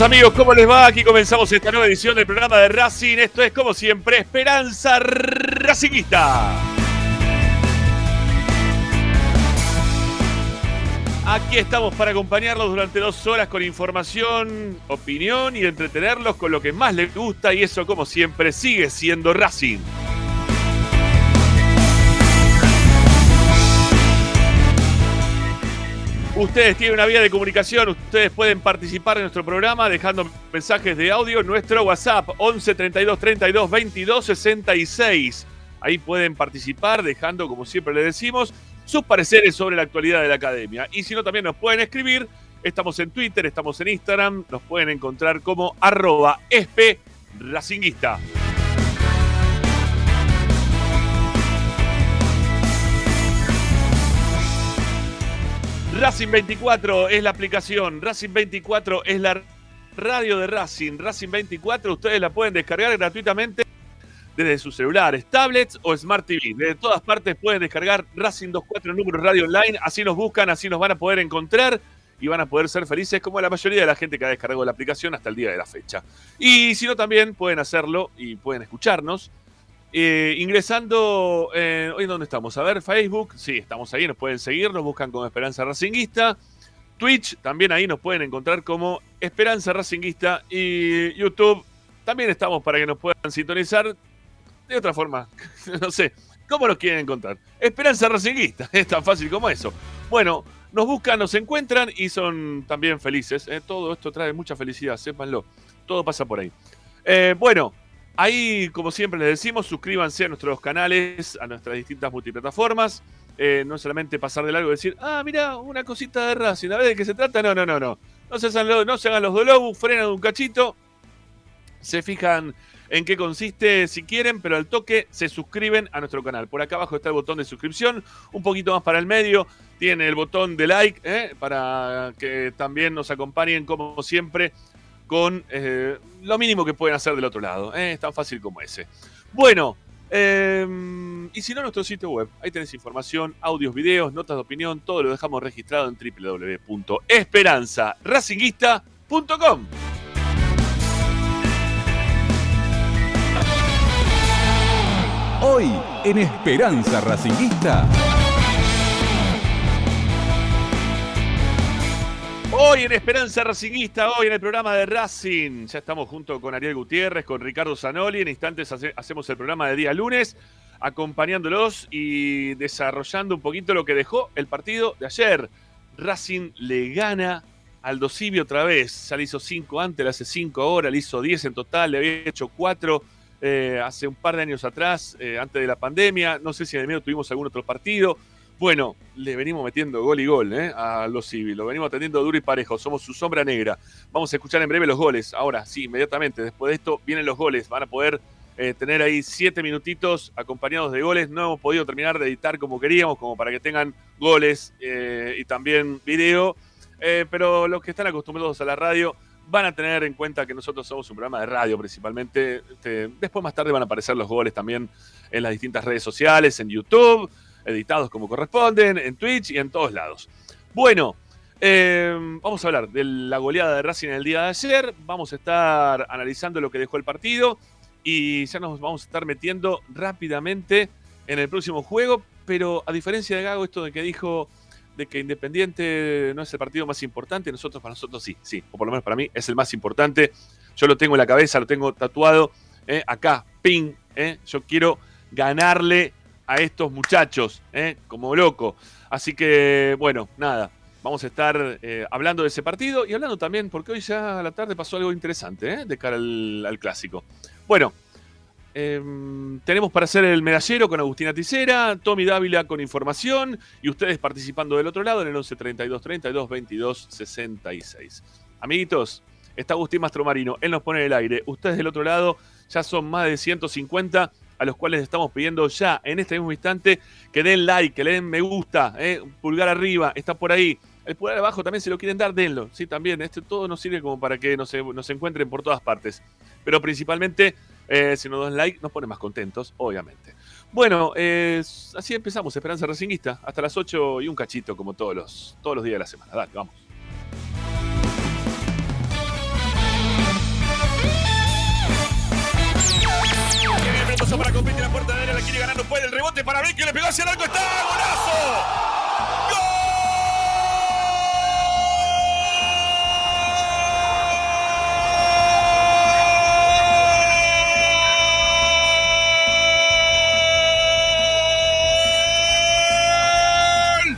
Amigos, ¿cómo les va? Aquí comenzamos esta nueva edición del programa de Racing. Esto es como siempre Esperanza Racingista. Aquí estamos para acompañarlos durante dos horas con información, opinión y entretenerlos con lo que más les gusta y eso como siempre sigue siendo Racing. Ustedes tienen una vía de comunicación, ustedes pueden participar en nuestro programa dejando mensajes de audio nuestro WhatsApp 11 32 32 22 66. Ahí pueden participar dejando, como siempre les decimos, sus pareceres sobre la actualidad de la academia. Y si no, también nos pueden escribir. Estamos en Twitter, estamos en Instagram, nos pueden encontrar como arroba espe. Racing 24 es la aplicación, Racing 24 es la radio de Racing, Racing 24 ustedes la pueden descargar gratuitamente desde sus celulares, tablets o Smart TV. De todas partes pueden descargar Racing 24 número radio online, así nos buscan, así nos van a poder encontrar y van a poder ser felices como la mayoría de la gente que ha descargado la aplicación hasta el día de la fecha. Y si no, también pueden hacerlo y pueden escucharnos eh, ingresando, eh, hoy dónde estamos, a ver, Facebook, sí, estamos ahí, nos pueden seguir, nos buscan como Esperanza Racinguista. Twitch, también ahí nos pueden encontrar como Esperanza Racinguista. Y YouTube, también estamos para que nos puedan sintonizar de otra forma. no sé, ¿cómo nos quieren encontrar? Esperanza Racinguista, es tan fácil como eso. Bueno, nos buscan, nos encuentran y son también felices. ¿eh? Todo esto trae mucha felicidad, sépanlo. Todo pasa por ahí. bueno, Ahí, como siempre les decimos, suscríbanse a nuestros canales, a nuestras distintas multiplataformas. Eh, no solamente pasar de largo y decir, ah, mira, una cosita de Racing, a ver de qué se trata. No, no, no, no. No se hagan, no se hagan los dolobus, frenan un cachito, se fijan en qué consiste si quieren, pero al toque se suscriben a nuestro canal. Por acá abajo está el botón de suscripción, un poquito más para el medio, tiene el botón de like ¿eh? para que también nos acompañen como siempre con eh, lo mínimo que pueden hacer del otro lado. ¿eh? Es tan fácil como ese. Bueno, em, y si no, nuestro sitio web. Ahí tenés información, audios, videos, notas de opinión, todo lo dejamos registrado en www.esperanzaracinguista.com. Hoy en Esperanza Racinguista. Hoy en Esperanza Racingista, hoy en el programa de Racing. Ya estamos junto con Ariel Gutiérrez, con Ricardo Zanoli. En instantes hacemos el programa de día lunes, acompañándolos y desarrollando un poquito lo que dejó el partido de ayer. Racing le gana al Dosivi otra vez. Ya le hizo cinco antes, le hace cinco ahora, le hizo diez en total, le había hecho cuatro eh, hace un par de años atrás, eh, antes de la pandemia. No sé si en el medio tuvimos algún otro partido. Bueno, le venimos metiendo gol y gol ¿eh? a los civiles, lo venimos teniendo duro y parejo, somos su sombra negra. Vamos a escuchar en breve los goles. Ahora, sí, inmediatamente, después de esto vienen los goles, van a poder eh, tener ahí siete minutitos acompañados de goles. No hemos podido terminar de editar como queríamos, como para que tengan goles eh, y también video, pero los que están acostumbrados a la radio van a tener en cuenta que nosotros somos un programa de radio principalmente. Este, después más tarde van a aparecer los goles también en las distintas redes sociales, en YouTube editados como corresponden, en Twitch y en todos lados. Bueno, em, vamos a hablar de la goleada de Racing el día de ayer. Vamos a estar analizando lo que dejó el partido y ya nos vamos a estar metiendo rápidamente en el próximo juego. Pero a diferencia de Gago, esto de que dijo de que Independiente no es el partido más importante, nosotros para nosotros sí, sí, o por lo menos para mí es el más importante. Yo lo tengo en la cabeza, lo tengo tatuado eh, acá, ping. Eh, yo quiero ganarle a estos muchachos, ¿eh? como loco. Así que, bueno, nada, vamos a estar eh, hablando de ese partido y hablando también, porque hoy ya a la tarde pasó algo interesante ¿eh? de cara al, clásico. Bueno, em, tenemos para hacer el medallero con Agustina Ticera, Tommy Dávila con información y ustedes participando del otro lado en el 11 32 32 22 66. Amiguitos, está Agustín Mastromarino, él nos pone el aire. Ustedes del otro lado ya son más de 150 a los cuales estamos pidiendo ya en este mismo instante que den like, que le den me gusta, eh, pulgar arriba, está por ahí. El pulgar abajo también, si lo quieren dar, denlo. Sí, también. Este todo nos sirve como para que nos, nos encuentren por todas partes. Pero principalmente, eh, si nos dan like, nos pone más contentos, obviamente. Bueno, así empezamos, Esperanza Racinguista, hasta las 8 y un cachito, como todos los, todos los días de la semana. Dale, vamos. La puerta de área, la quiere ganar, no puede. El rebote para Vecchio, le pegó hacia el arco, está golazo. ¡Gol!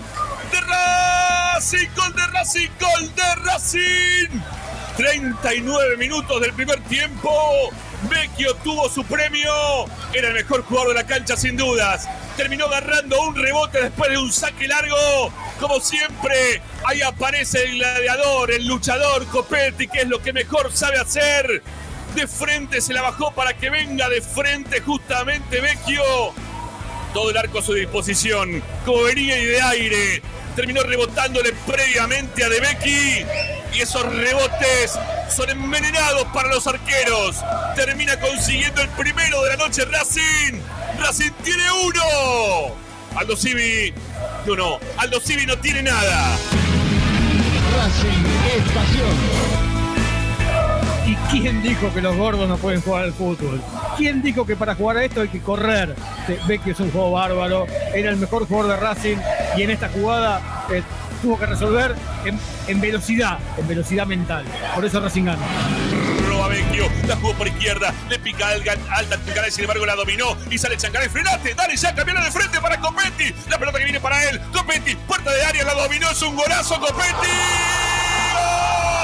¡De Racing! ¡Gol de Racing! ¡Gol de Racing! 39 minutos del primer tiempo. Vecchio tuvo su premio. Era el mejor jugador de la cancha, sin dudas. Terminó agarrando un rebote después de un saque largo. Como siempre, ahí aparece el gladiador, el luchador Copetti, que es lo que mejor sabe hacer. De frente se la bajó para que venga de frente justamente Vecchio. Todo el arco a su disposición. Como y de aire. Terminó rebotándole previamente a De Becky. Y esos rebotes son envenenados para los arqueros. Termina consiguiendo el primero de la noche Racing. Racing tiene uno. Aldo Civi. No, no. Aldo Civi no tiene nada. Racing es pasión. ¿Y quién dijo que los gordos no pueden jugar al fútbol? ¿Quién dijo que para jugar a esto hay que correr? Vecchio es un juego bárbaro, era el mejor jugador de Racing y en esta jugada eh, tuvo que resolver en, velocidad, en velocidad mental. Por eso Racing gana. Roba Vecchio, la jugó por izquierda, le pica alta alta Chancaray, sin embargo la dominó y sale Chancaray, frenate, dale ya, cambiala de frente para Copetti, la pelota que viene para él, Copetti, puerta de área, la dominó, es un golazo, Copetti. ¡Golazo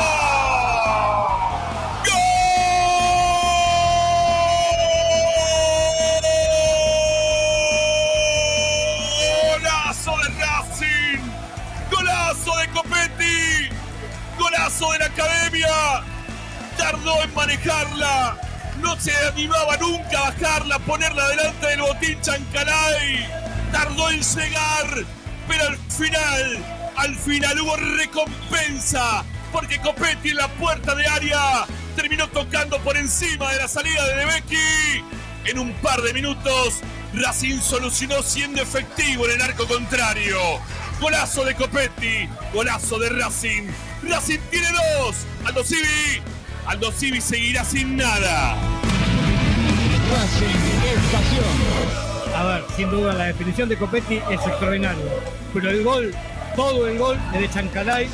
¡Golazo de la academia! Tardó en manejarla. No se animaba nunca a bajarla, ponerla delante del botín Chancalay. Tardó en llegar, pero al final, al final hubo recompensa. Porque Copetti en la puerta de área terminó tocando por encima de la salida de Debecki. En un par de minutos, Racing solucionó siendo efectivo en el arco contrario. Golazo de Copetti, golazo de Racing. Racing tiene dos. Aldo Civi. Aldo Civi seguirá sin nada. Racing es pasión. A ver, sin duda la definición de Copetti es extraordinaria. Pero el gol, todo el gol es de Chancalay,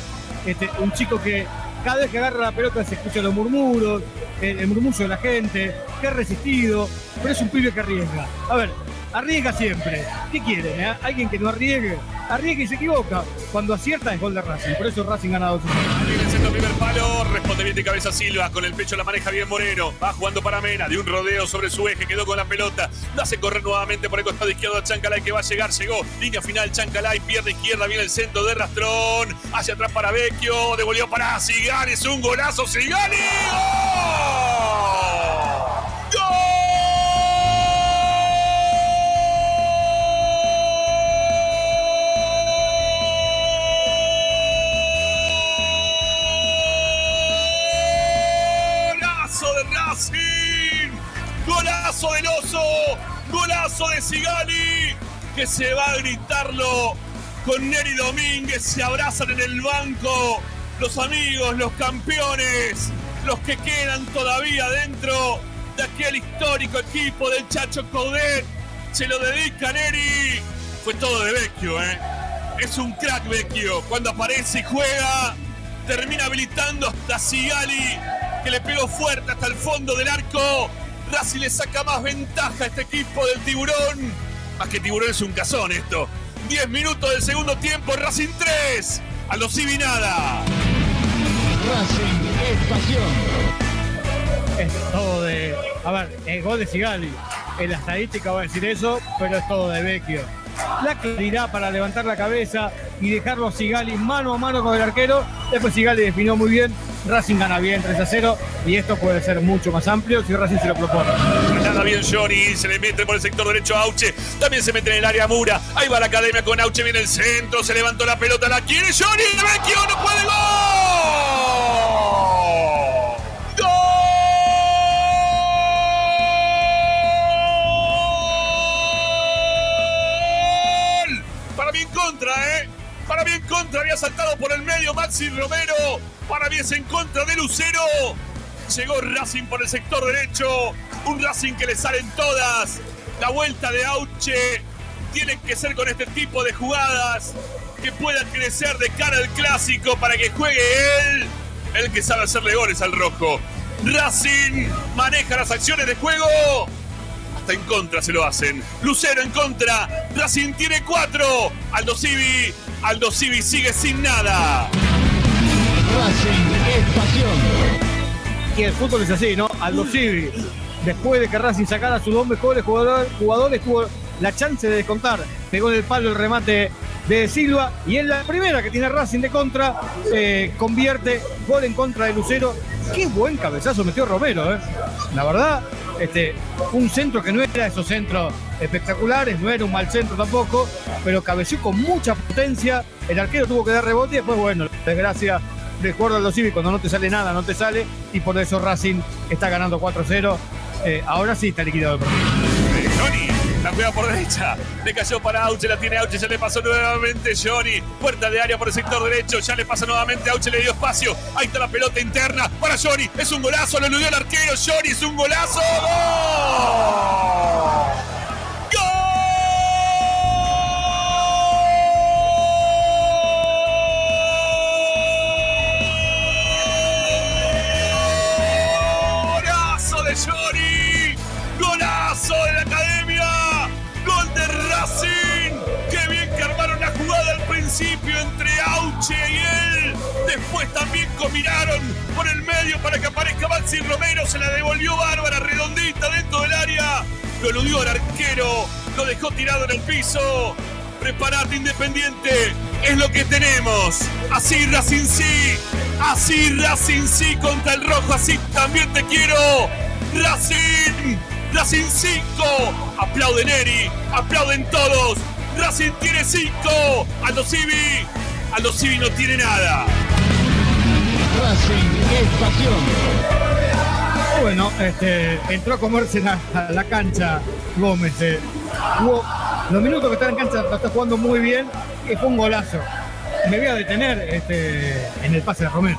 este, un chico que cada vez que agarra la pelota se escuchan los murmuros, el, el murmullo de la gente, que ha resistido, pero es un pibe que arriesga. A ver, arriesga siempre. ¿Qué quieren? eh? Alguien que no arriesgue. Arriesga y se equivoca. Cuando acierta es gol de Racing. Por eso Racing gana 2 Viene el primer palo, responde bien de cabeza Silva, con el pecho la maneja bien Moreno, va jugando para Mena, de un rodeo sobre su eje, quedó con la pelota, la hace correr nuevamente por el costado izquierdo a Chancalay que va a llegar, llegó, línea final Chancalay, pierna izquierda, viene el centro de Rastrón, hacia atrás para Vecchio, devolvió para Sigani, es un golazo Sigani, ¡Gol! ¡Golazo del oso! ¡Golazo de Sigali! Que se va a gritarlo con Neri Domínguez. Se abrazan en el banco los amigos, los campeones, los que quedan todavía dentro de aquel histórico equipo del Chacho Coudet. Se lo dedica Neri. Fue todo de Vecchio, ¿eh? Es un crack Vecchio. Cuando aparece y juega, termina habilitando hasta Sigali, que le pegó fuerte hasta el fondo del arco. Racing le saca más ventaja a este equipo del tiburón. Más que tiburón es un cazón esto. 10 minutos del segundo tiempo, Racing 3. A los Civi nada. Racing es pasión. Es todo de. A ver, el gol de Sigali. En la estadística va a decir eso, pero es todo de Vecchio. La claridad para levantar la cabeza y dejarlo a Sigali mano a mano con el arquero. Después Sigali definió muy bien. Racing gana bien 3 a 0 y esto puede ser mucho más amplio si Racing se lo propone. Nada bien Johnny, se le mete por el sector derecho a Auche. También se mete en el área Mura. Ahí va la academia con Auche, viene el centro, se levantó la pelota, la quiere Johnny. Vecchio no puede gol. Contra, ¿eh? Para mí en contra, había saltado por el medio Maxi Romero. Para es en contra de Lucero. Llegó Racing por el sector derecho. Un Racing que le salen todas. La vuelta de Auche tiene que ser con este tipo de jugadas que pueda crecer de cara al clásico para que juegue él, el que sabe hacerle goles al rojo. Racing maneja las acciones de juego. Hasta en contra se lo hacen. Lucero en contra. Racing tiene cuatro. Aldo Civi. Aldo Civi sigue sin nada. Racing es pasión. Y el fútbol es así, ¿no? Aldo Civi, después de que Racing sacara a sus dos mejores jugadores, jugadores, tuvo la chance de descontar. Pegó en el palo el remate de Silva y en la primera que tiene Racing de contra, eh, convierte gol en contra de Lucero. Qué buen cabezazo metió Romero, ¿eh? La verdad, este, un centro que no era esos centros espectaculares, no era un mal centro tampoco, pero cabeció con mucha potencia. El arquero tuvo que dar rebote y después, bueno, desgracia de acuerdo a los Civi, cuando no te sale nada, no te sale, y por eso Racing está ganando 4-0. Eh, ahora sí está liquidado el partido. La juega por derecha. Le cayó para Auche, la tiene Auche, ya le pasó nuevamente Johnny. Puerta de área por el sector derecho, ya le pasa nuevamente Auche, le dio espacio. Ahí está la pelota interna para Johnny. Es un golazo, lo eludió el arquero. Johnny es un golazo. ¡Gol! Entre Auche y él! Después también combinaron por el medio para que aparezca Maxi Romero. Se la devolvió Bárbara redondita dentro del área. Lo eludió al arquero. Lo dejó tirado en el piso. Preparate Independiente. Es lo que tenemos. Así Racing sí. Así Racing sí contra el rojo. Así también te quiero. Racing. Racing 5. Aplauden Eri. Aplauden todos. Racing tiene 5. Aldo Civi. Aldo Civi no tiene nada. Racing es pasión. Bueno, este, entró a comerse la, a la cancha Gómez. eh. Jugó- los minutos que está en cancha está jugando muy bien y fue un golazo. Me voy a detener este, en el pase de Romero.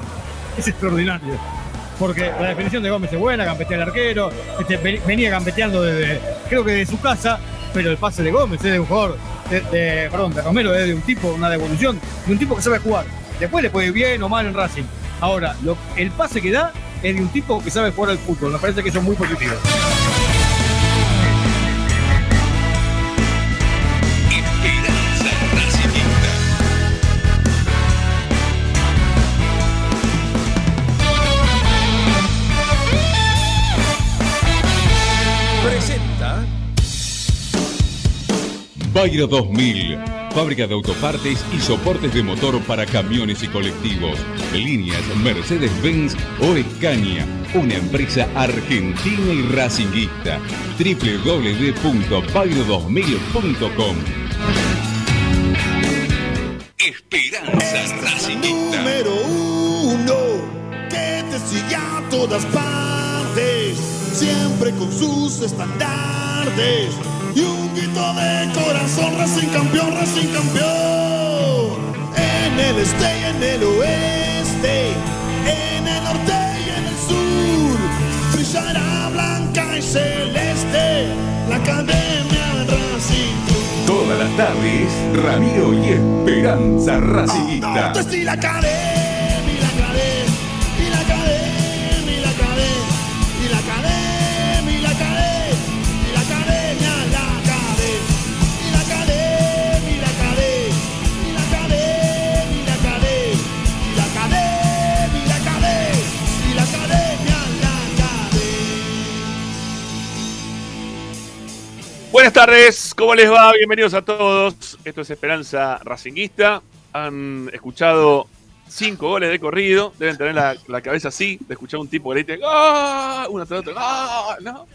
Es extraordinario. Porque la definición de Gómez es buena, gambetea el arquero, este, ven- venía gambeteando desde, creo que de su casa, pero el pase de Gómez es de un jugador, de, de- perdón, de Romero es de un tipo, una devolución, de un tipo que sabe jugar. Después le puede ir bien o mal en Racing. Ahora, el pase que da es de un tipo que sabe jugar al fútbol. Me parece que eso es muy positivo. Bayro 2000, fábrica de autopartes y soportes de motor para camiones y colectivos. Líneas Mercedes-Benz o Escaña, una empresa argentina y racinguista. www.bayro2000.com Esperanza Racingista. número uno que te sigue a todas partes, siempre con sus estandartes y un grito de corazón, Racing campeón, Racing campeón. En el este y en el oeste, en el norte y en el sur, brillará blanca y celeste la academia Racing. Todas las tardes, Ramiro y Esperanza Racingista. La cadena, Buenas tardes, ¿cómo les va? Bienvenidos a todos. Esto es Esperanza Racinguista. Han escuchado cinco goles de corrido. Deben tener la, la cabeza así, de escuchar un tipo que le dice ¡Ah! Una tras otra, ¡Ah! ¿no?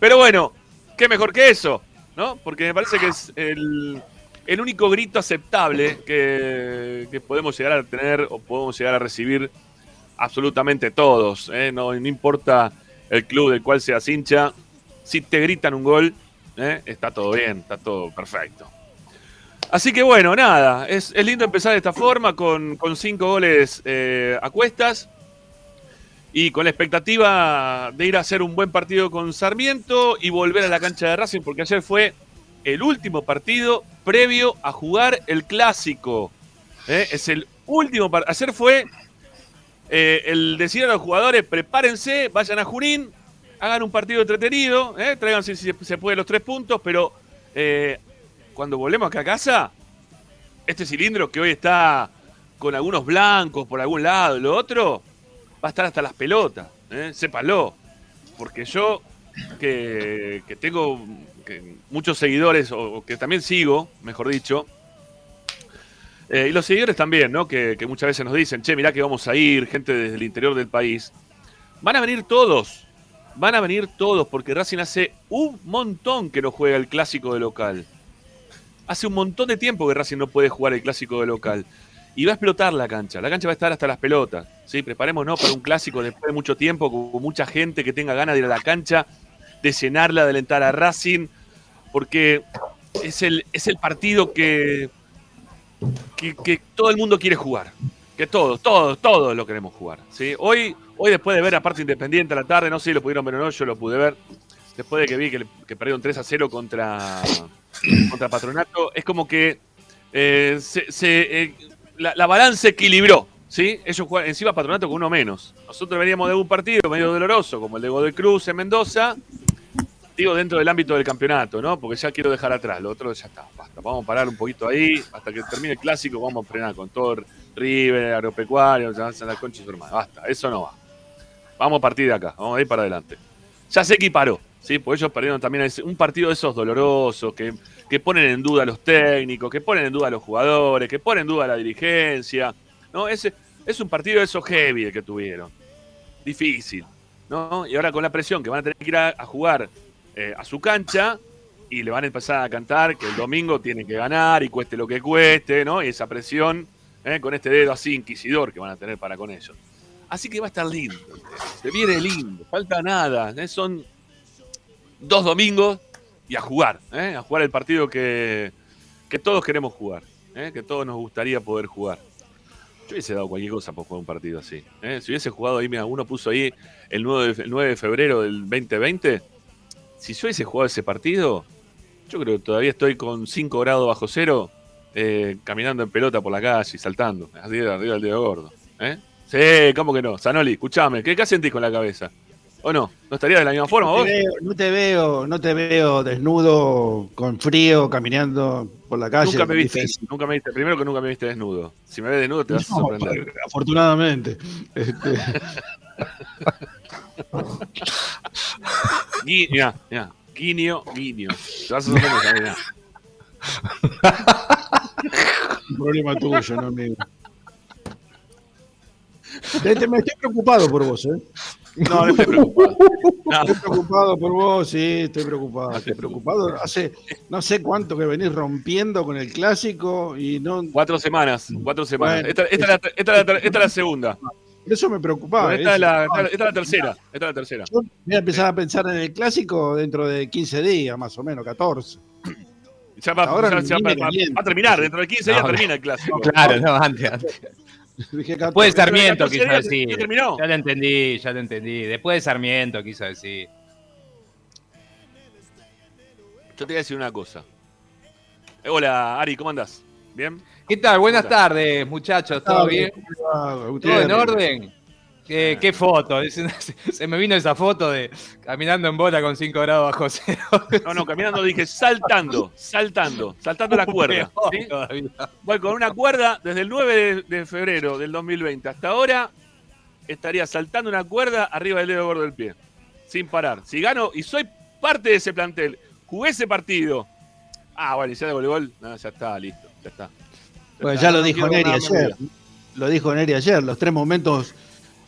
Pero bueno, qué mejor que eso, ¿no? Porque me parece que es el, el único grito aceptable que, que podemos llegar a tener o podemos llegar a recibir absolutamente todos. ¿eh? No, no importa el club del cual seas hincha, si te gritan un gol, ¿eh? está todo bien, está todo perfecto. Así que bueno, nada, es, es lindo empezar de esta forma con, con cinco goles eh, a cuestas. y con la expectativa de ir a hacer un buen partido con Sarmiento y volver a la cancha de Racing, porque ayer fue el último partido previo a jugar el clásico. ¿eh? Es el último partido. Ayer fue el decir a los jugadores, prepárense, vayan a Junín, hagan un partido entretenido, ¿eh? traigan si, se puede los tres puntos, pero eh, cuando volvemos acá a casa, este cilindro que hoy está con algunos blancos por algún lado lo otro, va a estar hasta las pelotas, ¿eh? sépalo. Porque yo, que, tengo muchos seguidores, o, o que también sigo, mejor dicho, eh, y los seguidores también, ¿no? Que, que muchas veces nos dicen, che, mirá que vamos a ir, gente desde el interior del país. Van a venir todos, van a venir todos, porque Racing hace un montón que no juega el clásico de local. Hace un montón de tiempo que Racing no puede jugar el clásico de local. Y va a explotar la cancha. La cancha va a estar hasta las pelotas. ¿sí? Preparémonos para un clásico después de mucho tiempo, con mucha gente que tenga ganas de ir a la cancha, de llenarla, de alentar a Racing, porque es el, es el partido que, que, que todo el mundo quiere jugar. Que todos, todos, todos lo queremos jugar. ¿sí? Hoy, hoy, después de ver a parte independiente a la tarde, no sé si lo pudieron ver o no, yo lo pude ver. Después de que vi que, que perdieron 3 a 0 contra, contra Patronato, es como que eh, eh, la, la balanza equilibró. ¿sí? Ellos juegan encima Patronato con uno menos. Nosotros veníamos de un partido medio doloroso, como el de Godoy Cruz en Mendoza. Digo, dentro del ámbito del campeonato, ¿no? Porque ya quiero dejar atrás. Lo otro ya está, basta. Vamos a parar un poquito ahí. Hasta que termine el clásico, vamos a frenar con todo River, Agropecuario, se la concha de su hermana. Basta, eso no va. Vamos a partir de acá, vamos a ir para adelante. Ya se equiparó, ¿sí? Porque ellos perdieron también un partido de esos dolorosos que, que ponen en duda a los técnicos, que ponen en duda a los jugadores, que ponen en duda a la dirigencia. ¿no? Ese, es un partido de esos heavy que tuvieron. Difícil. ¿no? Y ahora con la presión que van a tener que ir a, a jugar eh, a su cancha y le van a empezar a cantar que el domingo tienen que ganar y cueste lo que cueste, ¿no? Y esa presión ¿eh? con este dedo así inquisidor que van a tener para con ellos. Así que va a estar lindo. Se viene lindo, falta nada. ¿eh? Son dos domingos y a jugar, ¿eh? a jugar el partido que, que todos queremos jugar, que todos nos gustaría poder jugar. Yo hubiese dado cualquier cosa por jugar un partido así. Si hubiese jugado ahí, mira, uno puso ahí el 9 de, fe- el 9 de febrero del 2020. Si yo hubiese jugado ese partido, yo creo que todavía estoy con 5 grados bajo cero, eh, caminando en pelota por la calle saltando, arriba, arriba del dedo gordo. ¿eh? Sí, ¿cómo que no? Zanoli, escuchame, ¿qué, qué sentís con la cabeza? ¿O no? ¿No estarías de la misma forma No vos? veo, no te veo, no te veo desnudo, con frío, caminando por la calle. Nunca me viste, Difícil. nunca me viste, primero que nunca me viste desnudo. Si me ves desnudo te vas a sorprender. afortunadamente. Este, Gui- Mirá, mirá, guiño, guiño. Te vas a sorprender. un problema tuyo, no te- me estoy preocupado por vos, ¿eh? No, no estoy preocupado. No, Estoy preocupado por vos, sí, estoy preocupado. No Estoy preocupado. Hace no sé cuánto que venís rompiendo con el clásico y no. cuatro semanas, cuatro semanas. Bueno, esta, esta es la, esta, es la, ter- esta es la segunda. Eso me preocupaba. esta, es la, esta, tercera. Esta es la tercera. Yo voy a empezar a pensar en el clásico dentro de 15 días, más o menos, 14. Ya va, Ahora ya- va- va- caliento. va a terminar, dentro de 15 días No, termina el clásico. Claro, no, antes. antes. Dije 14. Después de Sarmiento, quiso 14 días decir. ya terminó. Ya lo entendí, ya lo entendí. Después de Sarmiento, quiso decir. Yo te voy a decir una cosa. Eh, hola, Ari, ¿cómo andás? ¿Bien? ¿Qué tal? Buenas tardes, muchachos. ¿Todo bien? ¿Todo en orden? ¿Qué, qué foto? Se me vino esa foto de caminando en bola con 5 grados bajo cero. No, no, caminando dije saltando, saltando, saltando la cuerda. ¿sí? Voy con una cuerda desde el 9 de, de febrero del 2020 hasta ahora. Estaría saltando una cuerda arriba del dedo gordo del pie. Sin parar. Si gano y soy parte de ese plantel, jugué ese partido. Ah, bueno, y ya de voleibol, no, ya está, listo, ya está. Pues está, ya lo no dijo Neri ayer. Lo dijo Neri ayer. Los tres momentos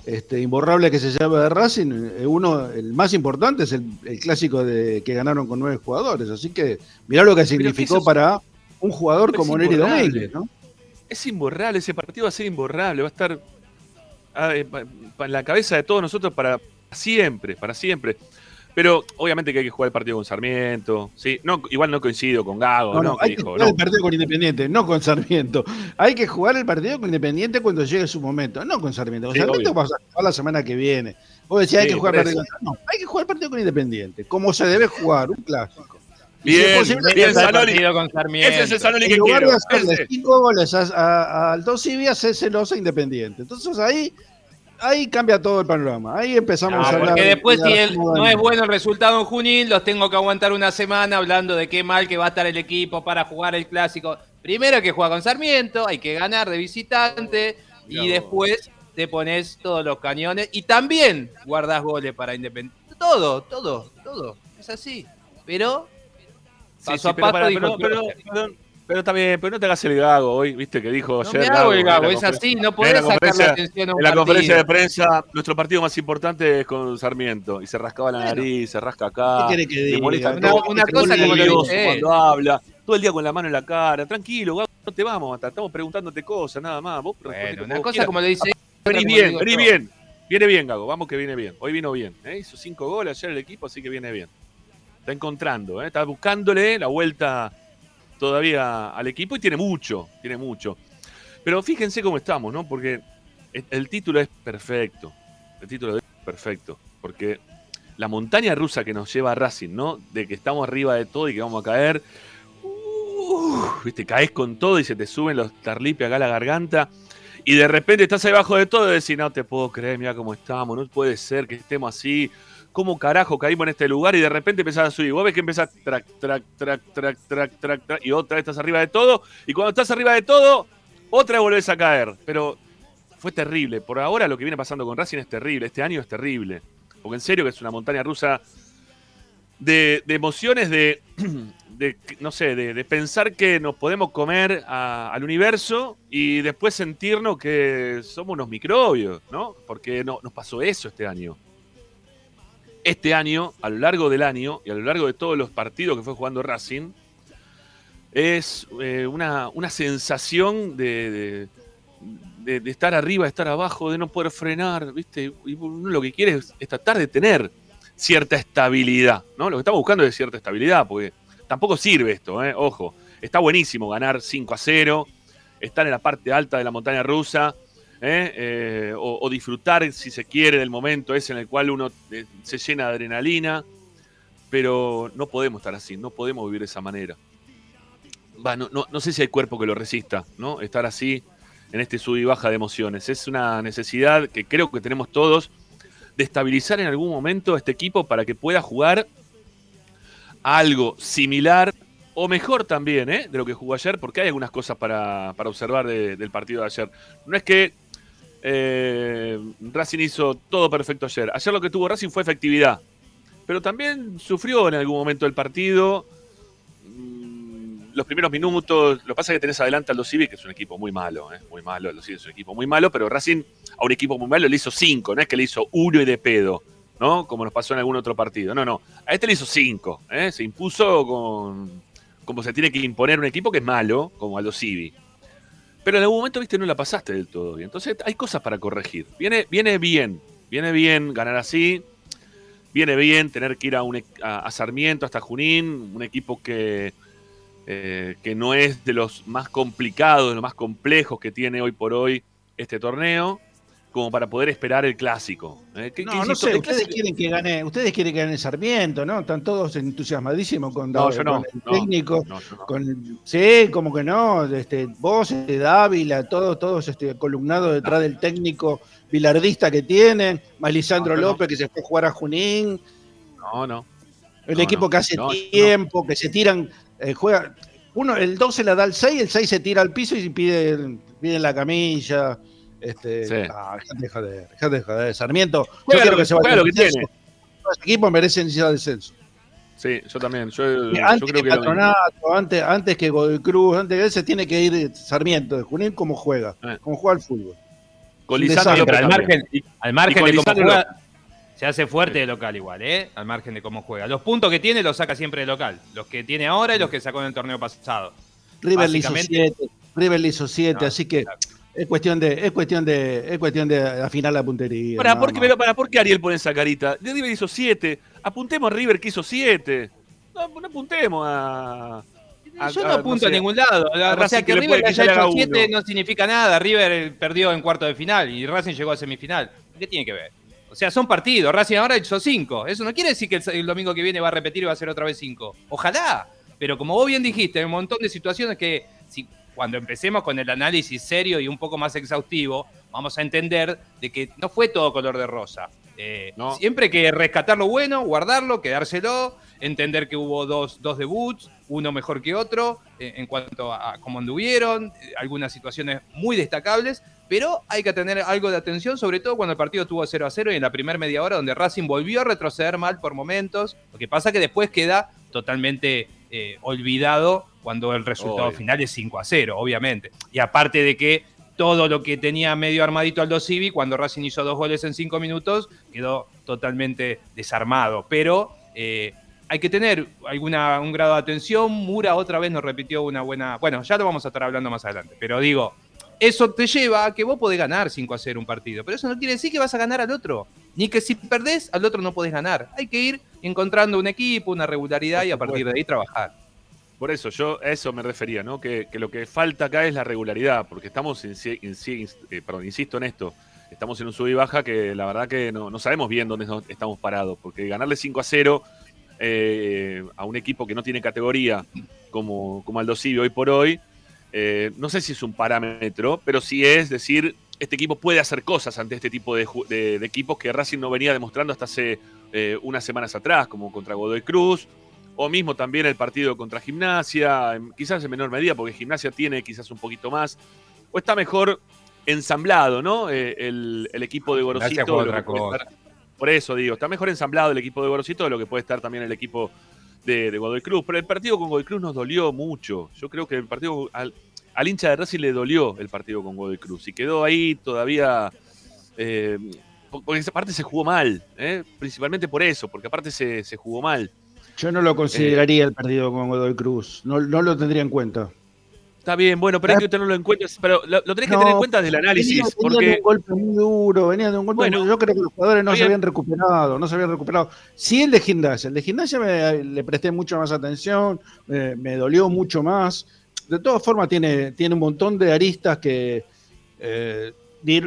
este, imborrables que se llama de Racing. eh, Uno, el más importante es el, el clásico de que ganaron con nueve jugadores. Así que mirá lo que significó eso para un jugador como Neri imborrable. Domínguez, ¿no? Es imborrable, ese partido va a ser imborrable, va a estar ah, eh, en la cabeza de todos nosotros para siempre, para siempre. Pero obviamente que hay que jugar el partido con Sarmiento. ¿sí? No, igual no coincido con Gago, No, ¿no? hay que dijo, jugar no. el partido con Independiente, no con Sarmiento. Hay que jugar el partido con Independiente cuando llegue su momento, no con Sarmiento. Con Sí, Sarmiento obvio. vas a jugar la semana que viene. Vos decías, hay Sí, que jugar el partido con No, hay que jugar el partido con Independiente, como se debe jugar, un clásico. Bien, si es posible, bien, Ese es el Zanoli. con Sarmiento. Ese es el Zanoli En que lugar quiero. de hacerle Ese. cinco goles a, a, a Aldo Civi, hacéselos a Independiente. Entonces ahí, ahí cambia todo el panorama. Ahí empezamos No, a hablar porque de- después de si el- no es bueno el resultado en Junín, los tengo que aguantar una semana hablando de qué mal que va a estar el equipo para jugar el clásico. Primero hay que jugar con Sarmiento, hay que ganar de visitante y después te pones todos los cañones y también guardás goles para Independiente. Todo, todo, todo. Es así. Pero Sí, paso sí, a pero, paso dijo pero, pero, Klopp. Pero- bien, pero no te hagas el gago hoy, viste que dijo no ayer. me hago el gago, la es conferencia- así, no podés la sacar la atención a un En la conferencia de prensa, nuestro partido más importante es con Sarmiento. Y se rascaba la Bueno. nariz, se rasca acá. ¿Qué que le diga? molesta Una- todo, una cosa como lo cuando habla. Todo el día con la mano en la cara. Tranquilo, Gago, no te vamos. Estamos preguntándote cosas, nada más. Vos Bueno, una cosa quieras. como lo dice Vení otra como bien, vení bien. Viene bien, Gago. Vamos que viene bien. Hoy vino bien. ¿eh? Hizo cinco goles ayer el equipo, así que viene bien. Está encontrando, ¿eh? está buscándole la vuelta todavía al equipo y tiene mucho, tiene mucho. Pero fíjense cómo estamos, ¿no? Porque el- título es perfecto. El título es perfecto. Porque la montaña rusa que nos lleva a Racing, ¿no? De que estamos arriba de todo y que vamos a caer. uh, Viste, caes con todo y se te suben los tarlipes acá a la garganta. Y de repente estás ahí abajo de todo y decís, no te puedo creer, mira cómo estamos, no puede ser que estemos así. ¿Cómo carajo caímos en este lugar? Y de repente empezás a subir. Vos ves que empezás track, track, track, track, track, track, track, y otra vez estás arriba de todo. Y cuando estás arriba de todo, otra vez volvés a caer. Pero fue terrible. Por ahora lo que viene pasando con Racing es terrible. Este año es terrible. Porque en serio que es una montaña rusa de, emociones, de, no sé, de, pensar que nos podemos comer al universo y después sentirnos que somos unos microbios, ¿no? Porque no, nos pasó eso este año. Este año, a lo largo del año y a lo largo de todos los partidos que fue jugando Racing, es eh, una, una sensación de, de- estar arriba, de estar abajo, de no poder frenar, ¿viste? Y uno lo que quiere es, es tratar de tener cierta estabilidad, ¿no? Lo que estamos buscando es cierta estabilidad, porque tampoco sirve esto, ¿eh? Ojo, está buenísimo ganar 5 a 0, estar en la parte alta de la montaña rusa, ¿eh? Eh, o, disfrutar, si se quiere, del momento ese en el cual uno eh, se llena de adrenalina, pero no podemos estar así, no podemos vivir de esa manera. Va, no, no- no sé si hay cuerpo que lo resista, ¿no? Estar así en este sub y baja de emociones. Es una necesidad que creo que tenemos todos de estabilizar en algún momento este equipo para que pueda jugar algo similar o mejor también de lo que jugó ayer, porque hay algunas cosas para, para observar de- del partido de ayer. No es que eh, Racing hizo todo perfecto ayer. Ayer lo que tuvo Racing fue efectividad, pero también sufrió en algún momento el partido. Mm, Los primeros minutos, lo que pasa es que tenés adelante al Aldo Civi, que es un equipo muy malo, ¿eh? muy malo, Aldo Civi es un equipo muy malo, pero Racing a un equipo muy malo le hizo cinco, no es que le hizo uno y de pedo, ¿no? Como nos pasó en algún otro partido. No, no. A este le hizo cinco, ¿eh? Se impuso con como se tiene que imponer un equipo que es malo, como Aldo Civi. Pero en algún momento, viste, no la pasaste del todo. Entonces hay cosas para corregir. Viene, viene bien, viene bien ganar así. Viene bien tener que ir a, un, e- a, a Sarmiento, hasta Junín, un equipo que, eh, que no es de los más complicados, de los más complejos que tiene hoy por hoy este torneo, como para poder esperar el clásico. ¿eh? Que No, no insisto, sé, ustedes quieren que gane, ustedes quieren que gane Sarmiento, ¿no? Están todos entusiasmadísimos con, No, yo no, con el no, técnico, no, yo no. con sí, como que no, este, vos, este, Dávila, todos, todos este, columnados detrás del técnico bilardista que tienen, más Lisandro No, no. López que se fue a jugar a Junín, No, no. el No, equipo no, que hace no, no. tiempo, que se tiran, eh, juega, uno, el 2 se la da al 6, el 6 se tira al piso y pide, pide la camilla. Este, Sí. ah, dejate de joder, de joder. Sarmiento, yo quiero que que- se vaya lo que tiene. Los equipos merecen ir al descenso. Sí, yo también. Yo, yo antes creo que Patronato, antes, antes que Godoy Cruz, antes de él se tiene que ir Sarmiento de Junín como juega, Eh. como juega al fútbol. al margen, al margen de cómo juega, se hace fuerte de local igual, ¿eh? Al margen de cómo juega. Los puntos que tiene los saca siempre de local. Los que tiene ahora y los que sacó en el torneo pasado. River le hizo Básicamente- 7, River le hizo 7, No, así que claro. Es cuestión de, es cuestión de, es cuestión de afinar la puntería. Para, nada ¿por qué, más. pero para, ¿por qué Ariel pone esa carita? De River hizo 7. apuntemos a River que hizo 7. No, no apuntemos a. a- Yo a- no apunto sé, a ningún lado. a o sea, que que River haya hecho uno. 7 no significa nada. River eh, perdió en cuarto de final y Racing llegó a semifinal. ¿Qué tiene que ver? O sea, son partidos. Racing ahora hizo 5. Eso no quiere decir que el, el domingo que viene va a repetir y va a ser otra vez 5. Ojalá. Pero como vos bien dijiste, hay un montón de situaciones que si, cuando empecemos con el análisis serio y un poco más exhaustivo, vamos a entender de que no fue todo color de rosa. Eh, No. Siempre hay que rescatar lo bueno, guardarlo, quedárselo, entender que hubo dos, dos debuts, uno mejor que otro, eh, en cuanto a, a cómo anduvieron, eh, algunas situaciones muy destacables, pero hay que tener algo de atención, sobre todo cuando el partido estuvo 0 a 0 y en la primera media hora donde Racing volvió a retroceder mal por momentos, lo que pasa que después queda totalmente eh, olvidado cuando el resultado Obvio. final es 5 a 0, obviamente. Y aparte de que todo lo que tenía medio armadito Aldo Civi, cuando Racing hizo dos goles en cinco minutos, quedó totalmente desarmado. Pero eh, hay que tener alguna, un grado de atención. Mura otra vez nos repitió una buena. Bueno, ya lo vamos a estar hablando más adelante. Pero digo, eso te lleva a que vos podés ganar 5 a 0 un partido. Pero eso no quiere decir que vas a ganar al otro. Ni que si perdés, al otro no podés ganar. Hay que ir encontrando un equipo, una regularidad y a partir de ahí trabajar. Por eso, yo a eso me refería, ¿no? Que, que lo que falta acá es la regularidad, porque estamos, insi- eh, perdón, insisto en esto, estamos en un sub y baja que la verdad que no, no sabemos bien dónde estamos parados, porque ganarle 5 a 0 eh, a un equipo que no tiene categoría como, como Aldo Civi hoy por hoy, eh, no sé si es un parámetro, pero sí es decir, este equipo puede hacer cosas ante este tipo de, ju- de- de equipos que Racing no venía demostrando hasta hace eh, unas semanas atrás, como contra Godoy Cruz, o mismo también el partido contra Gimnasia, quizás en menor medida, porque Gimnasia tiene quizás un poquito más, o está mejor ensamblado, ¿no? Eh, el, el equipo de Gorosito. estar- por eso digo, está mejor ensamblado el equipo de Gorosito de lo que puede estar también el equipo de, de Godoy Cruz. Pero el partido con Godoy Cruz nos dolió mucho. Yo creo que el partido al, al hincha de Racing le dolió el partido con Godoy Cruz y quedó ahí todavía. eh, porque aparte se jugó mal, ¿eh? principalmente por eso, porque aparte se, se jugó mal. Yo no lo consideraría el partido con Godoy Cruz. No, no lo tendría en cuenta. Está bien, bueno, pero hay que tenerlo en cuenta, pero lo, lo tenés que tener en cuenta desde el análisis, Venía, venía de un golpe muy duro, venía de un golpe Bueno, muy- Yo creo que los jugadores no se habían recuperado, no se habían recuperado. Sí, el de gimnasia. El de gimnasia me- le presté mucho más atención, me dolió mucho más. De todas formas, tiene, tiene un montón de aristas que eh,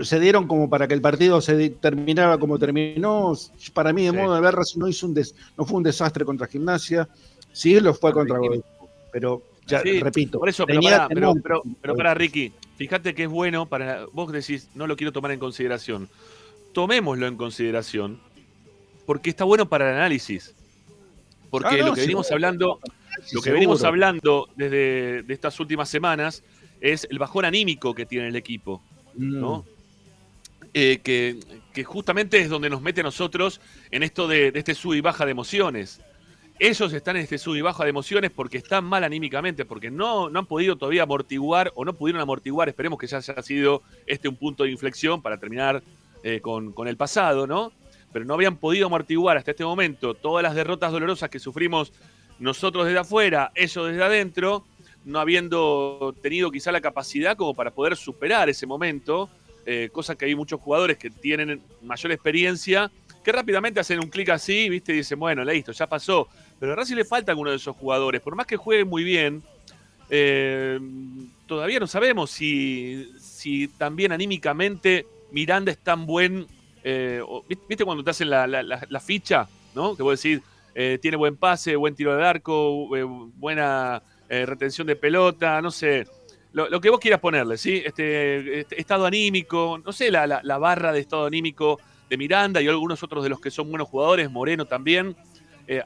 se dieron como para que el partido se terminara como terminó. Para mí, de Sí. modo de ver, no, hizo un des- no fue un desastre contra gimnasia. Sí, lo fue contra Godoy Pero, ya, Sí, repito, Por eso, pero pará, Ricky, fíjate que es bueno para. Vos decís, no lo quiero tomar en consideración. Tomémoslo en consideración, porque está bueno para el análisis. Porque Ah, no, lo que venimos hablando, Sí, lo que venimos hablando desde de estas últimas semanas es el bajón anímico que tiene el equipo, ¿no? Mm. Eh, que, que justamente es donde nos mete a nosotros en esto de, de este sub y baja de emociones. Ellos están en este sub y baja de emociones porque están mal anímicamente, porque no, no han podido todavía amortiguar o no pudieron amortiguar. Esperemos que ya haya sido este un punto de inflexión para terminar eh, con, con el pasado, ¿no? Pero no habían podido amortiguar hasta este momento todas las derrotas dolorosas que sufrimos nosotros desde afuera, ellos desde adentro, no habiendo tenido quizá la capacidad como para poder superar ese momento, eh, cosa que hay muchos jugadores que tienen mayor experiencia, que rápidamente hacen un clic así, ¿viste? Y dicen, bueno, listo, ya pasó. Pero a Racing le falta alguno de esos jugadores, por más que jueguen muy bien, eh, todavía no sabemos si, si también anímicamente Miranda es tan buen. eh, o- ¿Viste cuando te hacen la, la- la- la ficha? ¿No? Que vos decís, eh, tiene buen pase, buen tiro de arco, eh, buena eh, retención de pelota, no sé. Lo, que vos quieras ponerle, ¿sí? Este, este estado anímico, no sé, la, la- barra de estado anímico de Miranda y algunos otros de los que son buenos jugadores, Moreno también,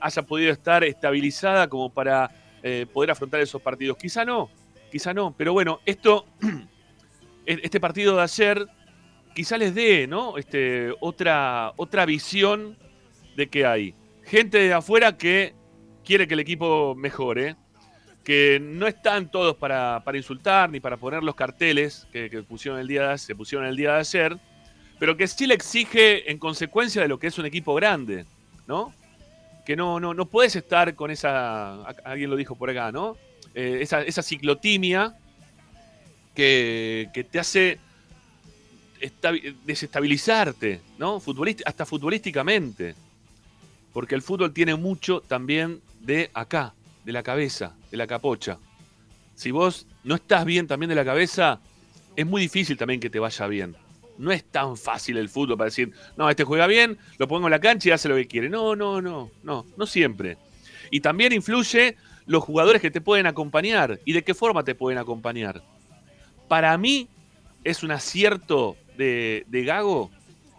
haya podido estar estabilizada como para poder afrontar esos partidos. Quizá no, quizá no, pero bueno, esto, este partido de ayer, quizá les dé, ¿no? Este, otra, otra visión de que hay gente de afuera que quiere que el equipo mejore, que no están todos para, para insultar ni para poner los carteles que, que pusieron el día se pusieron el día de ayer, pero que sí le exige en consecuencia de lo que es un equipo grande, ¿no? Que no, no, no puedes estar con esa, alguien lo dijo por acá, ¿no? Eh, esa, esa ciclotimia que, que te hace estabi- desestabilizarte, ¿no? Futbolist- hasta futbolísticamente. Porque el fútbol tiene mucho también de acá, de la cabeza, de la capocha. Si vos no estás bien también de la cabeza, es muy difícil también que te vaya bien. No es tan fácil el fútbol para decir, no, este juega bien, lo pongo en la cancha y hace lo que quiere. No, no, no, no, no siempre. Y también influye los jugadores que te pueden acompañar y de qué forma te pueden acompañar. Para mí es un acierto de, Gago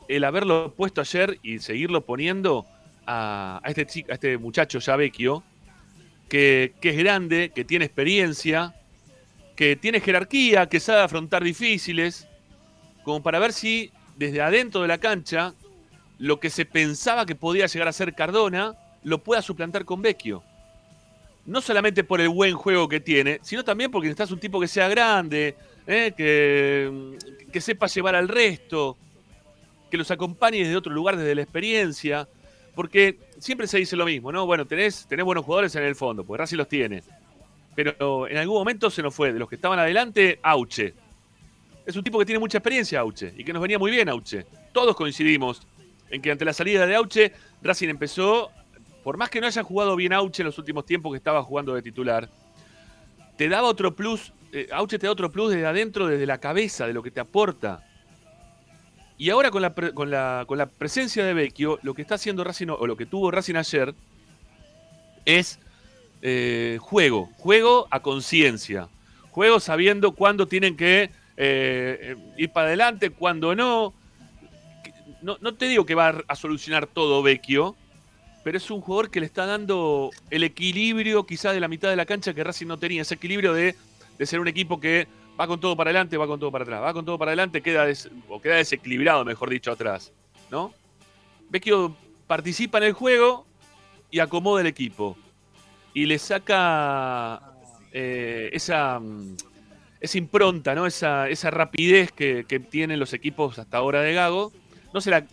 el haberlo puesto ayer y seguirlo poniendo a, este, chico, a este muchacho ya vecchio, que, que es grande, que tiene experiencia, que tiene jerarquía, que sabe afrontar difíciles, como para ver si desde adentro de la cancha lo que se pensaba que podía llegar a ser Cardona lo pueda suplantar con Vecchio. No solamente por el buen juego que tiene, sino también porque necesitas un tipo que sea grande, ¿eh? que, que sepa llevar al resto, que los acompañe desde otro lugar, desde la experiencia. Porque siempre se dice lo mismo, ¿no? Bueno, tenés, tenés buenos jugadores en el fondo, porque Racing los tiene. Pero en algún momento se nos fue. De los que estaban adelante, Auche. Es un tipo que tiene mucha experiencia, Auche, y que nos venía muy bien, Auche. Todos coincidimos en que ante la salida de Auche, Racing empezó, por más que no haya jugado bien Auche en los últimos tiempos que estaba jugando de titular, te daba otro plus, eh, Auche te da otro plus desde adentro, desde la cabeza, de lo que te aporta. Y ahora con la, con la, con la presencia de Vecchio, lo que está haciendo Racing, o lo que tuvo Racing ayer, es eh, juego. Juego a conciencia. Juego sabiendo cuándo tienen que eh, ir para adelante, cuándo no. no. No te digo que va a solucionar todo Vecchio, pero es un jugador que le está dando el equilibrio quizás de la mitad de la cancha que Racing no tenía. Ese equilibrio de, de ser un equipo que va con todo para adelante, va con todo para atrás, va con todo para adelante, queda o queda desequilibrado, mejor dicho, atrás, ¿no? Vecchio participa en el juego y acomoda el equipo. Y le saca eh, esa, mm, esa impronta, ¿no? Esa, esa rapidez que, tienen los equipos hasta ahora de Gago. No se, la,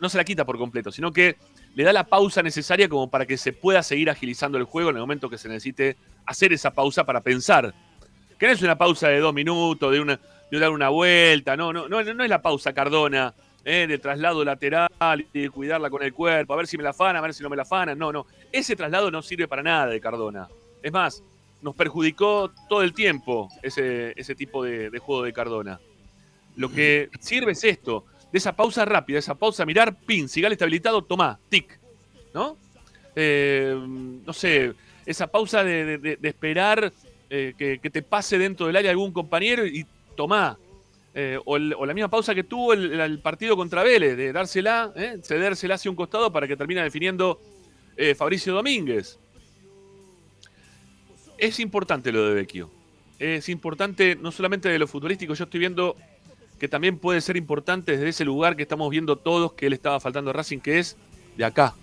no se la quita por completo, sino que le da la pausa necesaria como para que se pueda seguir agilizando el juego en el momento que se necesite hacer esa pausa para pensar que no es una pausa de dos minutos, de, dar una vuelta, no, no, no, es la pausa Cardona, eh, de traslado lateral y de cuidarla con el cuerpo, a ver si me la fana, a ver si no me la fana. No, no. Ese traslado no sirve para nada de Cardona. Es más, nos perjudicó todo el tiempo ese, ese tipo de, juego de Cardona. Lo que sirve es esto, de esa pausa rápida, esa pausa, mirar, pin, sigal está habilitado, tomá, tic, ¿no? Eh, no sé, esa pausa de esperar eh, que, te pase dentro del área algún compañero y tomá. Eh, o, la misma pausa que tuvo el, partido contra Vélez, de dársela, eh, cedérsela hacia un costado para que termine definiendo Fabricio Domínguez. Es importante lo de Vecchio. Es importante no solamente de lo futbolístico, yo estoy viendo que también puede ser importante desde ese lugar que estamos viendo todos que él estaba faltando a Racing, que es de acá,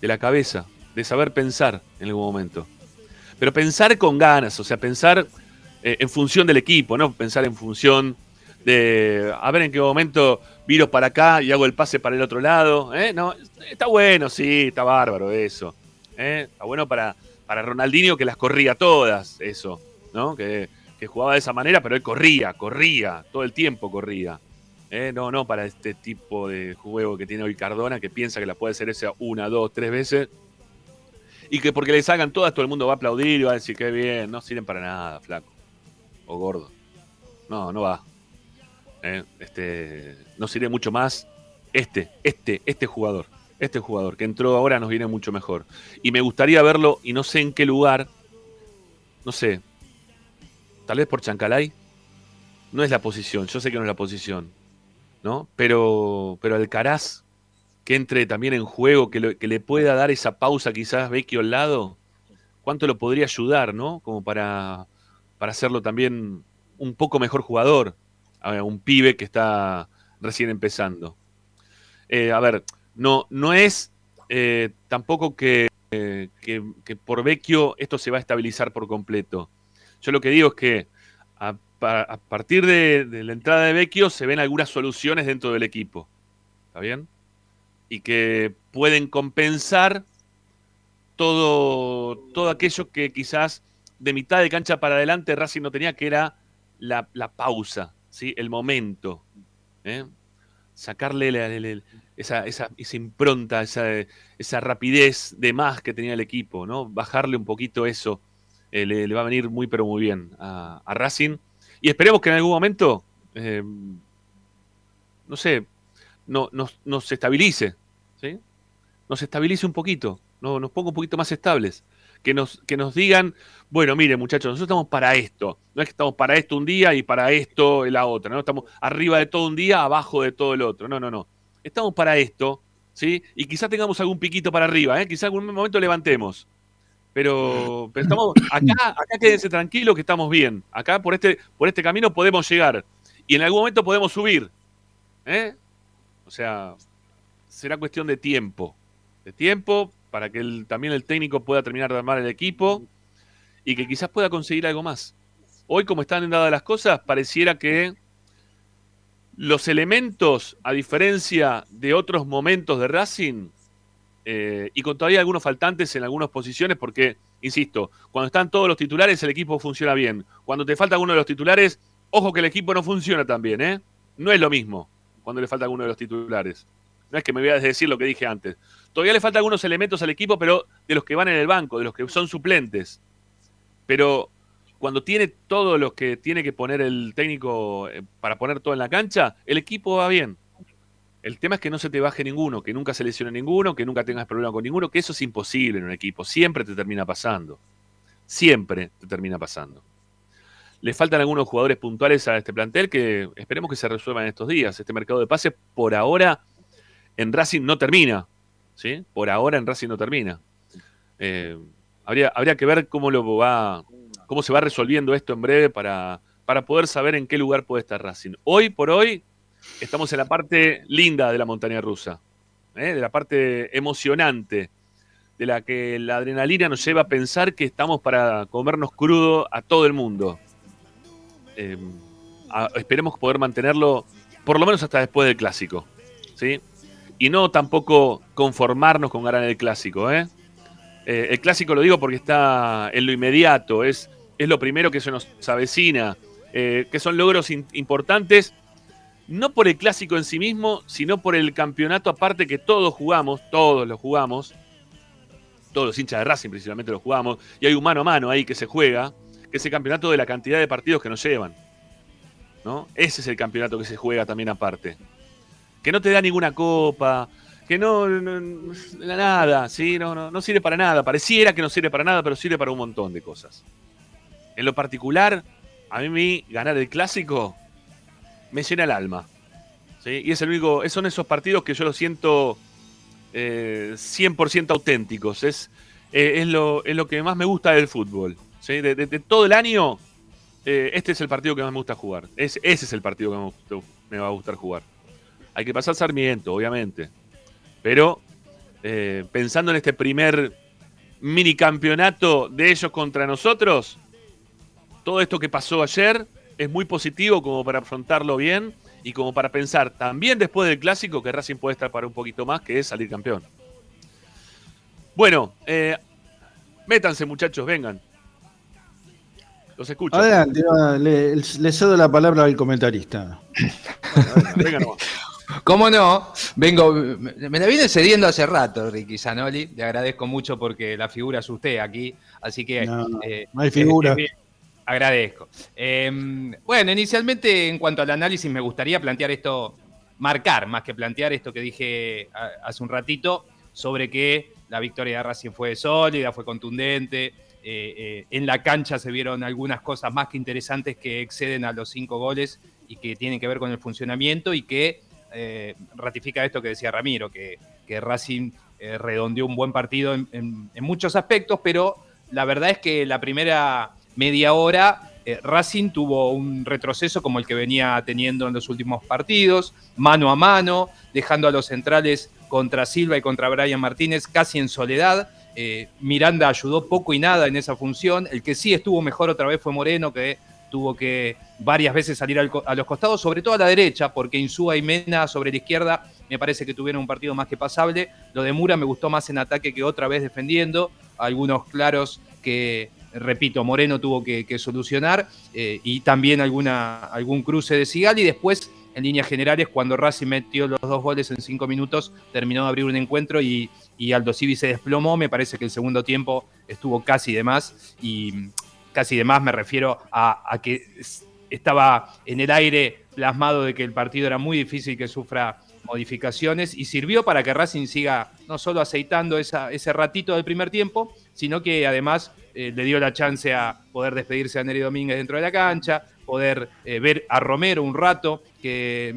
de la cabeza, de saber pensar en algún momento pero pensar con ganas, o sea, pensar eh, en función del equipo, no pensar en función de a ver en qué momento viro para acá y hago el pase para el otro lado. ¿eh? No, está bueno, sí, está bárbaro eso. ¿eh? Está bueno para, para Ronaldinho que las corría todas, eso, ¿no? Que, que jugaba de esa manera, pero él corría, corría, todo el tiempo corría. No, no para este tipo de juego que tiene hoy Cardona, que piensa que la puede hacer esa una, dos, tres veces y que porque le salgan todas todo el mundo va a aplaudir y va a decir que bien, no sirven para nada, flaco. O gordo. No, no va. Eh, este, no sirve mucho más este, este, este jugador. Este jugador que entró ahora nos viene mucho mejor. Y me gustaría verlo, y no sé en qué lugar, no sé, tal vez por Chancalay. No es la posición, yo sé que no es la posición, ¿no? Pero, pero Alcaraz que entre también en juego, que, le pueda dar esa pausa quizás Vecchio al lado, ¿cuánto lo podría ayudar, no? Como para, para hacerlo también un poco mejor jugador, a un pibe que está recién empezando. Eh, a ver, no, no es eh, tampoco que, que, por Vecchio esto se va a estabilizar por completo. Yo lo que digo es que a, partir de, de la entrada de Vecchio se ven algunas soluciones dentro del equipo. ¿Está bien? Y que pueden compensar todo, todo aquello que quizás de mitad de cancha para adelante Racing no tenía, que era la, pausa, ¿sí? el momento. ¿eh? sacarle la- la- la- esa, esa- impronta, esa, esa rapidez de más que tenía el equipo, ¿no? Bajarle un poquito eso eh, le, va a venir muy, pero muy bien a, a Racing. Y esperemos que en algún momento, eh, no sé, no, nos, nos estabilice, ¿sí? Nos estabilice un poquito, no, nos ponga un poquito más estables. Que nos, que nos digan, bueno, mire muchachos, nosotros estamos para esto. No es que estamos para esto un día y para esto la otra, ¿no? Estamos arriba de todo un día, abajo de todo el otro. No, no, no. Estamos para esto, ¿sí? Y quizás tengamos algún piquito para arriba, ¿eh? Quizás algún momento levantemos. Pero, pero estamos, acá, acá quédense tranquilos que estamos bien. Acá por este, por este camino podemos llegar. Y en algún momento podemos subir. ¿eh? O sea, será cuestión de tiempo. De tiempo para que también el técnico pueda terminar de armar el equipo y que quizás pueda conseguir algo más. Hoy, como están dadas las cosas, pareciera que los elementos, a diferencia de otros momentos de Racing, eh, y con todavía algunos faltantes en algunas posiciones, porque, insisto, cuando están todos los titulares, el equipo funciona bien. Cuando te falta alguno de los titulares, ojo que el equipo no funciona tan bien, ¿eh? No es lo mismo cuando le falta alguno de los titulares. No es que me voy a decir lo que dije antes. Todavía le faltan algunos elementos al equipo, pero de los que van en el banco, de los que son suplentes. Pero cuando tiene todo lo que tiene que poner el técnico eh, para poner todo en la cancha, el equipo va bien. El tema es que no se te baje ninguno, que nunca se lesione ninguno, que nunca tengas problema con ninguno, que eso es imposible en un equipo. Siempre te termina pasando. Siempre te termina pasando. Le faltan algunos jugadores puntuales a este plantel que esperemos que se resuelvan estos días. Este mercado de pases por ahora en Racing no termina. ¿sí? Por ahora en Racing no termina. Eh, habría, habría que ver cómo lo va, cómo se va resolviendo esto en breve para, para poder saber en qué lugar puede estar Racing. Hoy por hoy estamos en la parte linda de la montaña rusa, ¿eh? de la parte emocionante, de la que la adrenalina nos lleva a pensar que estamos para comernos crudo a todo el mundo. A- esperemos poder mantenerlo por lo menos hasta después del clásico, ¿sí? Y no tampoco conformarnos con ganar el clásico, ¿eh? Eh, el clásico lo digo porque está en lo inmediato, es, es lo primero que se nos avecina, eh, que son logros importantes, no por el clásico en sí mismo, sino por el campeonato aparte que todos jugamos, todos lo jugamos, todos los hinchas de Racing principalmente lo jugamos, y hay un mano a mano ahí que se juega, que es el campeonato de la cantidad de partidos que nos llevan. ¿no? Ese es el campeonato que se juega también aparte. Que no te da ninguna copa, que no, no- nada, ¿sí? No, no, no sirve para nada. Pareciera que no sirve para nada, pero sirve para un montón de cosas. En lo particular, a mí ganar el clásico me llena el alma. ¿sí? Y es el único, son esos partidos que yo lo siento eh, 100% auténticos. Es, eh, es, lo, es lo que más me gusta del fútbol. ¿Sí? Todo el año, eh, este es el partido que más me gusta jugar. Es- ese es el partido que me, me va a gustar jugar. Hay que pasar Sarmiento, obviamente. Pero eh, pensando en este primer mini campeonato de ellos contra nosotros, todo esto que pasó ayer es muy positivo como para afrontarlo bien y como para pensar también después del clásico que Racing puede estar para un poquito más, que es salir campeón. Bueno, eh, métanse muchachos, vengan. Los escucho. Adelante, le, le cedo la palabra al comentarista. Vengan nomás. ¿Cómo no? Vengo, me me la viene cediendo hace rato, Ricky Zanoli. Le agradezco mucho porque la figura es usted aquí. Así que. No, eh, no hay figura. eh, eh, agradezco. Eh, bueno, inicialmente, en cuanto al análisis, me gustaría plantear esto, marcar más que plantear esto que dije hace un ratito, sobre que la victoria de Racing fue sólida, fue contundente. Eh, eh, en la cancha se vieron algunas cosas más que interesantes que exceden a los cinco goles y que tienen que ver con el funcionamiento y que eh, ratifica esto que decía Ramiro, que, que Racing redondeó un buen partido en, muchos aspectos, pero la verdad es que la primera media hora Racing tuvo un retroceso como el que venía teniendo en los últimos partidos, mano a mano, dejando a los centrales contra Silva y contra Brian Martínez casi en soledad. Eh, Miranda ayudó poco y nada en esa función. El que sí estuvo mejor otra vez fue Moreno, que tuvo que varias veces salir al a los costados, sobre todo a la derecha, porque Insúa y Mena sobre la izquierda me parece que tuvieron un partido más que pasable. Lo de Mura me gustó más en ataque que otra vez defendiendo. Algunos claros que, repito, Moreno tuvo que, que solucionar eh, y también alguna, algún cruce de Sigal y después en líneas generales, cuando Racing metió los dos goles en cinco minutos, terminó de abrir un encuentro y, y Aldo Civi se desplomó. Me parece que el segundo tiempo estuvo casi de más. Y casi de más me refiero a, que estaba en el aire plasmado de que el partido era muy difícil que sufra modificaciones y sirvió para que Racing siga no solo aceitando ese ratito del primer tiempo, sino que además eh, le dio la chance a poder despedirse a Nery Domínguez dentro de la cancha, poder eh, ver a Romero un rato, que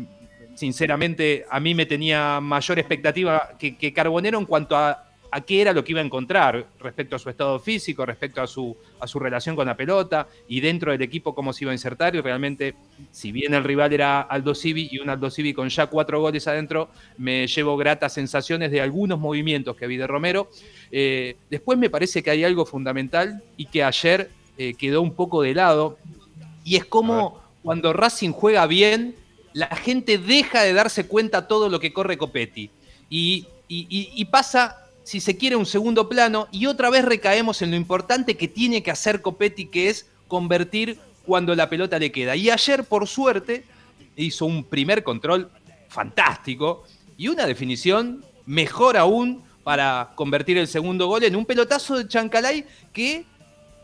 sinceramente a mí me tenía mayor expectativa que, que Carbonero en cuanto a a qué era lo que iba a encontrar respecto a su estado físico, respecto a su, a su relación con la pelota y dentro del equipo cómo se iba a insertar. Y realmente, si bien el rival era Aldo Civi y un Aldo Civi con ya cuatro goles adentro, me llevo gratas sensaciones de algunos movimientos que vi de Romero. Eh, después me parece que hay algo fundamental y que ayer eh, quedó un poco de lado. Y es como cuando Racing juega bien, la gente deja de darse cuenta todo lo que corre Copetti. y, y pasa si se quiere, un segundo plano y otra vez recaemos en lo importante que tiene que hacer Copetti, que es convertir cuando la pelota le queda. Y ayer, por suerte, hizo un primer control fantástico y una definición mejor aún para convertir el segundo gol en un pelotazo de Chancalay que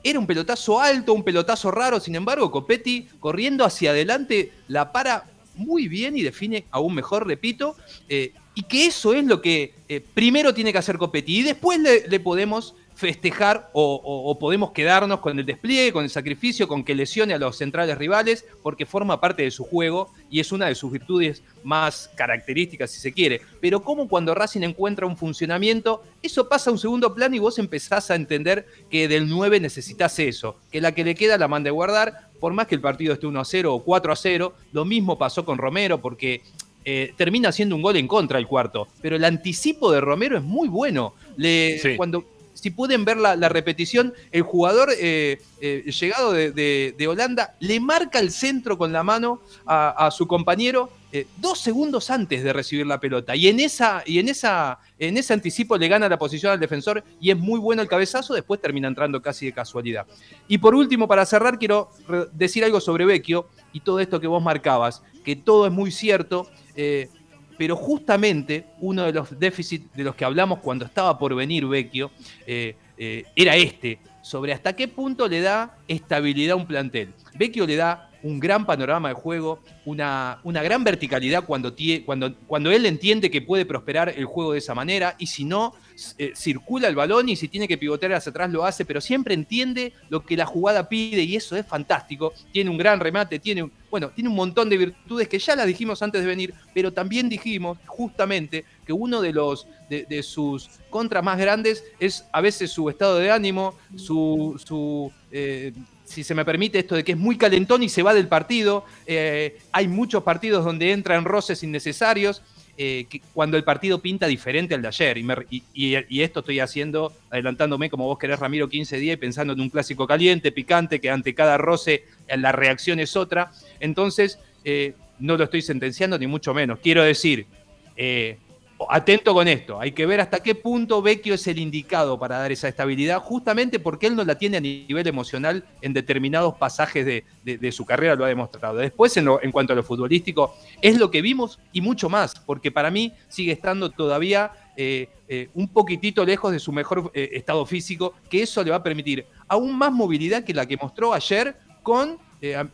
era un pelotazo alto, un pelotazo raro, sin embargo, Copetti corriendo hacia adelante la para muy bien y define aún mejor, repito, eh, y que eso es lo que eh, primero tiene que hacer Copetti y después le, podemos festejar o, podemos quedarnos con el despliegue, con el sacrificio, con que lesione a los centrales rivales, porque forma parte de su juego y es una de sus virtudes más características, si se quiere. Pero como cuando Racing encuentra un funcionamiento, eso pasa a un segundo plano y vos empezás a entender que del 9 necesitas eso, que la que le queda la mande guardar, por más que el partido esté 1 a 0 o 4 a 0, lo mismo pasó con Romero, porque eh, termina siendo un gol en contra el cuarto. Pero el anticipo de Romero es muy bueno. Le, cuando, si pueden ver la, repetición, el jugador eh, eh, llegado de, Holanda le marca el centro con la mano a, su compañero dos segundos antes de recibir la pelota. Y, en, esa, y en, esa, en ese anticipo le gana la posición al defensor y es muy bueno el cabezazo, después termina entrando casi de casualidad. Y por último, para cerrar, quiero decir algo sobre Vecchio y todo esto que vos marcabas, que todo es muy cierto. Eh, pero justamente uno de los déficits de los que hablamos cuando estaba por venir Vecchio eh, eh, era este, sobre hasta qué punto le da estabilidad a un plantel. Vecchio le da un gran panorama de juego, una, una gran verticalidad cuando, cuando, cuando él entiende que puede prosperar el juego de esa manera y si no, eh, circula el balón y si tiene que pivotear hacia atrás lo hace, pero siempre entiende lo que la jugada pide y eso es fantástico. Tiene un gran remate, tiene, bueno, tiene un montón de virtudes que ya las dijimos antes de venir, pero también dijimos justamente que uno de, los, de, sus contras más grandes es a veces su estado de ánimo, su... su eh, si se me permite esto de que es muy calentón y se va del partido. Eh, hay muchos partidos donde entran roces innecesarios. Eh, cuando el partido pinta diferente al de ayer. Y, esto estoy haciendo, adelantándome como vos querés, Ramiro, 15 días pensando en un clásico caliente, picante, que ante cada roce eh, la reacción es otra. Entonces, no lo estoy sentenciando ni mucho menos. Quiero decir, atento con esto, hay que ver hasta qué punto Vecchio es el indicado para dar esa estabilidad, justamente porque él no la tiene a nivel emocional en determinados pasajes de, su carrera, lo ha demostrado. Después, en, cuanto a lo futbolístico, es lo que vimos y mucho más, porque para mí sigue estando todavía eh, eh, un poquitito lejos de su mejor eh, estado físico, que eso le va a permitir aún más movilidad que la que mostró ayer con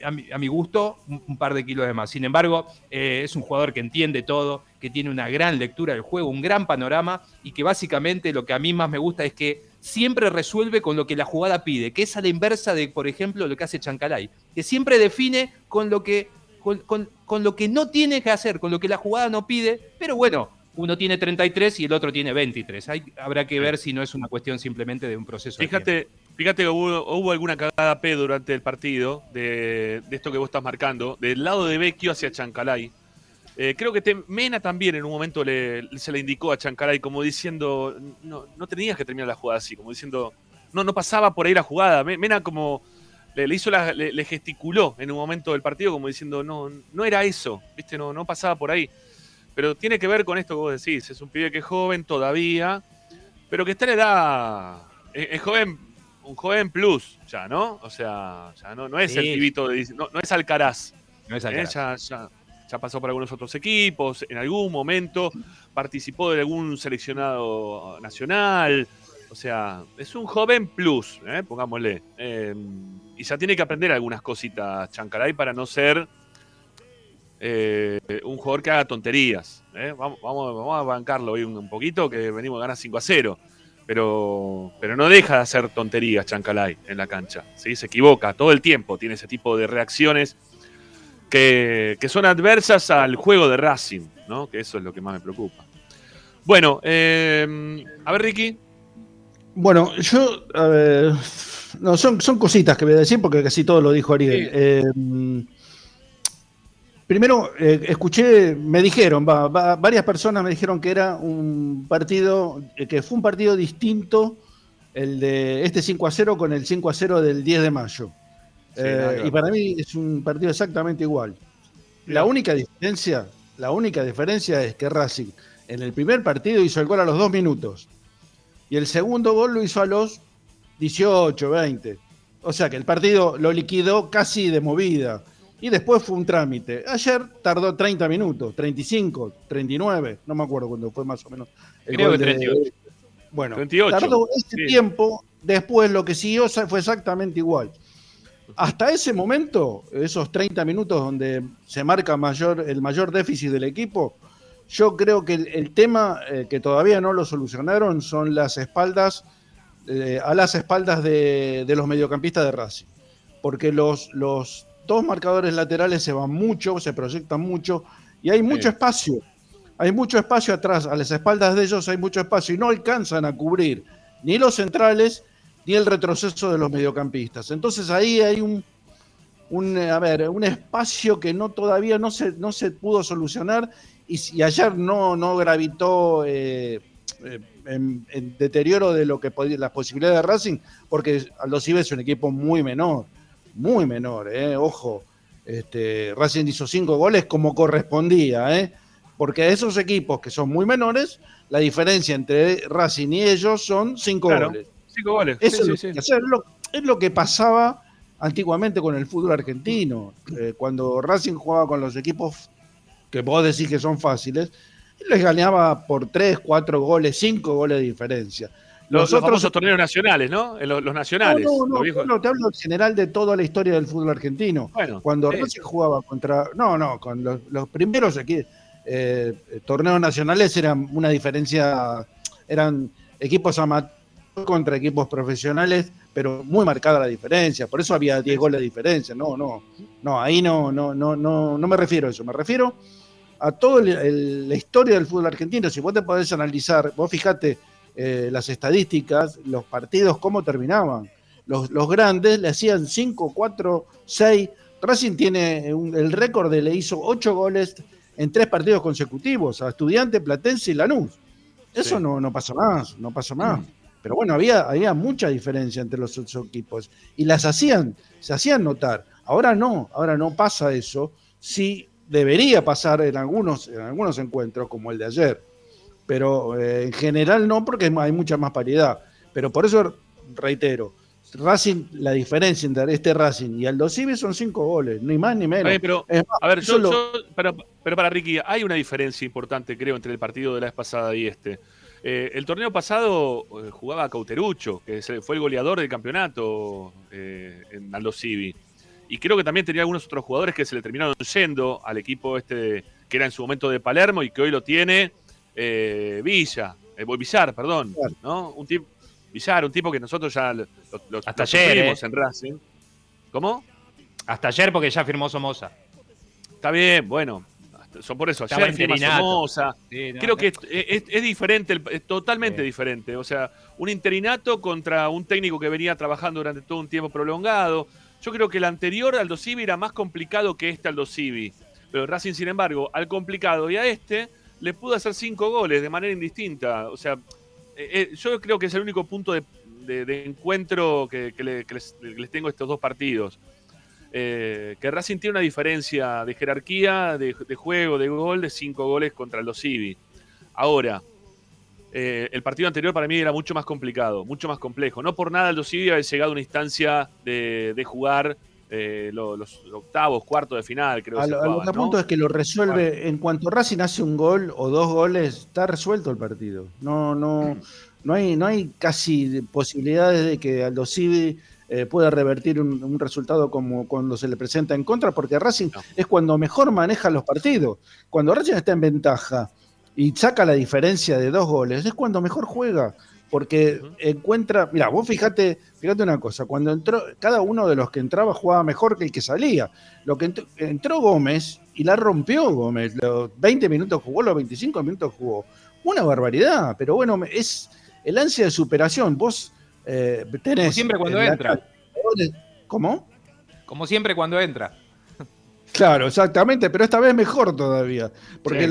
a, mi, gusto, un, par de kilos de más. Sin embargo, es un jugador que entiende todo, que tiene una gran lectura del juego, un gran panorama y que básicamente lo que a mí más me gusta es que siempre resuelve con lo que la jugada pide, que es a la inversa de, por ejemplo, lo que hace Chancalay, que siempre define con lo que, con, lo que no tiene que hacer, con lo que la jugada no pide, pero bueno, uno tiene 33 y el otro tiene 23. habrá que ver si no es una cuestión simplemente de un proceso. Fíjate, Fíjate que hubo, alguna cagada P durante el partido de, esto que vos estás marcando, del lado de Vecchio hacia Chancalay. Eh, creo que Mena también en un momento se le indicó a Chancalay como diciendo, no, no tenías que terminar la jugada así, como diciendo, no, no pasaba por ahí la jugada. Mena como le, hizo le, gesticuló en un momento del partido como diciendo, no, no era eso, viste, no, no pasaba por ahí. Pero tiene que ver con esto que vos decís, es un pibe que es joven todavía, pero que está en edad, es joven un joven plus, ya, ¿no? O sea, ya no, no es el pibito, de, no, no, es Alcaraz. No es Alcaraz. Ya, ya pasó por algunos otros equipos, en algún momento participó de algún seleccionado nacional. O sea, es un joven plus, ¿eh? pongámosle. Eh, y ya tiene que aprender algunas cositas Chancalay para no ser eh, un jugador que haga tonterías. Vamos, vamos, a bancarlo hoy un, poquito, que venimos a ganar 5 a 0. Pero, pero no deja de hacer tonterías Chancalay en la cancha. ¿sí? Se equivoca todo el tiempo, tiene ese tipo de reacciones que, son adversas al juego de Racing, ¿no? que eso es lo que más me preocupa. Bueno, a ver Ricky. Bueno, yo no, son, son cositas que voy a decir porque casi todo lo dijo Ariel. Eh, primero, eh, escuché, me dijeron, varias personas me dijeron que era un partido, eh, que fue un partido distinto el de este 5 a 0 con el 5 a 0 del 10 de mayo. Y para mí es un partido exactamente igual. La única diferencia, la única diferencia es que Racing en el primer partido hizo el gol a los dos minutos. Y el segundo gol lo hizo a los 18, 20. O sea que el partido lo liquidó casi de movida. Y después fue un trámite. Ayer tardó 30 minutos, 35, 39, no me acuerdo cuándo fue más o menos. El Creo que 38. bueno, tardó ese tiempo. Después lo que siguió fue exactamente igual. Hasta ese momento, esos 30 minutos donde se marca mayor, el mayor déficit del equipo, yo creo que el, tema eh, que todavía no lo solucionaron son las espaldas eh, a las espaldas de, los mediocampistas de Racing. Porque los, los dos marcadores laterales se van mucho, se proyectan mucho y hay mucho espacio. Hay mucho espacio atrás, a las espaldas de ellos hay mucho espacio y no alcanzan a cubrir ni los centrales ni el retroceso de los mediocampistas. Entonces ahí hay un, un, a ver, un espacio que no todavía no se, no se pudo solucionar y, ayer no, no gravitó eh, eh, en, deterioro de lo que las posibilidades de Racing, porque Aldo Cibe es un equipo muy menor, muy menor, eh, ojo. Este, Racing hizo cinco goles como correspondía, eh, porque a esos equipos que son muy menores, la diferencia entre Racing y ellos son cinco goles. Cinco goles. Eso es, lo, que pasaba antiguamente con el fútbol argentino. Eh, cuando Racing jugaba con los equipos que vos decís que son fáciles, les ganaba por 3, 4 goles, 5 goles de diferencia. Los, otros torneos nacionales, ¿no? Los, nacionales. No, no, no, te hablo en general de toda la historia del fútbol argentino. Bueno, Cuando Racing jugaba contra. No, no, con los, primeros aquí, eh, torneos nacionales eran una diferencia. Eran equipos amateurs contra equipos profesionales, pero muy marcada la diferencia. Por eso había 10 goles de diferencia. No, no. No, ahí no, no, no, no, no me refiero a eso. Me refiero a toda la historia del fútbol argentino. Si vos te podés analizar, vos fijate eh, las estadísticas, los partidos, cómo terminaban. Los, los grandes le hacían 5, 4, 6. Racing tiene el récord de le hizo 8 goles en tres partidos consecutivos a Estudiante, Platense y Lanús. Eso no, no pasó más, no pasó más. Mm. Pero bueno, había, había mucha diferencia entre los otros equipos y las hacían, se hacían notar. Ahora no, ahora no pasa eso. Sí debería pasar en algunos, en algunos encuentros, como el de ayer. Pero eh, en general no, porque hay mucha más paridad. Pero por eso reitero, Racing, la diferencia entre este Racing y Aldo Civi son cinco goles, ni más ni menos. pero, a ver, pero, para Ricky, hay una diferencia importante, creo, entre el partido de la vez pasada y este. Eh, el torneo pasado eh, jugaba Cauterucho, que fue el goleador del campeonato en Aldo Civi. Y creo que también tenía algunos otros jugadores que se le terminaron yendo al equipo este que era en su momento de Palermo y que hoy lo tiene eh, Villa, eh, Villar, perdón, ¿no? Un tipo, Villar, un tipo que nosotros ya lo, Hasta ayer, eh. en Racing. ¿Cómo? Hasta ayer porque ya firmó Somoza. Está bien, bueno, son por eso, ayer firmó Somoza. Creo que es, diferente, es totalmente diferente. O sea, un interinato contra un técnico que venía trabajando durante todo un tiempo prolongado. Yo creo que el anterior Aldo Civi era más complicado que este Aldo Civi. Pero Racing, sin embargo, al complicado y a este le pudo hacer cinco goles de manera indistinta. O sea, eh, eh, yo creo que es el único punto de, encuentro que, les, tengo estos dos partidos. Eh, que Racing tiene una diferencia de jerarquía, de, juego, de gol, de cinco goles contra Aldo Civi. Ahora, eh, el partido anterior para mí era mucho más complicado, mucho más complejo. No por nada el Civi había llegado a una instancia de, jugar eh, lo- los, octavos, cuartos de final, creo A que lo, que ¿no? apunto es que lo resuelve, en cuanto Racing hace un gol o dos goles, está resuelto el partido. No, no, no hay, no hay casi posibilidades de que Aldo Civi eh, pueda revertir un, un resultado como cuando se le presenta en contra, porque Racing No. es cuando mejor maneja los partidos. Cuando Racing está en ventaja y saca la diferencia de dos goles, es cuando mejor juega. Porque encuentra, mira, vos fíjate, fíjate una cosa, cuando entró, cada uno de los que entraba jugaba mejor que el que salía. Lo que entró, entró Gómez y la rompió Gómez. Los 20 minutos jugó, los 25 minutos jugó. Una barbaridad, pero bueno, es el ansia de superación. Vos eh, tenés. Como siempre cuando entra. ¿Cómo? Como siempre cuando entra. Claro, exactamente, pero esta vez mejor todavía, porque Sí,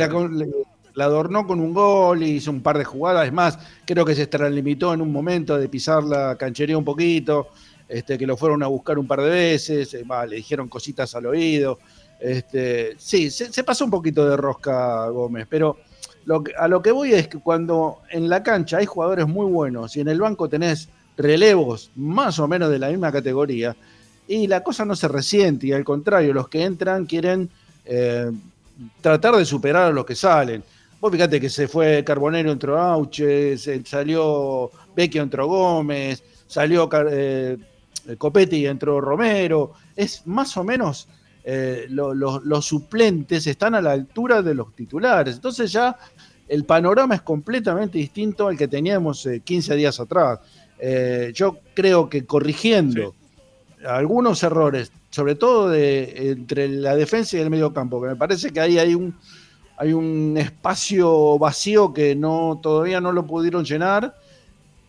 la, adornó con un gol y hizo un par de jugadas. Es más, creo que se extralimitó en un momento de pisar la canchería un poquito, este, que lo fueron a buscar un par de veces, le dijeron cositas al oído. Este, sí, se, se pasó un poquito de rosca Gómez, pero lo que- a lo que voy es que cuando en la cancha hay jugadores muy buenos y en el banco tenés relevos más o menos de la misma categoría, y la cosa no se resiente, y al contrario, los que entran quieren eh, tratar de superar a los que salen. Vos fíjate que se fue Carbonero, entró Auche, salió Vecchio, entró Gómez, salió eh, Copetti y entró Romero. Es más o menos eh, lo- lo- los suplentes están a la altura de los titulares. Entonces ya el panorama es completamente distinto al que teníamos eh, 15 días atrás. Eh, yo creo que corrigiendo algunos errores, sobre todo de, entre la defensa y el medio campo, que me parece que ahí hay un, hay un espacio vacío que no, todavía no lo pudieron llenar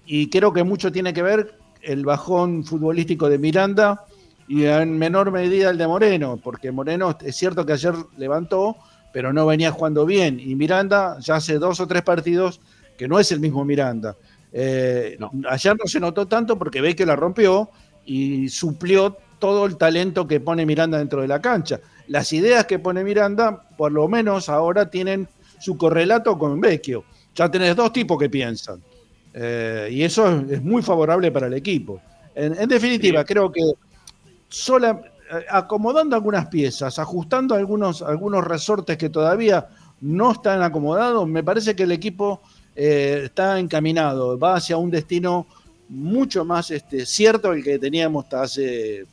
y creo que mucho tiene que ver el bajón futbolístico de Miranda y en menor medida el de Moreno, porque Moreno es cierto que ayer levantó, pero no venía jugando bien y Miranda ya hace dos o tres partidos que no es el mismo Miranda. Eh, No. Ayer no se notó tanto porque ve que la rompió y suplió todo el talento que pone Miranda dentro de la cancha. Las ideas que pone Miranda, por lo menos ahora tienen su correlato con Vecchio. Ya tenés dos tipos que piensan. Eh, y eso es, es muy favorable para el equipo. En, en definitiva, Sí. creo que sola, eh, acomodando algunas piezas, ajustando algunos, algunos resortes que todavía no están acomodados, me parece que el equipo eh, está encaminado, va hacia un destino mucho más este, cierto el que teníamos hasta hace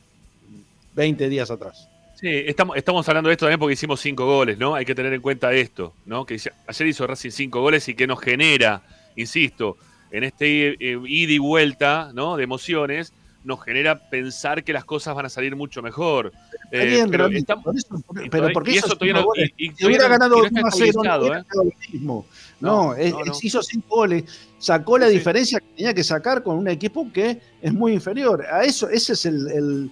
20 días atrás. Sí, estamos, estamos hablando de esto también porque hicimos cinco goles, ¿no? Hay que tener en cuenta esto, ¿no? Que ayer hizo Racing cinco goles y que nos genera, insisto, en este eh, ida y vuelta, ¿no? De emociones, nos genera pensar que las cosas van a salir mucho mejor. Está Eh, bien, pero por eso- pero porque y eso todavía cinco no- goles, y- y si hubiera ganado y no 1 está a 0, no hubiera ¿eh? ganado lo mismo. No, No, es- no, es- hizo cinco goles, sacó la Sí. diferencia que tenía que sacar con un equipo que es muy inferior. A eso, ese es el, el-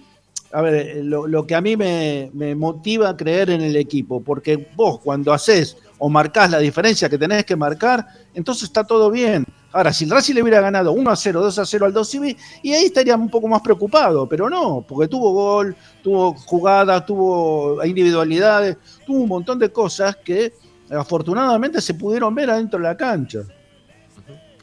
a ver, lo, lo que a mí me, me motiva a creer en el equipo, porque vos cuando haces o marcás la diferencia que tenés que marcar, entonces está todo bien. Ahora, si el Racing le hubiera ganado 1 a 0, 2 a 0 al 2 Civi, y ahí estaría un poco más preocupado, pero no, porque tuvo gol, tuvo jugadas, tuvo individualidades, tuvo un montón de cosas que afortunadamente se pudieron ver adentro de la cancha.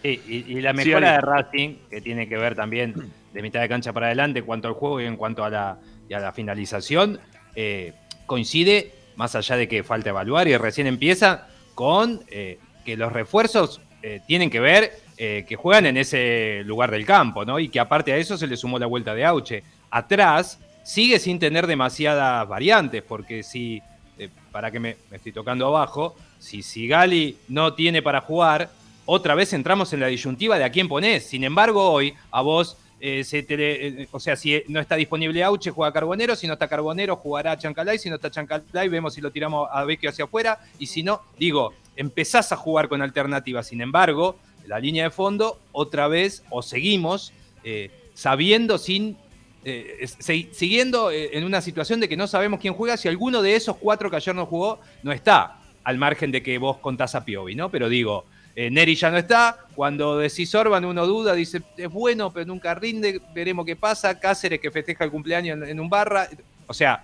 Sí, y, y la mejora de Racing, que tiene que ver también de mitad de cancha para adelante en cuanto al juego y en cuanto a la, y a la finalización, eh, coincide, más allá de que falta evaluar y recién empieza, con eh, que los refuerzos eh, tienen que ver eh, que juegan en ese lugar del campo, ¿no? Y que aparte a eso se le sumó la vuelta de Auche. Atrás sigue sin tener demasiadas variantes, porque si, para que me, estoy tocando abajo, si Sigali no tiene para jugar, otra vez entramos en la disyuntiva de a quién ponés. Sin embargo, hoy a vos, eh, se eh, o sea, si no está disponible Auche, juega Carbonero. Si no está Carbonero, jugará Chancalay. Si no está Chancalay, vemos si lo tiramos a Vecchio hacia afuera. Y si no, digo, empezás a jugar con alternativas. Sin embargo, la línea de fondo, otra vez, o seguimos eh, sabiendo sin. Eh, es- se- siguiendo eh, en una situación de que no sabemos quién juega, si alguno de esos cuatro que ayer no jugó no está, al margen de que vos contás a Piovi, ¿no? Pero digo, eh, Neri ya no está. Cuando decís Orban, uno duda, dice es bueno, pero nunca rinde. Veremos qué pasa. Cáceres que festeja el cumpleaños en, en un barra. O sea,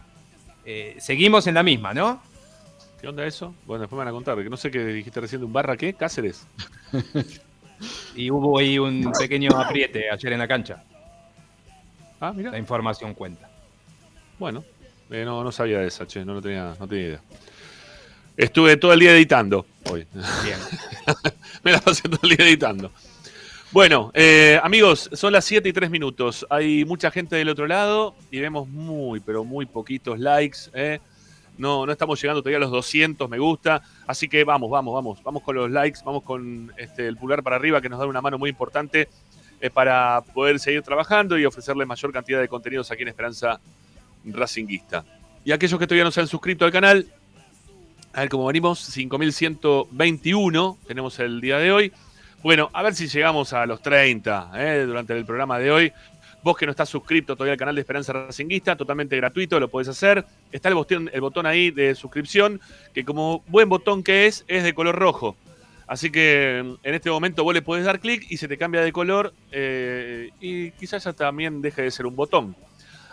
eh, seguimos en la misma, ¿no? ¿Qué onda eso? Bueno, después me van a contar, que no sé qué dijiste recién de un barra, ¿qué? ¿Cáceres? Y hubo ahí un pequeño apriete ayer en la cancha. Ah, mira. La información cuenta. Bueno, eh, no, no sabía de esa, che, no, no, tenía, no tenía idea. Estuve todo el día editando hoy. Bien. Me la pasé todo el día editando. Bueno, eh, amigos, son las 7 y 3 minutos. Hay mucha gente del otro lado y vemos muy, pero muy poquitos likes. eh. No, no estamos llegando todavía a los 200 me gusta. Así que vamos, vamos, vamos. Vamos con los likes, vamos con este, el pulgar para arriba que nos da una mano muy importante para poder seguir trabajando y ofrecerles mayor cantidad de contenidos aquí en Esperanza Racinguista. Y aquellos que todavía no se han suscrito al canal, a ver cómo venimos, 5121 tenemos el día de hoy. Bueno, a ver si llegamos a los 30 ¿eh? durante el programa de hoy. Vos que no estás suscrito todavía al canal de Esperanza Racinguista, totalmente gratuito, lo podés hacer. Está el botón, el botón ahí de suscripción, que como buen botón que es, es de color rojo. Así que en este momento vos le podés dar clic y se te cambia de color eh, y quizás ya también deje de ser un botón.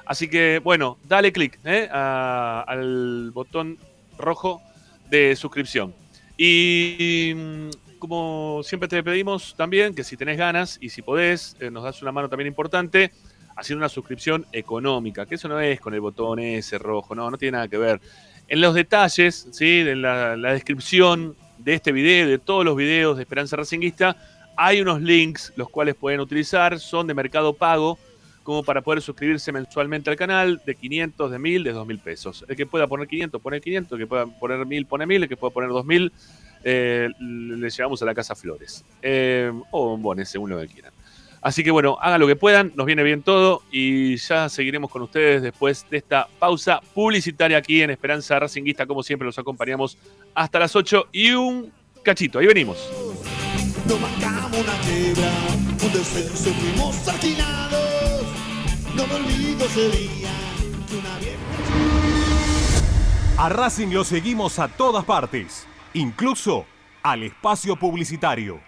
Así que bueno, dale clic ¿eh? al botón rojo de suscripción. Y mm, como siempre te pedimos también que si tenés ganas y si podés, eh, nos das una mano también importante haciendo una suscripción económica, que eso no es con el botón ese rojo, no, no tiene nada que ver. En los detalles, ¿sí? en la descripción de este video y de todos los videos de Esperanza Racinguista, hay unos links los cuales pueden utilizar, son de mercado pago, como para poder suscribirse mensualmente al canal, de 500, de 1000, de 2000 pesos. El que pueda poner 500, pone 500, el que pueda poner 1000, pone 1000, el que pueda poner 2000, eh, le llevamos a la Casa Flores. Eh, o bombones, según lo que quieran. Así que bueno, hagan lo que puedan, nos viene bien todo y ya seguiremos con ustedes después de esta pausa publicitaria aquí en Esperanza Racinguista. Como siempre, los acompañamos hasta las 8 y un cachito. Ahí venimos. No marcamos una quiebra, un descenso fuimos alquilados. No me olvido ese día que una vieja. A Racing lo seguimos a todas partes, incluso al espacio publicitario.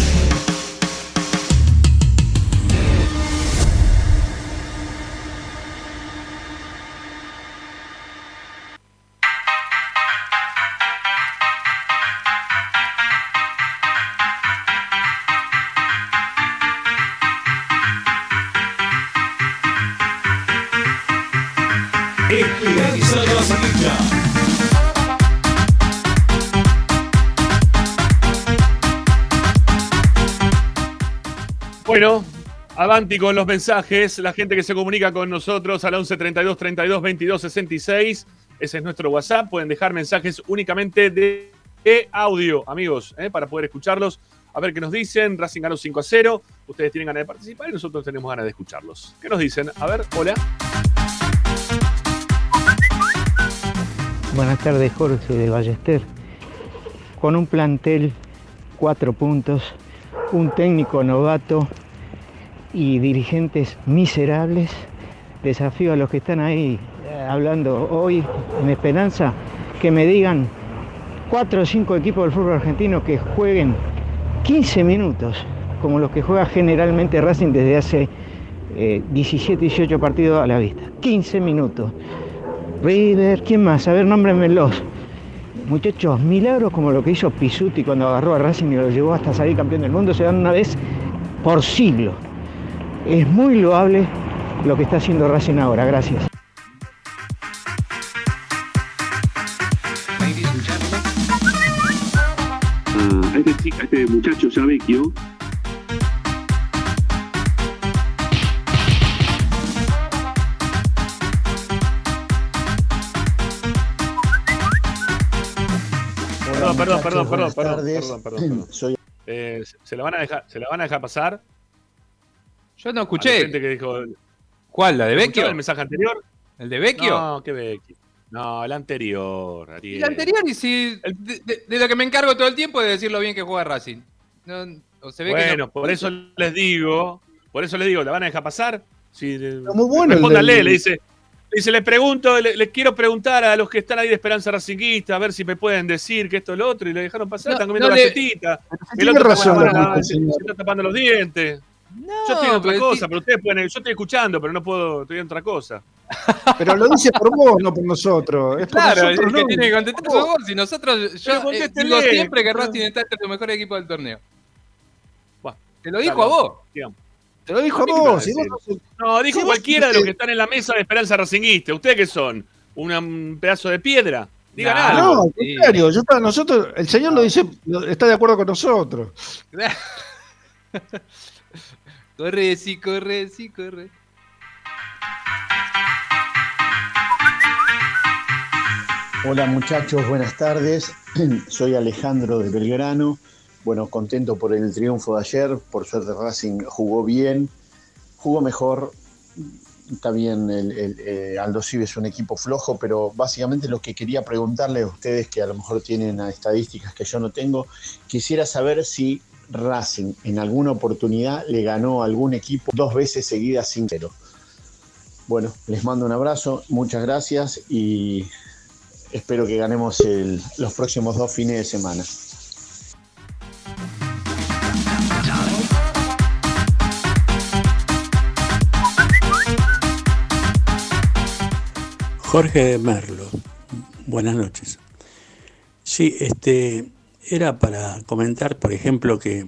Bueno, avanti con los mensajes. La gente que se comunica con nosotros al 11 32 32 22 66. Ese es nuestro WhatsApp. Pueden dejar mensajes únicamente de, audio, amigos, ¿eh? para poder escucharlos. A ver qué nos dicen. Racing ganó 5 a 0. Ustedes tienen ganas de participar y nosotros tenemos ganas de escucharlos. ¿Qué nos dicen? A ver, hola. Buenas tardes, Jorge de Ballester. Con un plantel, cuatro puntos, un técnico novato y dirigentes miserables, desafío a los que están ahí eh, hablando hoy en Esperanza que me digan cuatro o cinco equipos del fútbol argentino que jueguen 15 minutos, como los que juega generalmente Racing desde hace eh, 17, 18 partidos a la vista. 15 minutos. River, ¿quién más? A ver, nómbrenmelos. Muchachos, milagros como lo que hizo Pisuti cuando agarró a Racing y lo llevó hasta salir campeón del mundo se dan una vez por siglo. Es muy loable lo que está haciendo Racing ahora. Gracias. a este, chi- a este muchacho ya vecchio. Perdón, perdón, perdón, perdón, perdón, perdón, perdón, perdón. Soy Eh, ¿se, la van a dejar, ¿Se la van a dejar pasar? Yo no escuché. gente que dijo, ¿Cuál? ¿La de ¿escucharon Vecchio? el mensaje anterior? ¿El de Vecchio? No, qué Vecchio. No, el anterior, Ariel. la anterior, y si. De, de- de lo que me encargo todo el tiempo es de decir lo bien que juega Racing. No, o se ve que Bueno, no- por eso les digo, por eso les digo, ¿la van a dejar pasar? Sí, muy bueno el Respóndanle, del- le dice. le Dice, le pregunto, le, le quiero preguntar a los que están ahí de Esperanza Racinguista, a ver si me pueden decir que esto es lo otro, y le dejaron pasar, No, están comiendo no le- galletita. El tiene otro está razón tapando lo que la- el se está tapando los dientes. Yo estoy en otra pero cosa, pero ustedes pueden. Yo estoy escuchando, pero no puedo, estoy en otra cosa. Pero lo dice por vos, no por nosotros. Es por Claro, nosotros, el que no. tiene que contestar sos vos. Si nosotros. Yo eh, digo siempre que Racing está entre los mejores equipos del torneo. Te lo dijo a vos. digamos. Te lo dijo a ¿Qué me va a vos. si No, dijo Si vos cualquiera de los que están en la mesa de Esperanza Racinguista. ¿Ustedes qué son? ¿Una- ¿Un pedazo de piedra? Digan No, algo. No, al contrario, yo para nosotros, el señor lo dice, está de acuerdo con nosotros. corre, sí, corre, sí, corre. Hola muchachos, buenas tardes. Soy Alejandro de Belgrano. Bueno, contento por el triunfo de ayer. Por suerte Racing jugó bien, jugó mejor. Bien, el, el, eh, Aldo Civi es un equipo flojo, pero básicamente lo que quería preguntarle a ustedes, que a lo mejor tienen estadísticas que yo no tengo, quisiera saber si Racing en alguna oportunidad le ganó a algún equipo dos veces seguidas sin cero. Bueno, les mando un abrazo, muchas gracias y espero que ganemos los próximos dos fines de semana. Jorge Merlo, buenas noches. Sí, este era para comentar, por ejemplo, que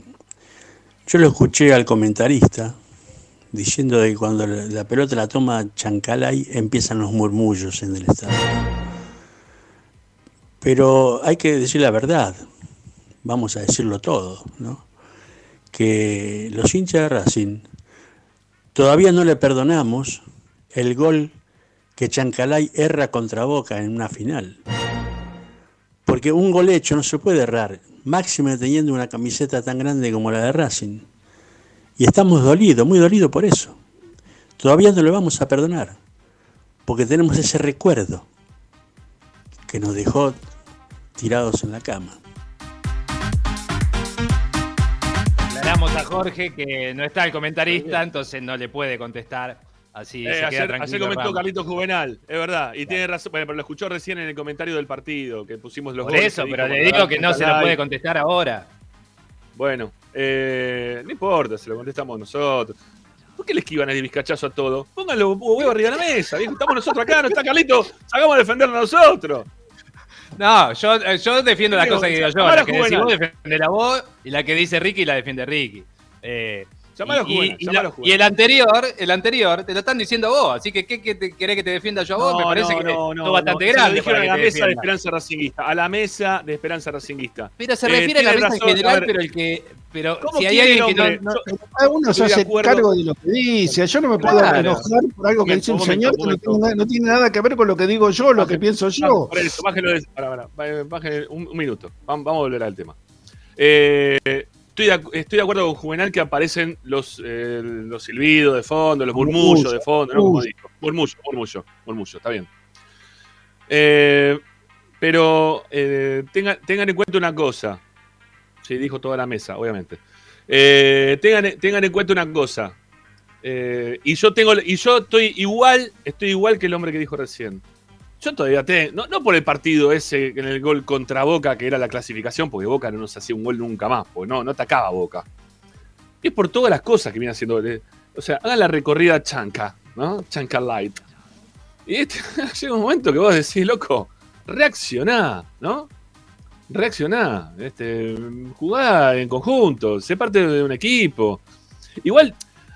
yo lo escuché al comentarista diciendo que cuando la, la pelota la toma Chancalay empiezan los murmullos en el estadio. Pero hay que decir la verdad, vamos a decirlo todo, ¿no? Que los hinchas de Racing todavía no le perdonamos el gol que Chancalay erra contra Boca en una final. Porque un gol hecho no se puede errar, máxime teniendo una camiseta tan grande como la de Racing. Y estamos dolidos, muy dolidos por eso. Todavía no lo vamos a perdonar, porque tenemos ese recuerdo que nos dejó tirados en la cama. Aclaramos a Jorge que no está el comentarista, entonces no le puede contestar Así Eh, se queda ayer, ayer comentó Ramos. Carlito Juvenal, es verdad. Y tiene razón, bueno, pero lo escuchó recién en el comentario del partido, que pusimos los Por goles eso, pero dijo, le "Bueno, digo que no se lo Chancalay". puede contestar ahora. Bueno, eh, no importa, se lo contestamos nosotros. ¿Por qué le esquivan el bizcachazo a todo? Pónganlo huevo arriba de la mesa, viejo. Estamos nosotros acá, no está Carlito. Hagamos a defenderlo nosotros. No, yo, eh, yo defiendo las cosas que digo yo. La que decís vos defendés la vos y la que dice Ricky la defiende Ricky. Eh, Llamalo y, y- y llamalo la- Juvenal. y el anterior, el anterior, te lo están diciendo vos. Así que, ¿qué, qué te, querés que te defienda yo a vos? Me parece que es bastante Se lo grande. dijeron a la mesa de. Esperanza Racinguista. A la mesa de Esperanza Racinguista. Pero se Eh, refiere a la tiene mesa razón, en general, pero el que. Pero ¿Cómo si hay alguien que no. no- Yo- Cada uno se hace acuerdo. cargo de lo que dice. Yo no me puedo Claro. enojar por algo que dice un momento, señor que no tiene, no tiene nada que ver con lo que digo yo, lo que pienso yo. Por eso, bájelo de. Un, un minuto. Vamos, vamos a volver al tema. Eh, estoy, de, estoy de acuerdo con Juvenal que aparecen los, eh, los silbidos de fondo, los murmullos Murmullo, de fondo, ¿no? Como murmullo. dijo. Murmullo, murmullo, murmullo, está bien. Eh, pero eh, tengan, tengan en cuenta una cosa. Sí, dijo toda la mesa, obviamente. Tengan, tengan en cuenta una cosa. Y yo tengo y yo estoy igual, estoy igual que el hombre que dijo recién. Yo todavía tengo, no, por el partido ese en el gol contra Boca, que era la clasificación, porque Boca no nos hacía un gol nunca más, porque no, no atacaba a Boca. Y es por todas las cosas que viene haciendo. eh, O sea, hagan la recorrida chanca, ¿no? Chanca light. Y este, llega un momento que vos decís, loco, reaccioná, ¿no? Reaccioná, este, jugá en conjunto, sé parte de un equipo. Igual,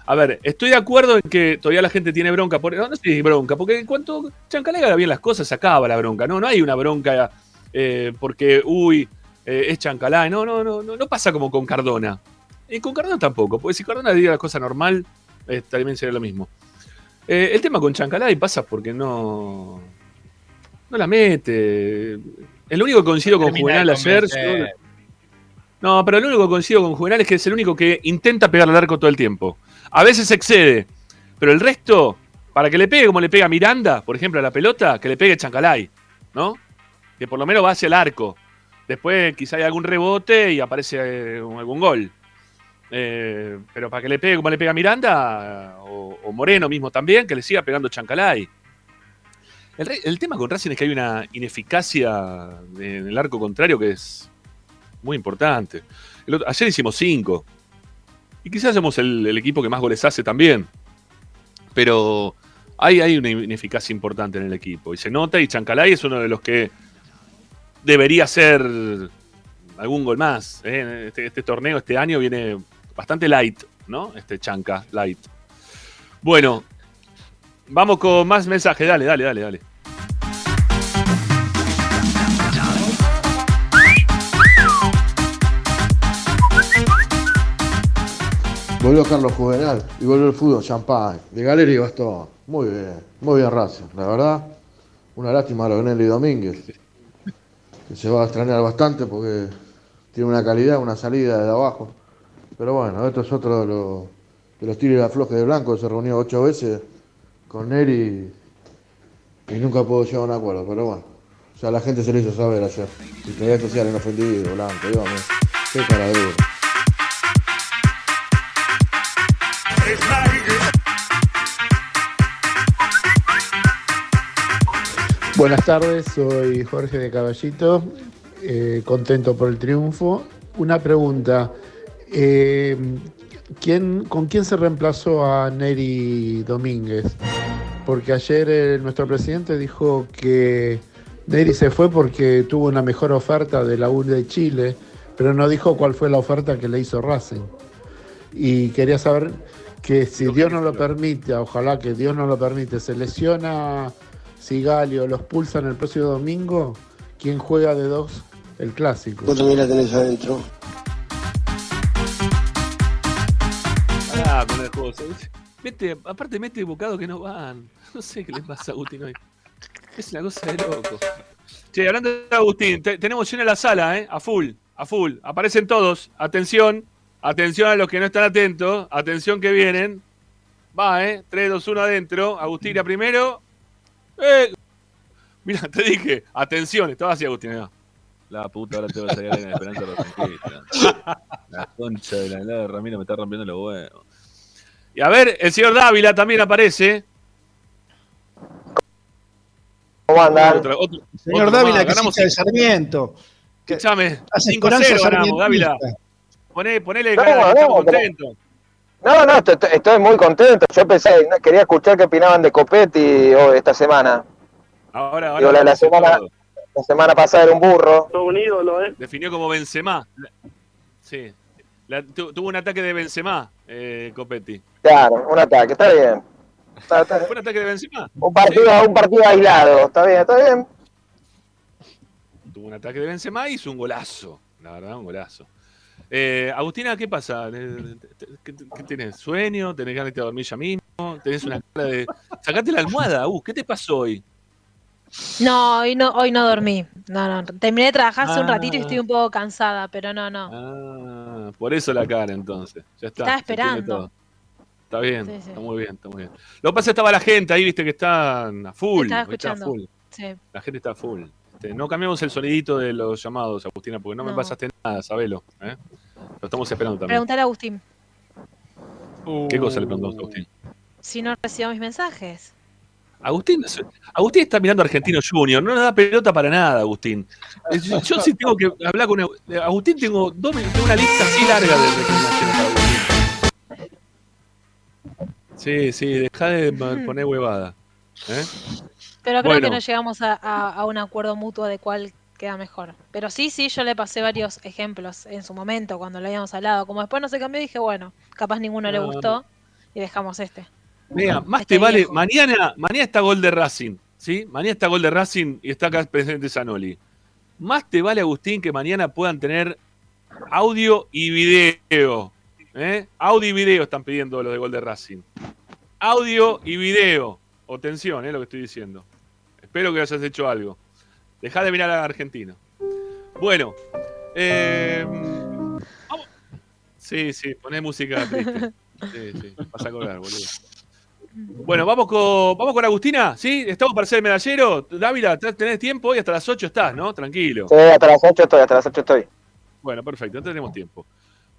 a ver, estoy de acuerdo en que todavía la gente tiene bronca. Por, no, no sé si bronca, porque en cuanto Chancalay haga bien las cosas, se acaba la bronca. No, no hay una bronca eh, porque, uy, eh, es Chancalay. No, no, no, no, no pasa como con Cardona. Y con Cardona tampoco, porque si Cardona diría las cosas normal, eh, también sería lo mismo. Eh, el tema con Chancalay pasa porque no. No la mete. El único que coincido con Juvenal ayer. No, pero lo único que coincido con Juvenal es que es el único que intenta pegarle al arco todo el tiempo. A veces excede, pero el resto, para que le pegue como le pega Miranda, por ejemplo, a la pelota, que le pegue Chancalay, ¿no? Que por lo menos va hacia el arco. Después quizá hay algún rebote y aparece eh, algún gol. Eh, pero para que le pegue como le pega Miranda, o, Moreno mismo también, que le siga pegando Chancalay. El, tema con Racing es que hay una ineficacia en el arco contrario que es muy importante. Ayer hicimos cinco. Y quizás somos el, equipo que más goles hace también. Pero hay, hay una ineficacia importante en el equipo. Y se nota, y Chancalay es uno de los que debería hacer algún gol más. ¿eh? Este, este torneo, este año, viene bastante light, ¿no? Este Chanca, light. Bueno, vamos con más mensajes. Dale, dale, dale, dale. Volvió Carlos Juvenal y volvió el fútbol champán. De Galera y. Muy bien, muy bien Racing. La verdad, una lástima lo de Nelly Domínguez. Que se va a extrañar bastante porque tiene una calidad, una salida de abajo. Pero bueno, esto es otro de los, de los tiros y aflojes de Blanco. Se reunió ocho veces con Nelly y nunca pudo llegar a un acuerdo. Pero bueno, ya la gente se lo hizo saber ayer. Y todavía sea el inofendido, Blanco. Dígame, qué cara. Buenas tardes, soy Jorge de Caballito, eh, contento por el triunfo. Una pregunta, eh, ¿quién, ¿con quién se reemplazó a Neri Domínguez? Porque ayer eh, nuestro presidente dijo que Neri se fue porque tuvo una mejor oferta de la U de Chile, pero no dijo cuál fue la oferta que le hizo Racing. Y quería saber que si Dios no lo permite, ojalá que Dios no lo permite, se lesiona Sigalio, los pulsan el próximo domingo, ¿quién juega de dos el clásico? Vos también la tenés adentro. Ah, con el. Mete, aparte mete bocados que no van. No sé qué le pasa a Agustín hoy. Es una cosa de loco. Che, hablando de Agustín, te- tenemos llena la sala, ¿eh? A full, a full. Aparecen todos. Atención, atención a los que no están atentos. Atención que vienen. Va, ¿eh? 3, 2, 1 adentro. Agustina primero. Eh. Mira, te dije, atención, estaba así Agustín. ¿no? La puta, ahora tengo que salir en Esperanza Rosentista. La concha de la helada de Ramiro me está rompiendo los huevos. Y a ver, el señor Dávila también aparece. ¿Cómo andan? Otro, otro, señor otro Dávila, más. ganamos de Sarmiento. Escuchame, 5-0 ganamos, Dávila. Poné, ponele cara, estamos contentos. No, no, estoy, estoy muy contento. Yo pensé, quería escuchar qué opinaban de Copetti hoy, esta semana. Ahora, ahora Digo, la, semana, la semana pasada era un burro. Todo un ídolo, ¿eh? Definió como Benzema. Sí. La- tu- tuvo un ataque de Benzema, eh, Copetti. Claro, un ataque, está bien. Está- está- ¿Fue un ataque de Benzema? un, partido, un partido aislado, está bien, está bien. Tuvo un ataque de Benzema y hizo un golazo. La verdad, un golazo. Eh, Agustina, ¿qué pasa? Eh, ¿Qué, qué tenés? ¿Sueño? ¿Tenés ganas de dormir ya mismo? ¿Tenés una cara de. Sacate la almohada, uh, ¿qué te pasó hoy? No, hoy no, hoy no dormí. No, no. Terminé de trabajar hace un Ah. ratito y estoy un poco cansada, pero no, no. Ah, por eso la cara entonces. Ya está. Estaba esperando. Está bien, Sí, sí. está muy bien, está muy bien. Lo que pasa es que estaba la gente ahí, viste, que están a full. Está full. Sí. La gente está a full. Este, no cambiamos el sonidito de los llamados, Agustina, porque no, me No. pasaste nada, sabelo. ¿eh? Lo estamos esperando también. Preguntar a Agustín ¿Qué cosa le preguntamos a Agustín? si no recibió mis mensajes. Agustín, Agustín está mirando a Argentino Junior, no nos da pelota para nada, Agustín. Yo, yo sí tengo que hablar con eh, Agustín, tengo, dos, tengo una lista así larga de reclamaciones para Agustín. Sí, sí, deja de poner huevada. ¿eh? Pero creo Bueno. que no llegamos a, a- a un acuerdo mutuo de cuál queda mejor. Pero sí, sí, yo le pasé varios ejemplos en su momento cuando lo habíamos hablado. Como después no se cambió, dije, bueno, capaz ninguno le gustó y dejamos este. Mira, más Este te vale. viejo. Mañana, mañana está gol de Racing, ¿sí? Mañana está gol de Racing y está acá presente Zanoli. Más te vale, Agustín, que mañana puedan tener audio y video. ¿eh? Audio y video están pidiendo los de gol de Racing. Audio y video. Atención, es lo que estoy diciendo. Espero que hayas hecho algo. Dejá de mirar a Argentina. Bueno. eh, vamos. Sí, sí, poné música triste. Sí, sí, vas a colgar, boludo. Bueno, vamos con, vamos con Agustina, ¿sí? ¿Estamos para hacer el medallero? Dávila, ¿tenés tiempo? Hoy hasta las 8 estás, ¿no? Tranquilo. Sí, hasta las 8 estoy, hasta las 8 estoy. Bueno, perfecto, entonces tenemos tiempo.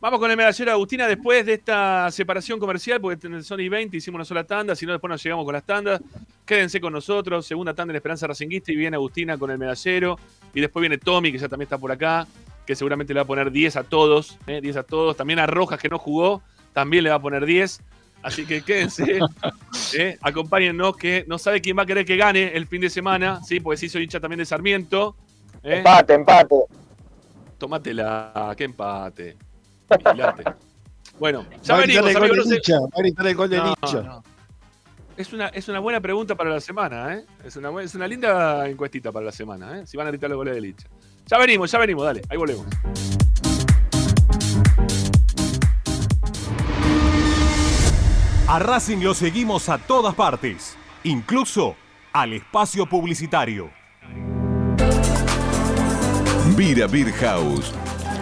Vamos con el medallero Agustina después de esta separación comercial, porque en el Sony 20 hicimos una sola tanda, si no después nos llegamos con las tandas. Quédense con nosotros, segunda tanda en Esperanza Racinguista y viene Agustina con el medallero. Y después viene Tommy, que ya también está por acá, que seguramente le va a poner 10 a todos, ¿eh? 10 a todos. También a Rojas, que no jugó, también le va a poner 10. Así que quédense, ¿eh? acompáñennos, que no sabe quién va a querer que gane el fin de semana, ¿sí? porque sí soy hincha también de Sarmiento. ¿eh? Empate, empate. Tómatela, qué empate. Bueno, ya venimos, amigos. no sé- el gol de No. Es una, es una buena pregunta para la semana, ¿eh? Es una, es una linda encuestita para la semana, ¿eh? Si van a gritar los goles de Licha. Ya venimos, ya venimos, dale, ahí volvemos. A Racing lo seguimos a todas partes, incluso al espacio publicitario. Vira Beer House.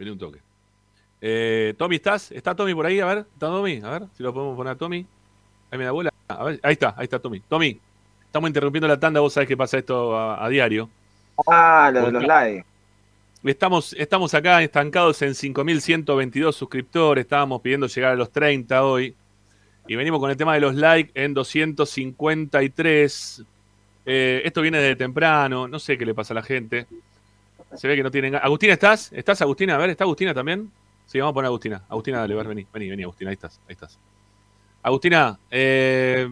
Vení un toque. Eh, Tommy, ¿estás? ¿Está Tommy por ahí? A ver, ¿está Tommy? A ver si lo podemos poner a Tommy. Ahí me da bola. A ver, ahí está, ahí está Tommy. Tommy, estamos interrumpiendo la tanda, vos sabés que pasa esto a, a diario. Ah, lo de los likes. Estamos, estamos acá estancados en 5.122 suscriptores, estábamos pidiendo llegar a los 30 hoy. Y venimos con el tema de los likes en 253. Eh, esto viene de temprano, no sé qué le pasa a la gente. Se ve que no tienen... Agustina, ¿estás? ¿Estás, Agustina? A ver, ¿está Agustina también? Sí, vamos a poner a Agustina. Agustina, dale, vení, vení, vení, Agustina, ahí estás, ahí estás. Agustina, eh,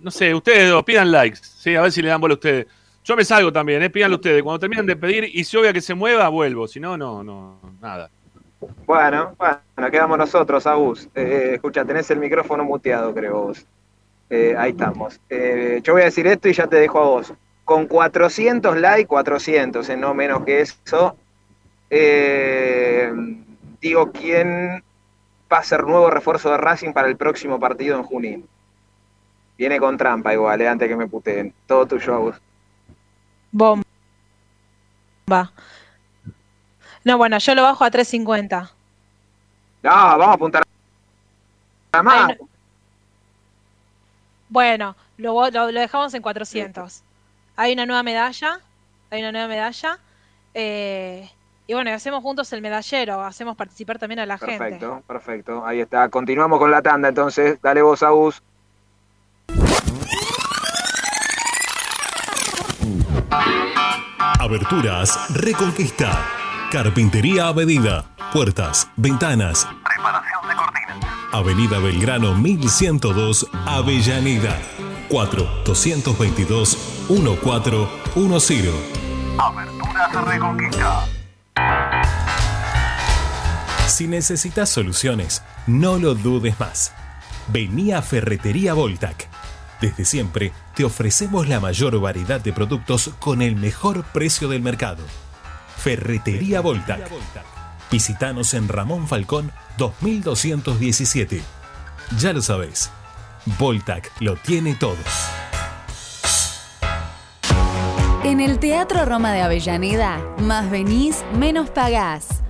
no sé, ustedes dos, pidan likes, sí, a ver si le dan bola a ustedes. Yo me salgo también, eh, pídanlo ustedes. Cuando terminen de pedir y si obvia que se mueva, vuelvo. Si no, no, no, nada. Bueno, bueno, quedamos nosotros, Agus. Eh, escucha, tenés el micrófono muteado, creo vos. Eh, ahí estamos. Eh, yo voy a decir esto y ya te dejo a vos. Con 400 likes, 400, eh, no menos que eso, eh, digo quién va a ser nuevo refuerzo de Racing para el próximo partido en Junín. Viene con trampa igual, eh, antes que me puteen. Todo tuyo, Agus. Bomba. No, bueno, yo lo bajo a 350. No, vamos a apuntar a más. Ay, no. Bueno, lo, lo- lo dejamos en 400. Hay una nueva medalla. Hay una nueva medalla. eh, y bueno, y hacemos juntos el medallero. Hacemos participar también a la gente. Perfecto, perfecto. Ahí está. Continuamos con la tanda entonces. Dale vos, Agus. Aberturas Reconquista. Carpintería a medida. Puertas, ventanas. Reparación de cortinas. Avenida Belgrano 1102, Avellaneda. 4-222-1410. Aberturas Reconquista. Si necesitas soluciones, no lo dudes más. Vení a Ferretería Voltac. Desde siempre te ofrecemos la mayor variedad de productos con el mejor precio del mercado. Ferretería Voltac. Visítanos en Ramón Falcón 2217. Ya lo sabéis. Voltac lo tiene todo. En el Teatro Roma de Avellaneda, más venís, menos pagás.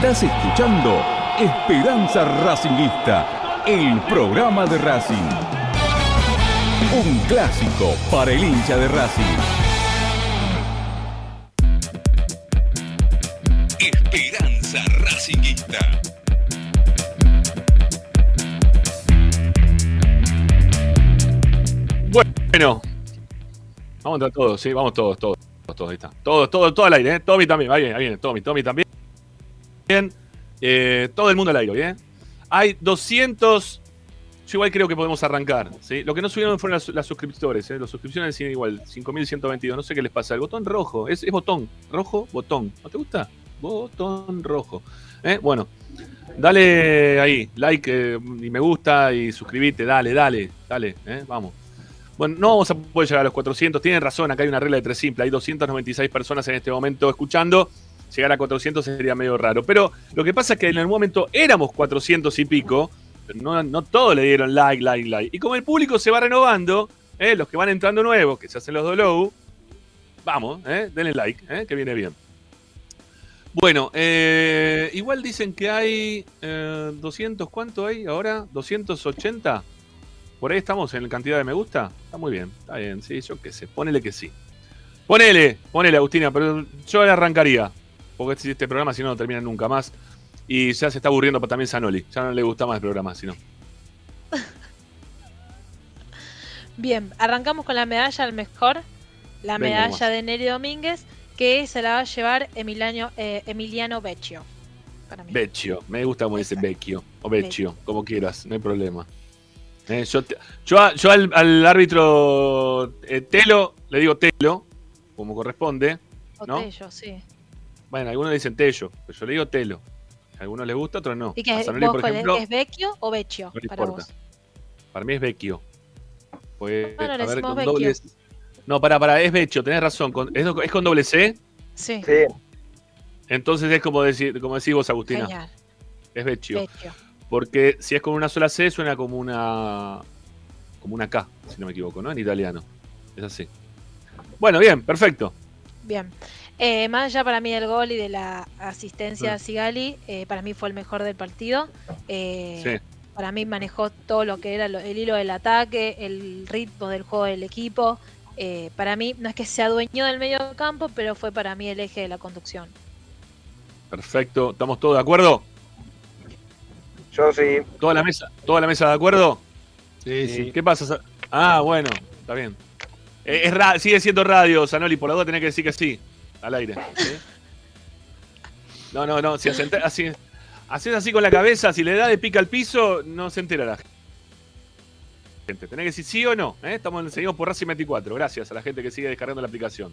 Estás escuchando Esperanza Racingista, el programa de Racing. Un clásico para el hincha de Racing. Esperanza Racingista. Bueno, vamos a entrar todos, sí, vamos todos, todos, todos, ahí está. Todos, todo, todo al aire, ¿eh? Tommy también, ahí viene, ahí viene, Tommy, Tommy también. Eh, todo el mundo al aire, ¿bien? Hay 200, yo igual creo que podemos arrancar. Lo que no subieron fueron las, las suscriptores, ¿eh? Los suscripciones siguen igual, 5122, no sé qué les pasa. El botón rojo, es, botón, rojo, botón. ¿No te gusta? Botón rojo. ¿Eh? Bueno, dale ahí, like eh, y me gusta y suscribite, dale, dale, dale, vamos. Bueno, no vamos a poder llegar a los 400, tienen razón, acá hay una regla de tres simple, hay 296 personas en este momento escuchando. Llegar a 400 sería medio raro. Pero lo que pasa es que en algún momento éramos 400 y pico, no, no todos le dieron like, like, like. Y como el público se va renovando, ¿eh? los que van entrando nuevos, que se hacen los dolow, vamos, ¿eh? denle like, ¿eh? que viene bien. Bueno, igual dicen que hay eh, 200, ¿cuánto hay ahora? ¿280? ¿Por ahí estamos en la cantidad de me gusta? Está muy bien, está bien, sí, yo qué sé, ponele que sí. Ponele, ponele Agustina, pero yo le arrancaría, porque si este programa si no no termina nunca más. Y ya se está aburriendo también Sanoli, ya no le gusta más el programa, si no. Bien, arrancamos con la medalla al mejor, la Venga medalla nomás. de Neri Domínguez, que se la va a llevar Emiliano, eh, Emiliano Vecchio. Para mí. Vecchio, me gusta como dice Vecchio, o Vecchio, como quieras, no hay problema. Eh, yo te- yo, al, al árbitro eh, Telo le digo Telo, como corresponde, O ¿no? Tello, sí. Bueno, algunos le dicen Tello, pero yo le digo Telo. A algunos les gusta, a otros no. ¿Y que A es, vos por ejemplo, ¿Es Vecchio o Vecchio? no para importa. vos. Para mí es Vecchio. Pues, Bueno, a ver, con Vecchio. doble C- No, para, para, es Vecchio, tenés razón. con- ¿es, es con doble C? Sí. Entonces es como, decir, como decís vos, Agustina. Genial. Es Vecchio. Vecchio. Porque si es con una sola C, suena como una. como una K, si no me equivoco, ¿no? En italiano. Es así. Bueno, bien, perfecto. Bien. Eh, más allá para mí del gol y de la asistencia Sí. a Sigali, eh, para mí fue el mejor del partido. Eh, Sí. Para mí manejó todo lo que era lo- el hilo del ataque, el ritmo del juego del equipo. Eh, para mí, no es que se adueñó del medio campo, pero fue para mí el eje de la conducción. Perfecto. ¿Estamos todos de acuerdo? Yo sí. ¿Toda la mesa, toda la mesa de acuerdo? Sí, sí. ¿Qué pasa? Sa- Ah, bueno, está bien. Eh, es ra- sigue siendo radio, Zanoli, por la duda tenés que decir que sí, al aire. ¿sí? No, no, no, si asenta- así, haces así con la cabeza, si le da de pica al piso, no se entera la gente. Tenés que decir sí o no. ¿eh? Estamos, seguimos por Racing 24. Gracias a la gente que sigue descargando la aplicación.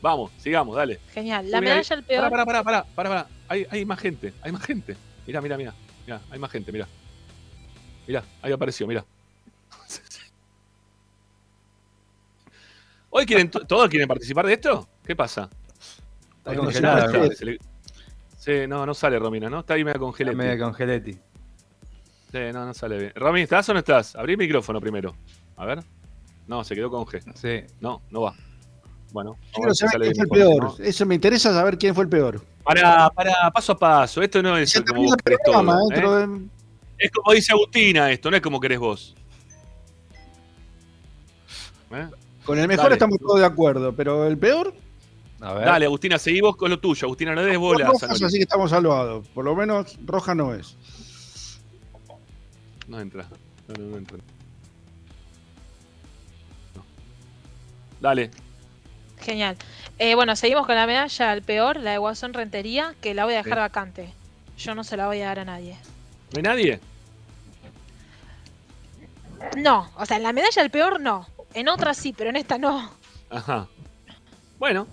Vamos, sigamos, dale. Genial. La medalla al peor. Pará, pará, pará, pará, pará. Hay, hay más gente, hay más gente. Mirá, mirá, mirá. Mirá, hay más gente, mirá. Mirá, ahí apareció, mirá. ¿Hoy quieren, to- todos quieren participar de esto? ¿Qué pasa? Está Ahí congelada, Sí, no, no sale Romina, ¿no? Está ahí media congelete. Media congeletti. Sí, no, no sale bien. Romy, ¿estás o no estás? Abrí el micrófono primero. A ver. No, se quedó con G. Sí. No, no va. Bueno. Quiero saber quién fue el peor. Eso me interesa saber quién fue el peor. Para, para, paso a paso. Esto no es como vos querés todo. ¿eh? de- Es como dice Agustina esto, no es como querés vos. ¿Eh? Con el mejor Dale. estamos todos de acuerdo, pero el peor. A Dale, Agustina, seguí vos con lo tuyo. Agustina, no des bola. rojas, así que estamos salvados. Por lo menos roja no es. No entra. No, no, no entra. No. Dale. Genial. Eh, bueno, seguimos con la medalla al peor, la de Guasón Rentería, que la voy a dejar Sí. vacante. Yo no se la voy a dar a nadie. ¿No hay nadie? No, o sea, en la medalla al peor no. En otras sí, pero en esta no. Ajá. Bueno.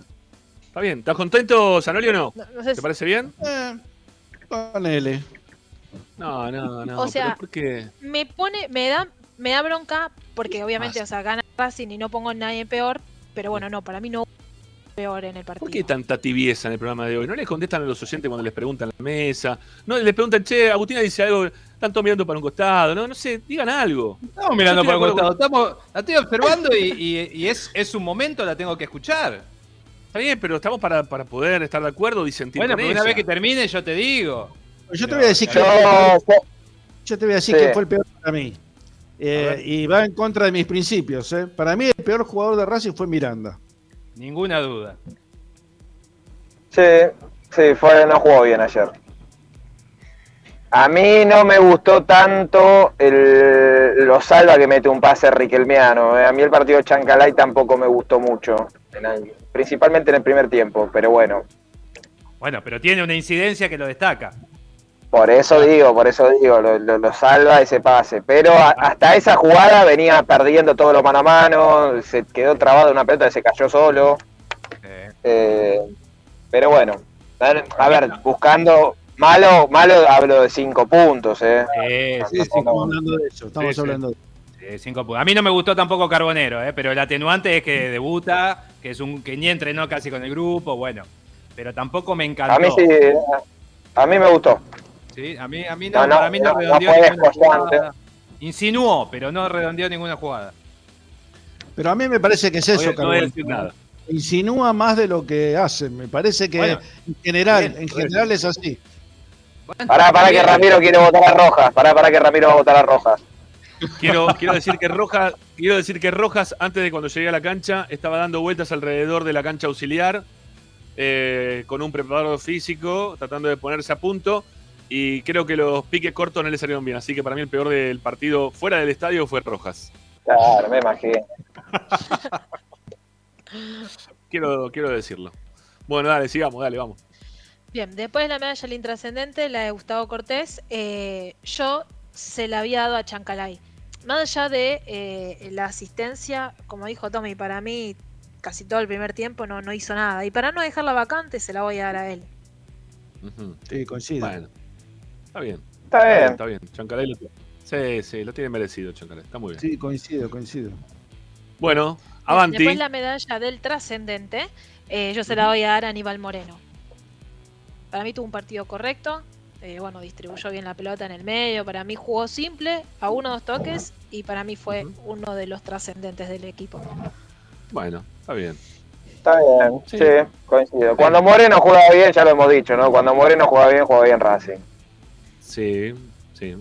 Está bien. ¿Estás contento, Zanoli, o no? No- no sé ¿Te si- parece bien? Eh, ponele. No, no, no. O sea, ¿por qué? Me pone, me da, me da bronca, porque obviamente, Ah, o sea, gana Racing y no pongo a nadie peor, pero bueno, no, para mí no peor en el partido. ¿Por qué tanta tibieza en el programa de hoy? ¿No les contestan a los oyentes cuando les preguntan en la mesa? ¿No les preguntan, che, Agustina dice algo, están todos mirando para un costado? No, no sé, digan algo. Estamos mirando para acuerdo costado. Estamos, la estoy observando y, y- y es, es un momento, la tengo que escuchar. Está bien, pero estamos para, para poder estar de acuerdo y disentir Bueno, pero una vez que termine, yo te digo. Yo te voy a decir que. Yo- Yo te voy a decir Sí. que fue el peor para mí. Eh, y va en contra de mis principios. ¿eh? Para mí, el peor jugador de Racing fue Miranda. Ninguna duda. Sí, sí, fue, no jugó bien ayer. A mí no me gustó tanto el, lo salva que mete un pase riquelmiano. eh. A mí el partido de Chancalay tampoco me gustó mucho, en el- principalmente en el primer tiempo, pero bueno, Bueno, pero tiene una incidencia que lo destaca. por eso digo, por eso digo, lo, lo- lo salva ese pase. Pero a- hasta esa jugada venía perdiendo todo lo mano a mano, se quedó trabado en una pelota que se cayó solo. Eh, pero bueno, a ver, a ver, buscando malo, malo hablo de cinco puntos, eh. Sí, sí, estamos hablando de eso. Estamos Sí, hablando de Sí, cinco puntos. A mí no me gustó tampoco Carbonero, ¿eh? pero el atenuante es que debuta, que es un que ni entrenó casi con el grupo, bueno. pero tampoco me encantó. A mí sí, a mí me gustó. Sí, a mí, a mí no, No, no, para mí no, no, redondeó no fue ninguna descollante. jugada. Insinuó, pero no redondeó ninguna jugada. Pero a mí me parece que es eso, voy a- no voy a Carboni. decir nada. Insinúa más de lo que hace. Me parece que Bueno, en general, bien, en general es así. Pará, pará que Ramiro quiere votar a Rojas. Pará, pará que Ramiro va a votar a Rojas. Quiero, quiero decir que Rojas, quiero decir que Rojas, antes de cuando llegué a la cancha, estaba dando vueltas alrededor de la cancha auxiliar, eh, con un preparador físico, tratando de ponerse a punto. Y creo que los piques cortos no le salieron bien. Así que para mí el peor del partido fuera del estadio fue Rojas. Claro, me imagino. Quiero, quiero decirlo. Bueno, dale, sigamos, dale, vamos. Bien, después de la medalla del intrascendente, la de Gustavo Cortés, eh, yo se la había dado a Chancalay. Más allá de eh, la asistencia, como dijo Tommy, para mí casi todo el primer tiempo no, no hizo nada. Y para no dejarla vacante, se la voy a dar a él. Ujú. Sí, coincido. Bueno, está bien. Está bien. Está bien. Chancalay lo tiene. Sí, sí, lo tiene merecido, Chancalay. Está muy bien. Sí, coincido, coincido. Bueno, Avanti. Después la medalla del trascendente, eh, yo se la voy a dar a Aníbal Moreno. Para mí tuvo un partido correcto. Eh, bueno, distribuyó bien la pelota en el medio. Para mí jugó simple, a uno o dos toques. Y para mí fue uno de los trascendentes del equipo. Bueno, está bien. Está bien, sí, coincido. Cuando Moreno jugaba bien, ya lo hemos dicho, ¿no? Cuando Moreno jugaba bien, jugaba bien Racing. Sí, sí.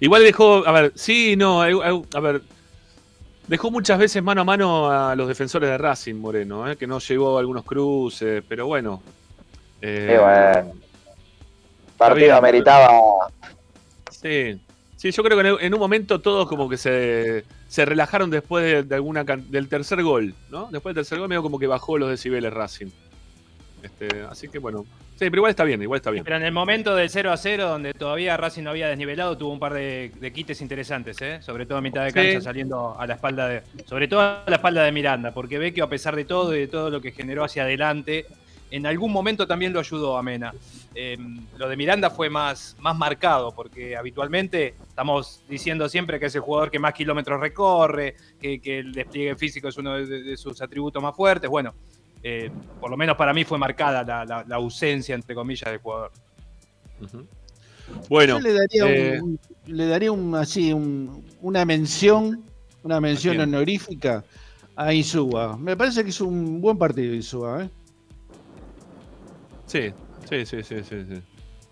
Igual dejó, a ver, sí, no, eh, eh, a ver, dejó muchas veces mano a mano a los defensores de Racing Moreno, eh, que no llegó a algunos cruces, pero bueno. eh, Sí, bueno. Partido bien, ameritaba. Sí, sí, yo creo que en, en un momento todos como que se, se relajaron después de, de alguna can- del tercer gol, ¿no? Después del tercer gol medio como que bajó los decibeles Racing. Este, así que bueno, sí, pero igual está bien, igual está bien. Pero en el momento del 0 a 0, donde todavía Racing no había desnivelado, tuvo un par de, de quites interesantes, ¿eh? sobre todo a mitad de cancha, Sí. saliendo a la espalda de. Sobre todo a la espalda de Miranda, porque ve que a pesar de todo y de todo lo que generó hacia adelante, en algún momento también lo ayudó a Mena. Eh, lo de Miranda fue más, más marcado, porque habitualmente estamos diciendo siempre que es el jugador que más kilómetros recorre, que, que el despliegue físico es uno de, de sus atributos más fuertes. Bueno, eh, por lo menos para mí fue marcada la, la- la ausencia, entre comillas, del jugador. Bueno, Yo le daría, eh, un, le daría un, así, un- una mención, una mención honorífica a Insúa. Me parece que hizo un buen partido Insúa, ¿eh? Sí, sí, sí, sí, sí. sí.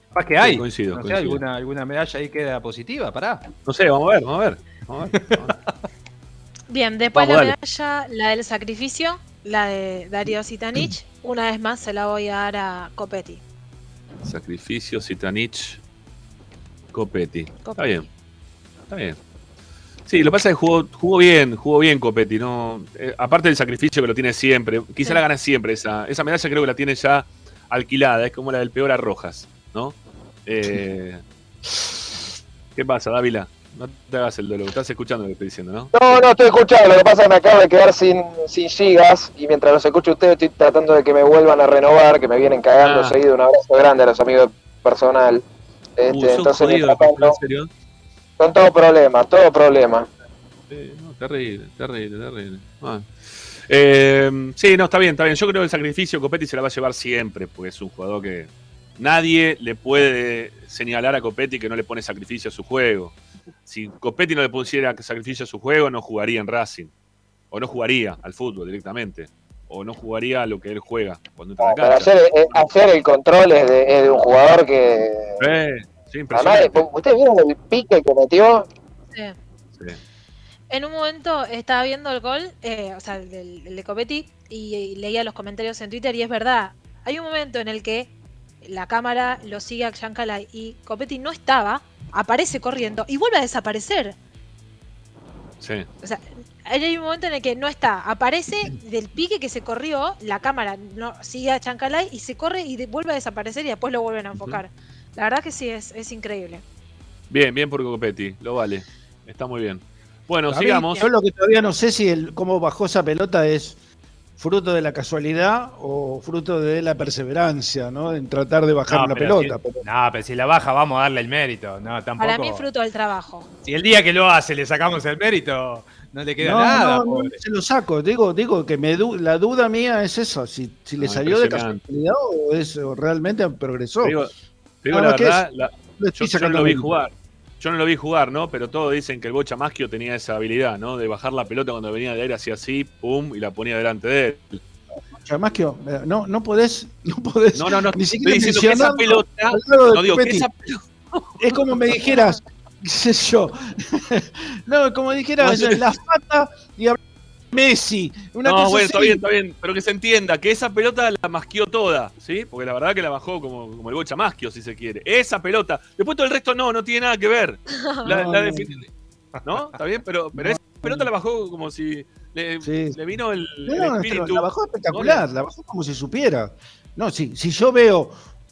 Capaz que hay. Sí, coincido, no sé, coincido. alguna, alguna medalla ahí queda positiva, pará. No sé, vamos a ver, vamos a ver. Vamos a ver. Bien, después Vamos, la dale. medalla, la del sacrificio, la de Darío Sitanich. Una vez más se la voy a dar a Copetti. Sacrificio, Sitanich, Copetti. Está bien. Está bien. Sí, lo que pasa es que jugó, jugó bien, jugó bien Copetti, ¿no? Eh, aparte del sacrificio que lo tiene siempre, quizá Sí. la gana siempre esa. Esa medalla creo que la tiene ya alquilada, es como la del peor a Rojas, ¿no? Eh, ¿Qué pasa, Dávila? No te hagas el dolor, estás escuchando lo que estoy diciendo, ¿no? No, no, estoy escuchando. Lo que pasa es que me acabo de quedar sin, sin gigas y mientras los escucho ustedes estoy tratando de que me vuelvan a renovar, que me vienen cagando Ah. seguido. Un abrazo grande a los amigos personal. Este, Uh, entonces, jodido, mientras tanto, ¿en serio? son todo problemas, todo problema. Sí, no, terrible, terrible, terrible. Ah. Eh, sí, no, está bien, está bien. Yo creo que el sacrificio Copetti se la va a llevar siempre, porque es un jugador que nadie le puede señalar a Copetti que no le pone sacrificio a su juego. Si Copetti no le pusiera sacrificio a su juego, no jugaría en Racing. O no jugaría al fútbol directamente. O no jugaría a lo que él juega cuando entra a la Pero cancha. hacer, eh, hacer el control es de, es de un jugador que. Eh, sí, Además, impresionante. ¿Ustedes vieron el pique que metió? Sí. Sí. En un momento estaba viendo el gol, eh, o sea, el, del- el de Copetti, y, y leía los comentarios en Twitter, y es verdad. Hay un momento en el que la cámara lo sigue a Chancalay y Copetti no estaba, aparece corriendo y vuelve a desaparecer. Sí. O sea, hay un momento en el que no está, aparece del pique que se corrió, la cámara no sigue a Chancalay y se corre y de- vuelve a desaparecer y después lo vuelven a enfocar. La verdad que sí, es, es increíble. Bien, bien por Copetti, lo vale. Está muy bien. Bueno, A mí, sigamos. Yo lo que todavía no sé si el, cómo bajó esa pelota es fruto de la casualidad o fruto de la perseverancia, ¿no? En tratar de bajar No, una pero pelota. si- no, pero si la baja, vamos a darle el mérito. No, tampoco. Para mí, fruto del trabajo. Si el día que lo hace le sacamos el mérito, no le queda no, nada. no, no, pobre. se lo saco. Digo, digo que me du- la duda mía es eso, si, si le No, salió de casualidad o, es, o realmente progresó. Digo, digo la verdad, eso. la- yo, yo lo vi jugar. Yo no lo vi jugar, ¿no? Pero todos dicen que el Bocha Maschio tenía esa habilidad, ¿no? De bajar la pelota cuando venía de aire así así, pum, y la ponía delante de él. Eh, no, no podés, no podés No, no, no, ni siquiera estoy diciendo que esa pelota- no digo que Es como me dijeras, qué sé yo, no, como dijeras, No, yo- la fata y Messi, una no, cosa bueno, así. está bien, está bien, pero que se entienda que esa pelota la masqueó toda, ¿sí? Porque la verdad que la bajó como, como el Bocha Maschio, si se quiere. Esa pelota. Después todo el resto no, no tiene nada que ver. La, No, la no. ¿Está bien? Pero, pero esa pelota la bajó como si le, le vino el, No, el no, espíritu. la bajó espectacular, la bajó como si supiera. No, si, si yo veo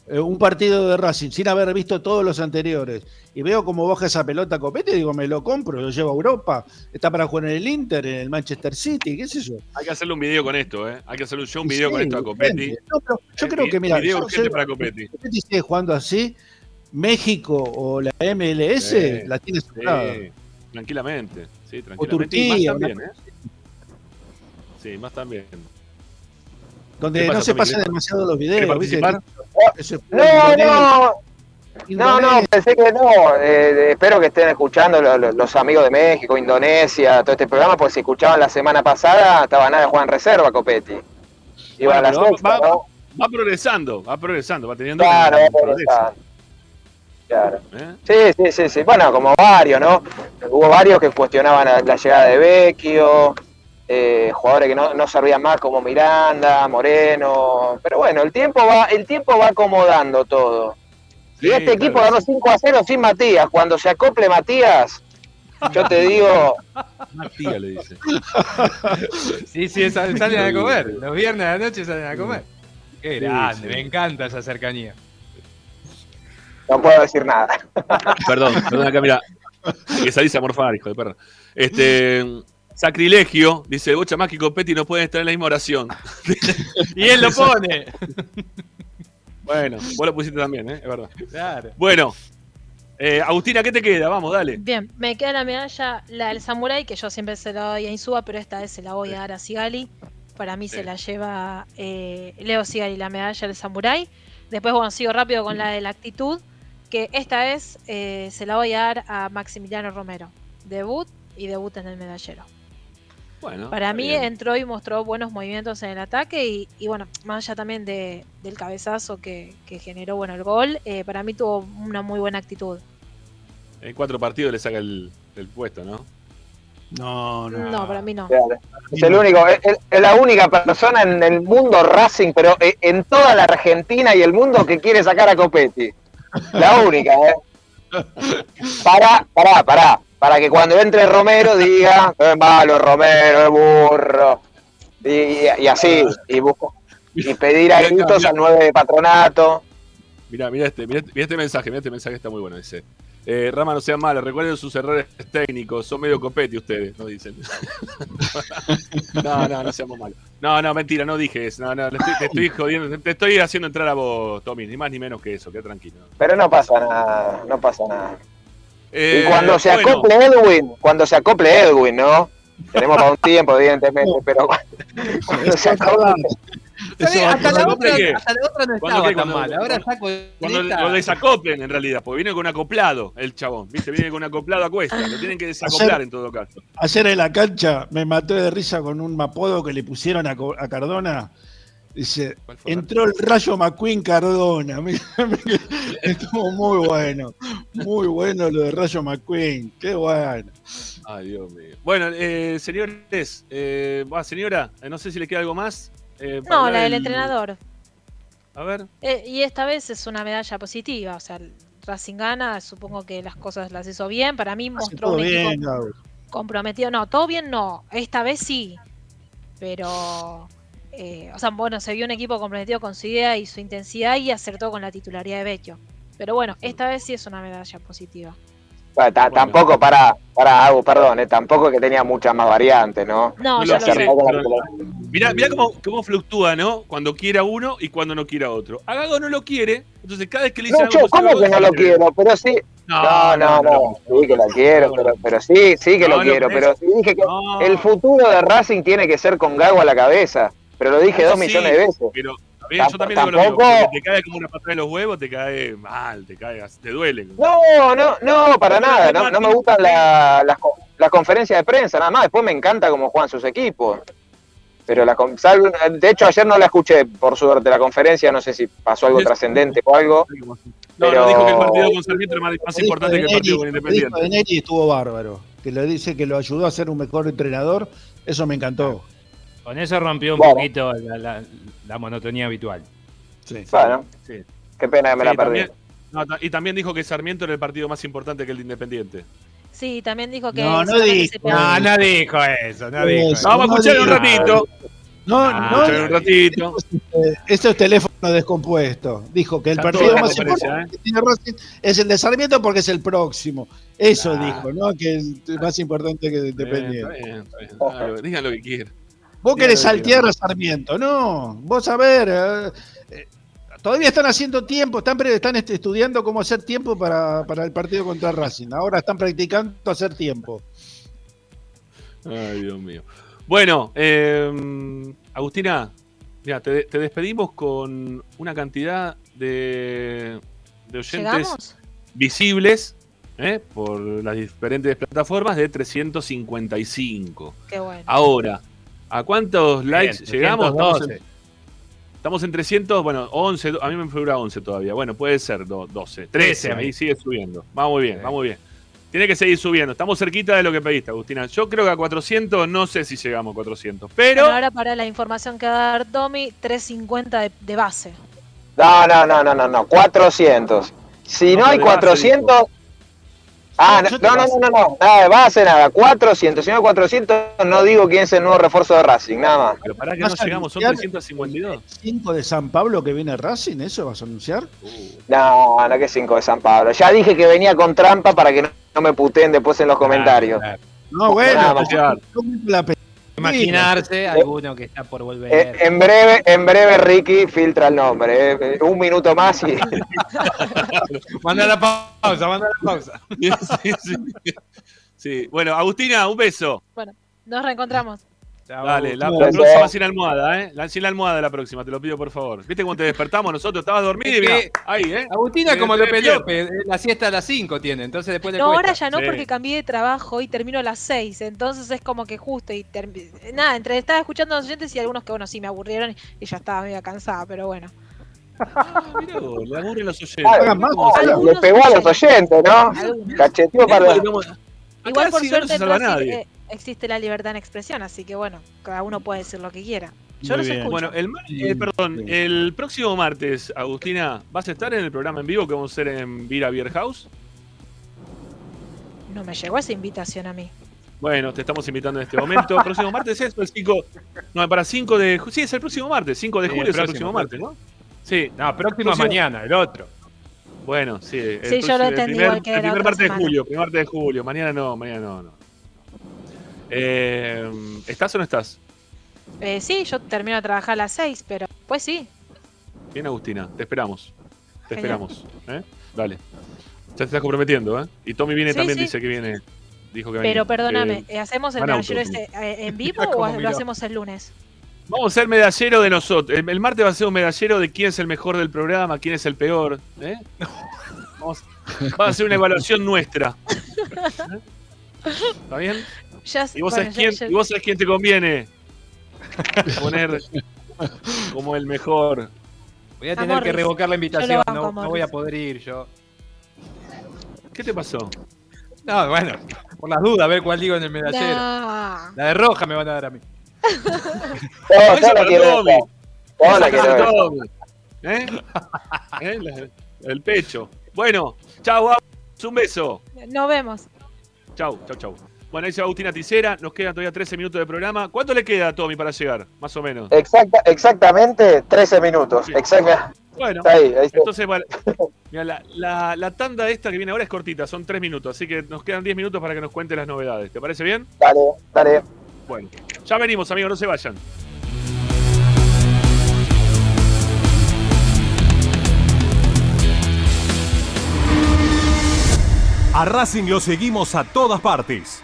eh, un partido de Racing sin haber visto todos los anteriores y veo cómo baja esa pelota a Copete, digo, me lo compro, lo llevo a Europa, está para jugar en el Inter, en el Manchester City, qué sé yo. Hay que hacerle un video con esto, ¿eh? Hay que hacerle yo un Sí, video con esto a Copetti. urgente. No, pero yo Eh, creo que, mira, Video yo urgente sé- para Copetti. Copetti sigue jugando así, México o la MLS Sí, la tiene sí, superada. tranquilamente. Sí, O tranquilamente. y Turquía, más también, ¿eh? Sí, más también. Donde ¿Qué no se pasan ¿Querés- demasiado los videos, ¿viste? participar? No, no. No, no, pensé que no. Eh, espero que estén escuchando lo- lo- los amigos de México, Indonesia, todo este programa, porque si escuchaban la semana pasada, estaba nada de jugar en reserva, Copetti. Iba a la Bueno, pero sexta, va, va- ¿no? va progresando, va progresando, va teniendo Claro, un va progresando. Claro. ¿eh? Sí, sí, sí, sí. Bueno, como varios, ¿no? Hubo varios que cuestionaban la, la llegada de Vecchio, eh, jugadores que no, no servían más como Miranda, Moreno. Pero bueno, el tiempo va, el tiempo va acomodando todo. Y este equipo ganó 5 a 0 sin Matías. Cuando se acople Matías, yo te digo, Matías le dice. Sí, sí, sal- salen a comer. Los viernes a la noche salen a comer. Qué Sí, grande, sí. me encanta esa cercanía. no puedo decir nada. Perdón, perdón, acá mira. Que salís a morfar, hijo de perra. Este. Sacrilegio, dice Bocha más que Copetti no pueden estar en la misma oración. Y él lo pone. Bueno, vos lo pusiste también, ¿eh? Es verdad. Claro. Bueno, eh, Agustina, ¿qué te queda? Vamos, dale. Bien, me queda la medalla, la del Samurai, que yo siempre se la doy a Insúa, pero esta vez se la voy a dar a Sigali. Para mí se la lleva eh, Leo Sigali, la medalla del Samurai. Después, bueno, sigo rápido con la de la actitud, que esta vez eh, se la voy a dar a Maximiliano Romero. Debut y debut en el medallero. Bueno, Para mí bien. entró y mostró buenos movimientos en el ataque y, y bueno, más allá también de, del cabezazo que, que generó bueno el gol, eh, para mí tuvo una muy buena actitud. En cuatro partidos le saca el, el puesto, ¿no? No, No, para mí no. Es el único, es, es- es la única persona en el mundo Racing, pero eh, en toda la Argentina y el mundo que quiere sacar a Copetti. La única, ¿eh? Pará, pará, pará. Para que cuando entre Romero diga, es malo Romero, es burro. Y, y- y así, y, busco, y pedir a gritos mirá. al 9 de patronato. Mira, mira este, mira, este mensaje, mira este mensaje está muy bueno, dice. Eh, Rama, no sean malos, recuerden sus errores técnicos, son medio Copetti ustedes, no dicen. no, no, no seamos malos. No, no, mentira, no dije eso. No, no, le estoy- te estoy jodiendo, te estoy haciendo entrar a vos, Tommy, ni más ni menos que eso, queda tranquilo. Pero no pasa nada, no pasa nada. Eh, y cuando se bueno, acople Edwin, cuando se acople Edwin, ¿no? Tenemos para un tiempo, evidentemente, pero cuando se acople. Hasta, la ¿Cuándo otra, hasta la otra no ¿Cuándo estaba tan Cuando- mal. Ahora saco Cuando lo desacoplen, en realidad, porque viene con acoplado el chabón, ¿viste? Viene con acoplado a cuesta, lo tienen que desacoplar Ayer- en todo caso. Ayer en la cancha me mató de risa con un apodo que le pusieron a, a Cardona. Dice, entró el rayo McQueen Cardona. Estuvo muy bueno. Muy bueno lo de Rayo McQueen. Qué bueno. Ay, Dios mío. Bueno, eh, señores, eh, señora, eh, no sé si le queda algo más. eh, No, la del entrenador. A ver. Eh, y esta vez es una medalla positiva, o sea, Racing gana, supongo que las cosas las hizo bien, para mí mostró todo un bien, equipo comprometido, no, todo bien no, esta vez sí, pero, eh, o sea, bueno, se vio un equipo comprometido con su idea y su intensidad y acertó con la titularidad de Vecchio, pero bueno, esta vez sí es una medalla positiva. Bueno, Tampoco para, para Agus, perdón, eh, tampoco que tenía muchas más variantes, ¿no? No, ya lo sé. Mirá, mirá cómo, cómo fluctúa, ¿no? Cuando quiera uno y cuando no quiera otro. A Gago no lo quiere, entonces cada vez que le dice No, yo, ¿cómo que no lo quiero? Pero sí. No, no, no. Sí que lo quiero, pero, pero sí, sí que No, lo quiero. pero sí dije que el futuro de Racing tiene que ser con Gago a la cabeza. Pero lo dije Eso dos sí, millones de veces. Pero bien, yo también digo lo mismo, te cae como una patada de los huevos, te cae mal, te cae, te duele. No, no, no, para No, nada. no, No, me gustan la- las, las conferencias de prensa, nada más. Después me encanta cómo juegan sus equipos. Pero la, de hecho ayer no la escuché, por suerte, la conferencia. No sé si pasó algo trascendente o algo. No, Pero... no, dijo que el partido con Sarmiento era más, importante que el partido con Independiente. dijo de Neri y estuvo bárbaro. Que lo dice que lo ayudó a ser un mejor entrenador. Eso me encantó. Con eso rompió un Bueno. poquito la, la- la monotonía habitual. Bueno, Sí. qué pena que me Sí, la perdí. también- no, y también dijo que Sarmiento era el partido más importante que el de Independiente. Sí, también dijo que. No, no dijo. No, no dijo eso, no dijo Eso, eso. Vamos a escuchar un ratito. No, Ah, no. escuchar un ratito. Eh, Ese es teléfono descompuesto. Dijo que el Está partido más importante que tiene Racing es el de Sarmiento porque es el próximo. Eso dijo, ¿no? Que es más importante que el Eh, Independiente. está bien, está bien. Claro, Digan lo que quieran. Vos querés saltear a Sarmiento, no. Vos a ver, eh, eh, todavía están haciendo tiempo, están, pre- están estudiando cómo hacer tiempo para, para el partido contra Racing. Ahora están practicando hacer tiempo. Ay, Dios mío. Bueno, eh, Agustina, mira, te, te despedimos con una cantidad de, de oyentes ¿Llegamos? visibles ¿eh? por las diferentes plataformas de 355. Qué bueno. Ahora, ¿a cuántos likes llegamos? Estamos en, 312. estamos en 300, bueno, 11, a mí me figura 11 todavía. Bueno, puede ser do- 12, 13, 13 a mí. ahí sigue subiendo. Va muy bien, va muy bien. Tiene que seguir subiendo. Estamos cerquita de lo que pediste, Agustina. Yo creo que a 400, no sé si llegamos a 400, pero... Bueno, ahora para la información que va a dar Domi, 350 de, de base. No, no, no, no, no, no. 400. Si no, No, hay de base, 400. Ah, no, no, no, no, no, nada de base, nada. 400. Si no hay 400, no digo quién es el nuevo refuerzo de Racing, nada más. Pero pará que ¿Vas no a llegamos, son anunciar 352. 5 de San Pablo que viene Racing, ¿eso vas a anunciar? No, no que 5 de San Pablo. Ya dije que venía con trampa para que no, no me puteen después en los comentarios. No, bueno, la Imaginarse alguno que está por volver. Eh, en breve, en breve Ricky filtra el nombre. eh. Un minuto más y. Manda la pausa, manda la pausa. sí, sí. Sí, bueno, Agustina, un beso. Bueno, nos reencontramos. Dale, la, Chau. la próxima sin almohada, ¿eh? La, sin la almohada la próxima, te lo pido por favor. ¿Viste cómo te despertamos nosotros? Estabas dormido y Es mirá, que ahí, ¿eh? Agustina como López. López, eh, la siesta a las 5 tiene, entonces después le No, cuesta. ahora ya no Sí. porque cambié de trabajo y termino a las 6, entonces es como que justo y nada, entre estaba escuchando a los oyentes y algunos que bueno, sí me aburrieron y ya estaba medio cansada, pero bueno. Mirá vos, le aburren los oyentes. Ah, más, ¿Cómo se- le pegó a los oyentes, ¿no? Cacheteó para. Mirá, Igual por sí, no suerte se salva nadie. Existe la libertad en expresión, así que bueno, cada uno puede decir lo que quiera. Yo Muy los bien. escucho. Bueno, el, mar- eh, perdón, el próximo martes, Agustina, ¿vas a estar en el programa en vivo que vamos a hacer en Vira Beer House? No me llegó esa invitación a mí. Bueno, te estamos invitando en este momento. próximo martes es el 5. No, para 5 de julio. Sí, es el próximo martes. 5 de Sí, julio el es el próximo, martes, ¿no? Sí. No, próximo es Próximo- mañana, el otro. Bueno, sí. el Sí, yo lo el entendí primer, que el primer otra martes de julio. Primer martes de julio. Mañana no, mañana no. no. Eh, ¿Estás o no estás? Eh, sí, yo termino de trabajar a las 6, pero pues sí. Bien, Agustina. Te esperamos. Te Genial. esperamos. ¿eh? Dale. Ya te estás comprometiendo, ¿eh? Y Tommy viene Sí, también, sí. dice que viene. Dijo que venía. Pero perdóname, Eh, eh, ¿hacemos el medallero eh, en vivo o lo hacemos el lunes? Vamos a hacer medallero de nosotros. El, el martes va a ser un medallero de quién es el mejor del programa, quién es el peor. ¿eh? Vamos, va a ser una evaluación nuestra. ¿Eh? ¿Está bien? Ya, ¿Y vos, bueno, sabés ya- quién, ya- y vos sabés quién te conviene poner como el mejor. Voy a tener Amor, que revocar la invitación, banco, no, no voy a poder ir yo. ¿Qué te pasó? No, bueno, por las dudas, a ver cuál digo en el medallero. No. La de roja me van a dar a mí. No, Eso yo la para quiero Tommy. ver. Yo Esa la quiero para ver. Tommy. ¿Eh? ¿Eh? El pecho. Bueno, chau, un beso. Nos vemos. Chau, chau, chau. Bueno, ahí se va Agustina Ticera, nos quedan todavía 13 minutos de programa. ¿Cuánto le queda a Tommy para llegar, más o menos? Exacta, exactamente 13 minutos. Sí. Bueno, está ahí, ahí está. entonces, bueno, mirá, la, la, la, tanda esta que viene ahora es cortita, son 3 minutos, así que nos quedan 10 minutos para que nos cuente las novedades. ¿Te parece bien? Dale, dale. Bueno, ya venimos, amigos, no se vayan. A Racing lo seguimos a todas partes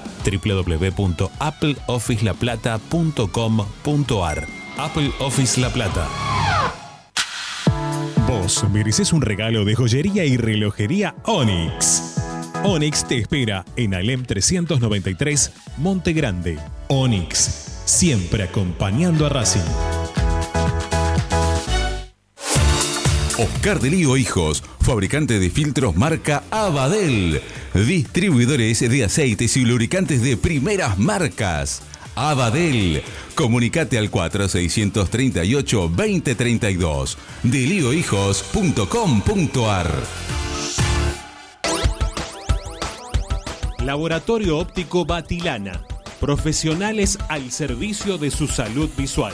www.appleofficelaplata.com.ar. Apple Office La Plata. Vos mereces un regalo de joyería y relojería Onyx. Onyx te espera en Alem 393, Monte Grande. Onyx, siempre acompañando a Racing. Oscar de Lío Hijos, fabricante de filtros marca Abadel. Distribuidores de aceites y lubricantes de primeras marcas. Abadel. Comunicate al 4638-2032. deliohijos.com.ar Laboratorio Óptico Batilana. Profesionales al servicio de su salud visual.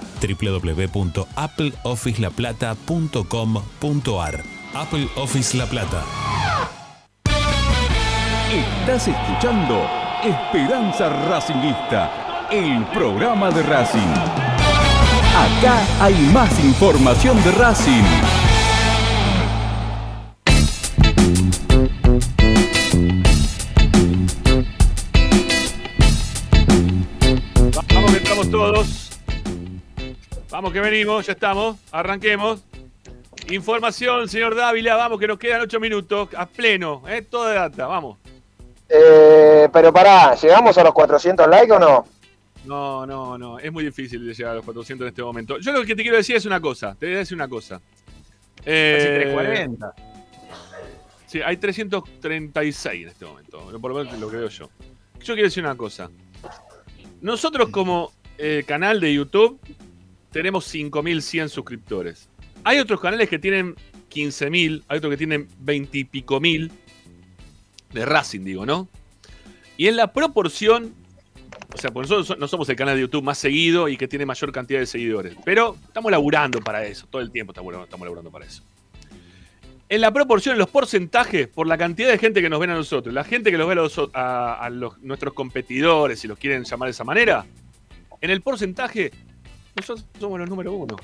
www.appleofficelaplata.com.ar. Apple Office La Plata. Estás escuchando Esperanza Racingista, el programa de Racing. Acá hay más información de Racing. Vamos estamos todos. Vamos que venimos, ya estamos. Arranquemos. Información, señor Dávila, vamos que nos quedan ocho minutos a pleno, ¿eh? todo de data, vamos. Eh, pero pará, ¿llegamos a los 400 likes o no? No, no, no, es muy difícil de llegar a los 400 en este momento. Yo lo que te quiero decir es una cosa, te voy a decir una cosa. Eh, 340. Sí, hay 336 en este momento, por lo menos lo creo yo. Yo quiero decir una cosa. Nosotros como eh, canal de YouTube tenemos 5100 suscriptores. Hay otros canales que tienen 15.000, hay otros que tienen 20 y pico mil de Racing, digo, ¿no? Y en la proporción O sea, porque nosotros so- no somos el canal de YouTube más seguido y que tiene mayor cantidad de seguidores. Pero estamos laburando para eso. Todo el tiempo estamos, estamos laburando para eso. En la proporción, en los porcentajes, por la cantidad de gente que nos ven a nosotros, la gente que los ve a, nuestros competidores, si los quieren llamar de esa manera, en el porcentaje, nosotros somos los número uno.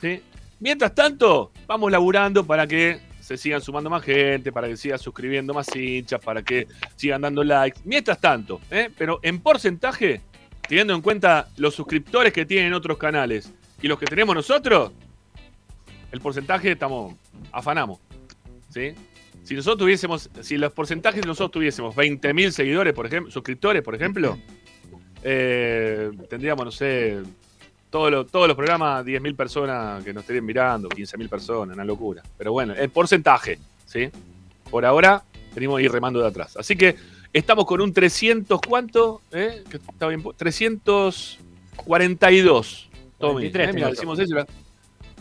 ¿sí? Mientras tanto, vamos laburando para que se sigan sumando más gente, para que sigan suscribiendo más hinchas, para que sigan dando likes. Mientras tanto, ¿eh? pero en porcentaje, teniendo en cuenta los suscriptores que tienen otros canales y los que tenemos nosotros, el porcentaje estamos, afanamos. ¿sí? Si nosotros tuviésemos, si los porcentajes de nosotros tuviésemos 20.000 seguidores, por ejemplo, suscriptores, por ejemplo, eh, tendríamos, no sé, todos los, todos los programas, 10.000 personas que nos estarían mirando, 15.000 personas, una locura. Pero bueno, el porcentaje, ¿sí? Por ahora venimos a ir remando de atrás. Así que estamos con un 300, ¿cuánto? ¿Eh? Que está bien, 342. Tommy, 43 ¿eh? Tengo. decimos eso.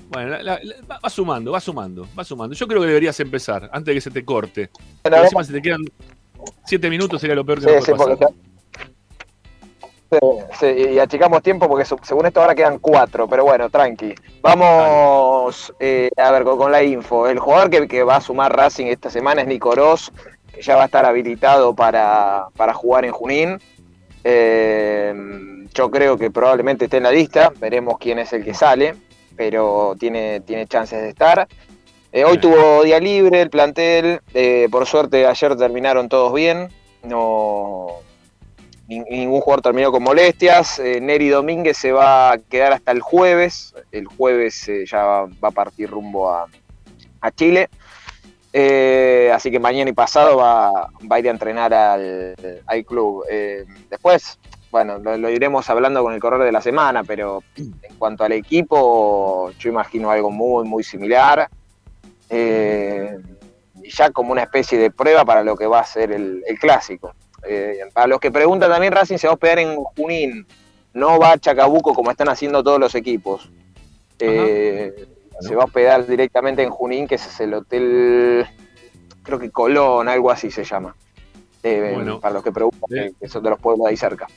Bueno, la- la- la- va, va sumando, va sumando, va sumando. Yo creo que deberías empezar antes de que se te corte. Porque encima, si te quedan 7 minutos, sería lo peor que Sí, nos sí, puede porque pasar. Sí, sí, y achicamos tiempo porque según esto ahora quedan cuatro, pero bueno, tranqui. Vamos eh, a ver con, con la info. El jugador que, que va a sumar Racing esta semana es Nico Ross, que ya va a estar habilitado para, para jugar en Junín. Eh, yo creo que probablemente esté en la lista, veremos quién es el que sale, pero tiene, tiene chances de estar. Eh, hoy tuvo día libre el plantel, por suerte ayer terminaron todos bien, no, ningún jugador terminó con molestias. Eh, Neri Domínguez se va a quedar hasta el jueves. El jueves eh, ya va, a partir rumbo a, Chile. Eh, así que mañana y pasado va, a ir a entrenar al, al club. Eh, después, bueno, lo, iremos hablando con el correr de la semana, pero en cuanto al equipo, yo imagino algo muy, muy similar. Ya como una especie de prueba para lo que va a ser el clásico. Eh, para los que preguntan también, Racing se va a hospedar en Junín, no va a Chacabuco como están haciendo todos los equipos. Eh, Se va a hospedar directamente en Junín, que es el hotel, creo que Colón, algo así se llama. Eh, Bueno. para los que preguntan, que- que son de los pueblos de ahí cerca.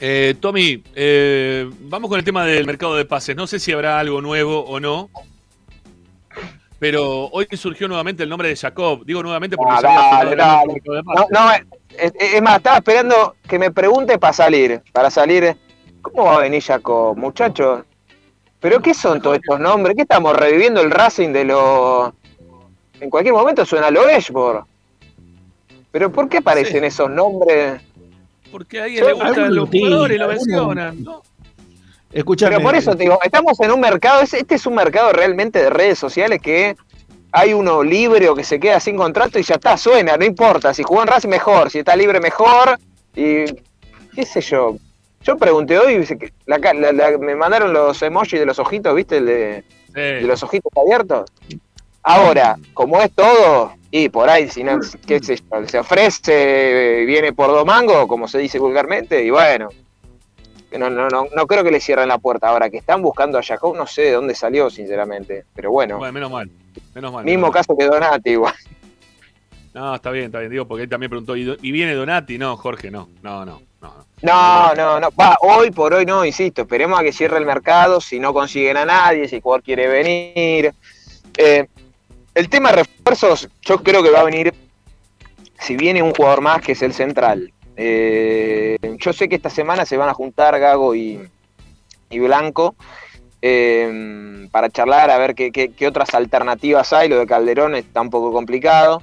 Eh, Tommy, eh, vamos con el tema del mercado de pases. No sé si habrá algo nuevo o no. Pero hoy surgió nuevamente el nombre de Jacob. Digo nuevamente porque Ah, dale, dale. de No, no, es, más, estaba esperando que me pregunte para salir. Para salir, ¿cómo va a venir Jacob, muchachos? ¿Pero qué son todos estos nombres? ¿Qué estamos reviviendo el Racing de los. En cualquier momento suena lo Eshbor. ¿Pero por qué aparecen esos nombres? Porque a alguien le gustan los jugadores y lo mencionan. ¿no? Escuchame, Pero por eso te digo, estamos en un mercado, es- este es un mercado realmente de redes sociales que hay uno libre o que se queda sin contrato y ya está, suena, no importa. Si jugó en Racing mejor, si está libre mejor y qué sé yo. Yo pregunté hoy, la la- la- me mandaron los emojis de los ojitos, ¿viste? El de, de los ojitos abiertos. Ahora, como es todo, y por ahí, si no, qué sé yo, se ofrece, viene por domango, como se dice vulgarmente, y bueno, no, no, no, no creo que le cierren la puerta. Ahora, que están buscando a Jacob, no sé de dónde salió, sinceramente, pero bueno, Bueno, menos mal. Menos mal. mismo menos mal. caso que Donati, igual. No, está bien, está bien. Digo, porque él también preguntó. ¿Y, viene Donati? No, Jorge, no. No, no. no, no. No, no, no, va, hoy por hoy no, insisto, esperemos a que cierre el mercado, si no consiguen a nadie, si el jugador quiere venir. Eh, el tema de refuerzos, yo creo que va a venir, si viene un jugador más, que es el central. Eh, yo sé que esta semana se van a juntar Gago y, y Blanco eh, para charlar, a ver qué, qué- qué otras alternativas hay. Lo de Calderón está un poco complicado.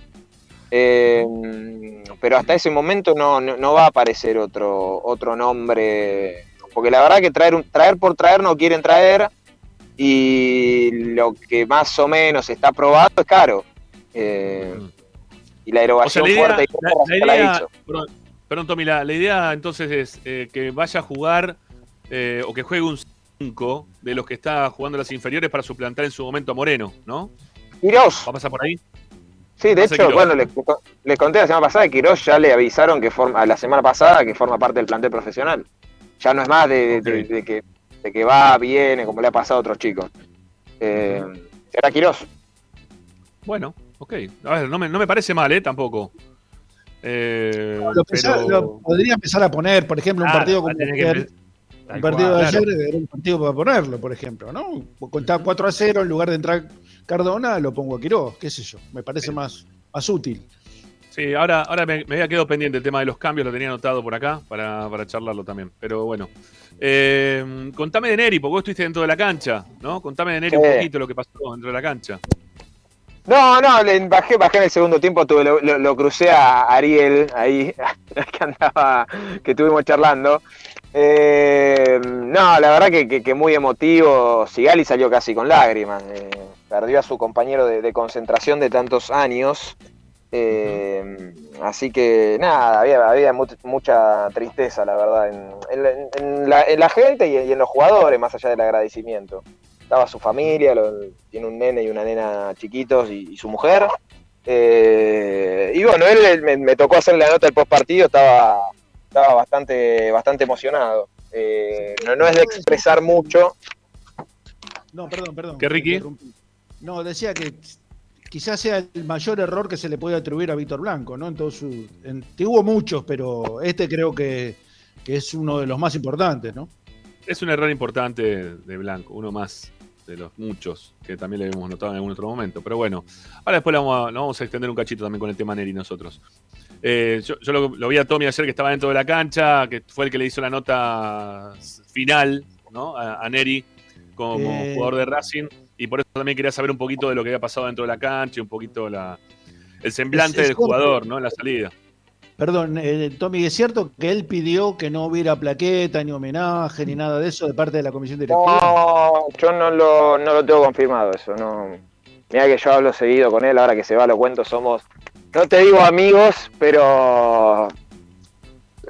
Eh, pero hasta ese momento no, no, no va a aparecer otro, otro nombre. Porque la verdad que traer, traer por traer no quieren traer. Y lo que más o menos está probado es caro. Eh, y la O sea, erogación la idea, fuerte y la- la idea-. Perdón, Tommy, la, la idea entonces es eh, que vaya a jugar eh, o que juegue un 5 de los que está jugando las inferiores para suplantar en su momento a Moreno, ¿no? Quirós. ¿Va a pasar por ahí? Sí, de hecho, bueno, les, les conté la semana pasada que Quirós ya le avisaron que forma, la semana pasada que forma parte del plantel profesional. Ya no es más de, de- de que, de que va, viene, como le ha pasado a otros chicos. Eh, será Quirós. Bueno, ok. A ver, no me, no me parece mal, ¿eh? Tampoco. Eh, Lo, pensaba- pero- lo podría empezar a poner, por ejemplo, un Claro, partido como ayer, el partido cual, de claro. ayer era un partido para ponerlo, por ejemplo, ¿no? Contaba 4 a 0, en lugar de entrar Cardona, lo pongo a Quiroz, qué sé yo, me parece más, más útil. Sí, ahora, ahora me, me había quedado pendiente el tema de los cambios, lo tenía anotado por acá para, para charlarlo también. Pero bueno. Eh, contame de Neri, porque vos estuviste dentro de la cancha, ¿no? Contame de Neri un poquito lo que pasó dentro de la cancha. No, no, le bajé, bajé en el segundo tiempo, tuve, lo, crucé a Ariel ahí, que andaba, que estuvimos charlando. Eh, no, la verdad que, muy emotivo. Sigali salió casi con lágrimas. eh, perdió a su compañero de, concentración de tantos años. Eh, así que nada, había, había mu- mucha tristeza, la verdad, en, en la, en la- en la gente y, y en los jugadores, más allá del agradecimiento. Estaba su familia, lo- tiene un nene y una nena chiquitos y, y su mujer. Eh, y bueno, él, él me, me tocó hacer la nota del post partido, estaba, estaba bastante, bastante emocionado. Eh, no, no es de expresar mucho. No, perdón, perdón. ¿Qué, Ricky? No, decía que quizás sea el mayor error que se le puede atribuir a Víctor Blanco, ¿no? En todo su, en- hubo muchos, pero este creo que, que es uno de los más importantes, ¿no? Es un error importante de Blanco, uno más de los muchos que también le hemos notado en algún otro momento. Pero bueno, ahora después lo vamos a, lo vamos a extender un cachito también con el tema Neri nosotros. Eh, yo yo lo, lo vi a Tommy ayer que estaba dentro de la cancha, que fue el que le hizo la nota final ¿no? a, a Neri como Eh. jugador de Racing. Y por eso también quería saber un poquito de lo que había pasado dentro de la cancha y un poquito la, el semblante Es- es del jugador ¿no? en la salida. Perdón, eh, Tommy, ¿es cierto que él pidió que no hubiera plaqueta, ni homenaje, ni nada de eso de parte de la comisión directiva? No, yo no lo, no lo tengo confirmado eso. No. Mira que yo hablo seguido con él, ahora que se va lo cuento, somos, no te digo amigos, pero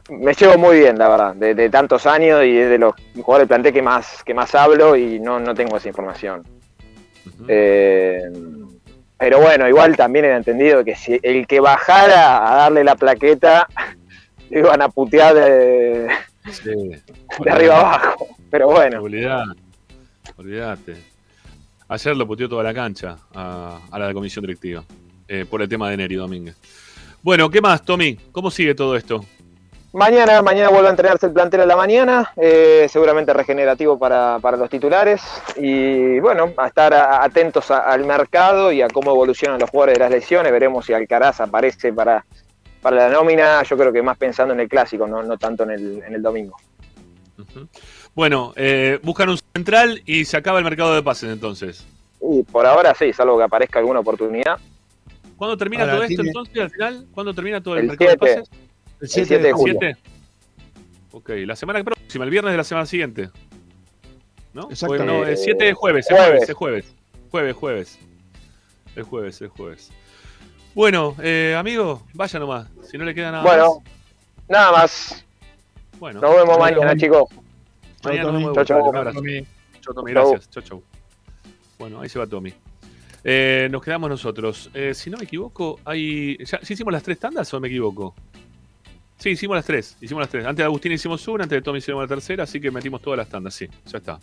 me llevo muy bien, la verdad, de, de tantos años y es de los jugadores del plantel que más, que más hablo y no, no tengo esa información. Eh, pero bueno, igual también era entendido que si el que bajara a darle la plaqueta, le iban a putear de, Sí. de arriba abajo. Pero bueno. Olvidate. Olvidate. Ayer lo puteó toda la cancha a, a la comisión directiva eh, por el tema de Neri Domínguez. Bueno, ¿qué más, Tommy? ¿Cómo sigue todo esto? Mañana, mañana vuelve a entrenarse el plantel a la mañana, eh, seguramente regenerativo para, para los titulares. Y bueno, a estar a- atentos a- al mercado y a cómo evolucionan los jugadores de las lesiones. Veremos si Alcaraz aparece para, para la nómina. Yo creo que más pensando en el clásico, no, no tanto en el, en el domingo. Bueno, eh, buscan un central y se acaba el mercado de pases entonces. Y por ahora sí, salvo que aparezca alguna oportunidad. ¿Cuándo termina Ahora todo esto tiene- entonces al final? ¿Cuándo termina todo el, El mercado 7. de pases? El 7 de julio. ¿Siete? Ok, la semana próxima, el viernes de la semana siguiente. ¿No? Exacto. Bueno, es 7 de jueves, es Jueves. jueves, es jueves. Jueves, jueves. Es jueves, es jueves. Bueno, eh, amigo, vaya nomás. Si no le queda nada Bueno, más. nada más. Bueno. Nos vemos Bueno, mañana, chicos. Mañana nos vemos. Chau, chau. Un abrazo. Chau, Tommy, gracias. Chau, chau. Bueno, ahí se va Tommy. Eh, nos quedamos nosotros. Eh, si no me equivoco, hay. ¿Ya, ¿sí hicimos las tres tandas o me equivoco? Sí, hicimos las tres. Hicimos las tres. Antes de Agustín hicimos una, antes de Tommy hicimos la tercera, así que metimos todas las tandas. Sí, ya está.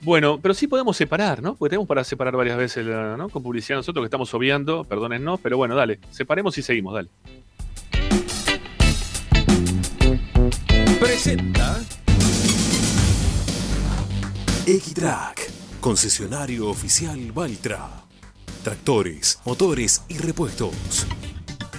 Bueno, pero sí podemos separar, ¿no? Porque tenemos para separar varias veces. Con publicidad nosotros que estamos obviando, perdónennos, pero bueno, dale. Separemos y seguimos, dale. Presenta Equitrack, concesionario oficial Valtra. Tractores, motores y repuestos.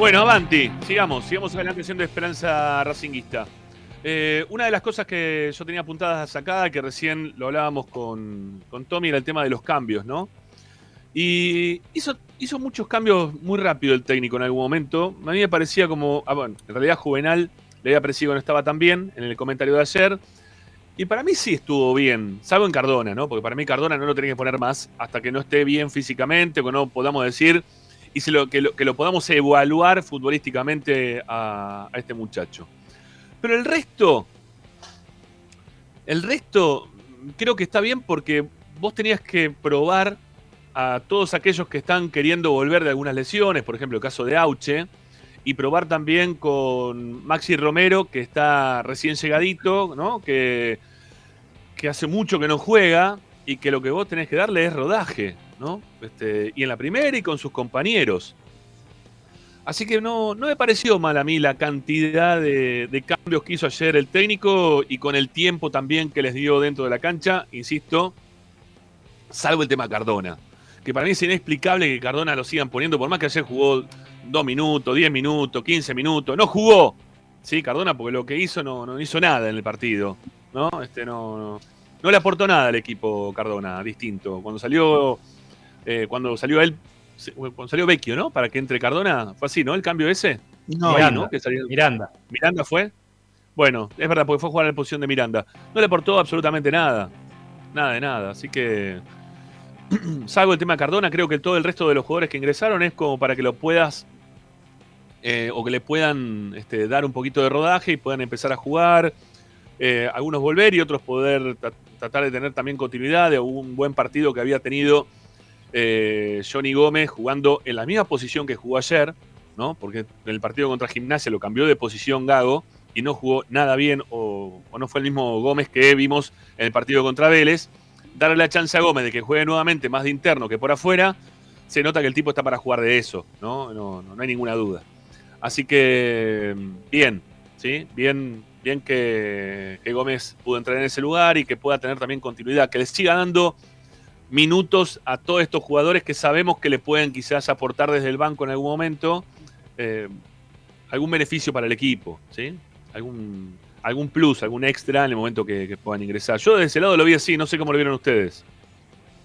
Bueno, Avanti, sigamos, sigamos adelante siendo Esperanza Racinguista. Eh, una de las cosas que yo tenía apuntadas acá, que recién lo hablábamos con, con Tommy, era el tema de los cambios, ¿no? Y hizo, hizo muchos cambios muy rápido el técnico en algún momento. A mí me parecía como, ah, bueno, en realidad Juvenal le había parecido que no estaba tan bien en el comentario de ayer. Y para mí sí estuvo bien, salvo en Cardona, ¿no? Porque para mí Cardona no lo tenía que poner más hasta que no esté bien físicamente, que no podamos decir y se lo, que, lo, que lo podamos evaluar futbolísticamente a, este muchacho. Pero el resto, el resto creo que está bien porque vos tenías que probar a todos aquellos que están queriendo volver de algunas lesiones, por ejemplo el caso de Auche, y probar también con Maxi Romero, que está recién llegadito, ¿no? que, que hace mucho que no juega y que lo que vos tenés que darle es rodaje, ¿no? Este, y en la primera y con sus compañeros. Así que no, no me pareció mal a mí la cantidad de, cambios que hizo ayer el técnico y con el tiempo también que les dio dentro de la cancha, insisto, salvo el tema Cardona, que para mí es inexplicable que Cardona lo sigan poniendo, por más que ayer jugó dos minutos, 10 minutos, 15 minutos, no jugó, sí, Cardona, porque lo que hizo no, no hizo nada en el partido, ¿no? Este, no, no le aportó nada al equipo Cardona, distinto. Cuando salió, eh, cuando salió él cuando salió Vecchio, ¿no? Para que entre Cardona, fue así, ¿no? El cambio ese. No, Miranda, ¿no? Que salió... Miranda. Miranda fue. Bueno, es verdad, porque fue a jugar en la posición de Miranda. No le aportó absolutamente nada. Nada de nada. Así que, salvo el tema de Cardona, creo que todo el resto de los jugadores que ingresaron es como para que lo puedas, eh, o que le puedan este, dar un poquito de rodaje y puedan empezar a jugar. Eh, algunos volver y otros poder tratar de tener también continuidad de un buen partido que había tenido eh, Johnny Gómez jugando en la misma posición que jugó ayer, ¿no? Porque en el partido contra Gimnasia lo cambió de posición Gago y no jugó nada bien, o, no fue el mismo Gómez que vimos en el partido contra Vélez. Darle la chance a Gómez de que juegue nuevamente más de interno que por afuera, se nota que el tipo está para jugar de eso, ¿no? No, no, no hay ninguna duda. Así que, bien, ¿sí? Bien, bien que, que Gómez pudo entrar en ese lugar y que pueda tener también continuidad, que le siga dando minutos a todos estos jugadores que sabemos que le pueden quizás aportar desde el banco en algún momento eh, algún beneficio para el equipo, ¿sí? Algún, algún plus, algún extra en el momento que, puedan ingresar. Yo de ese lado lo vi así, no sé cómo lo vieron ustedes.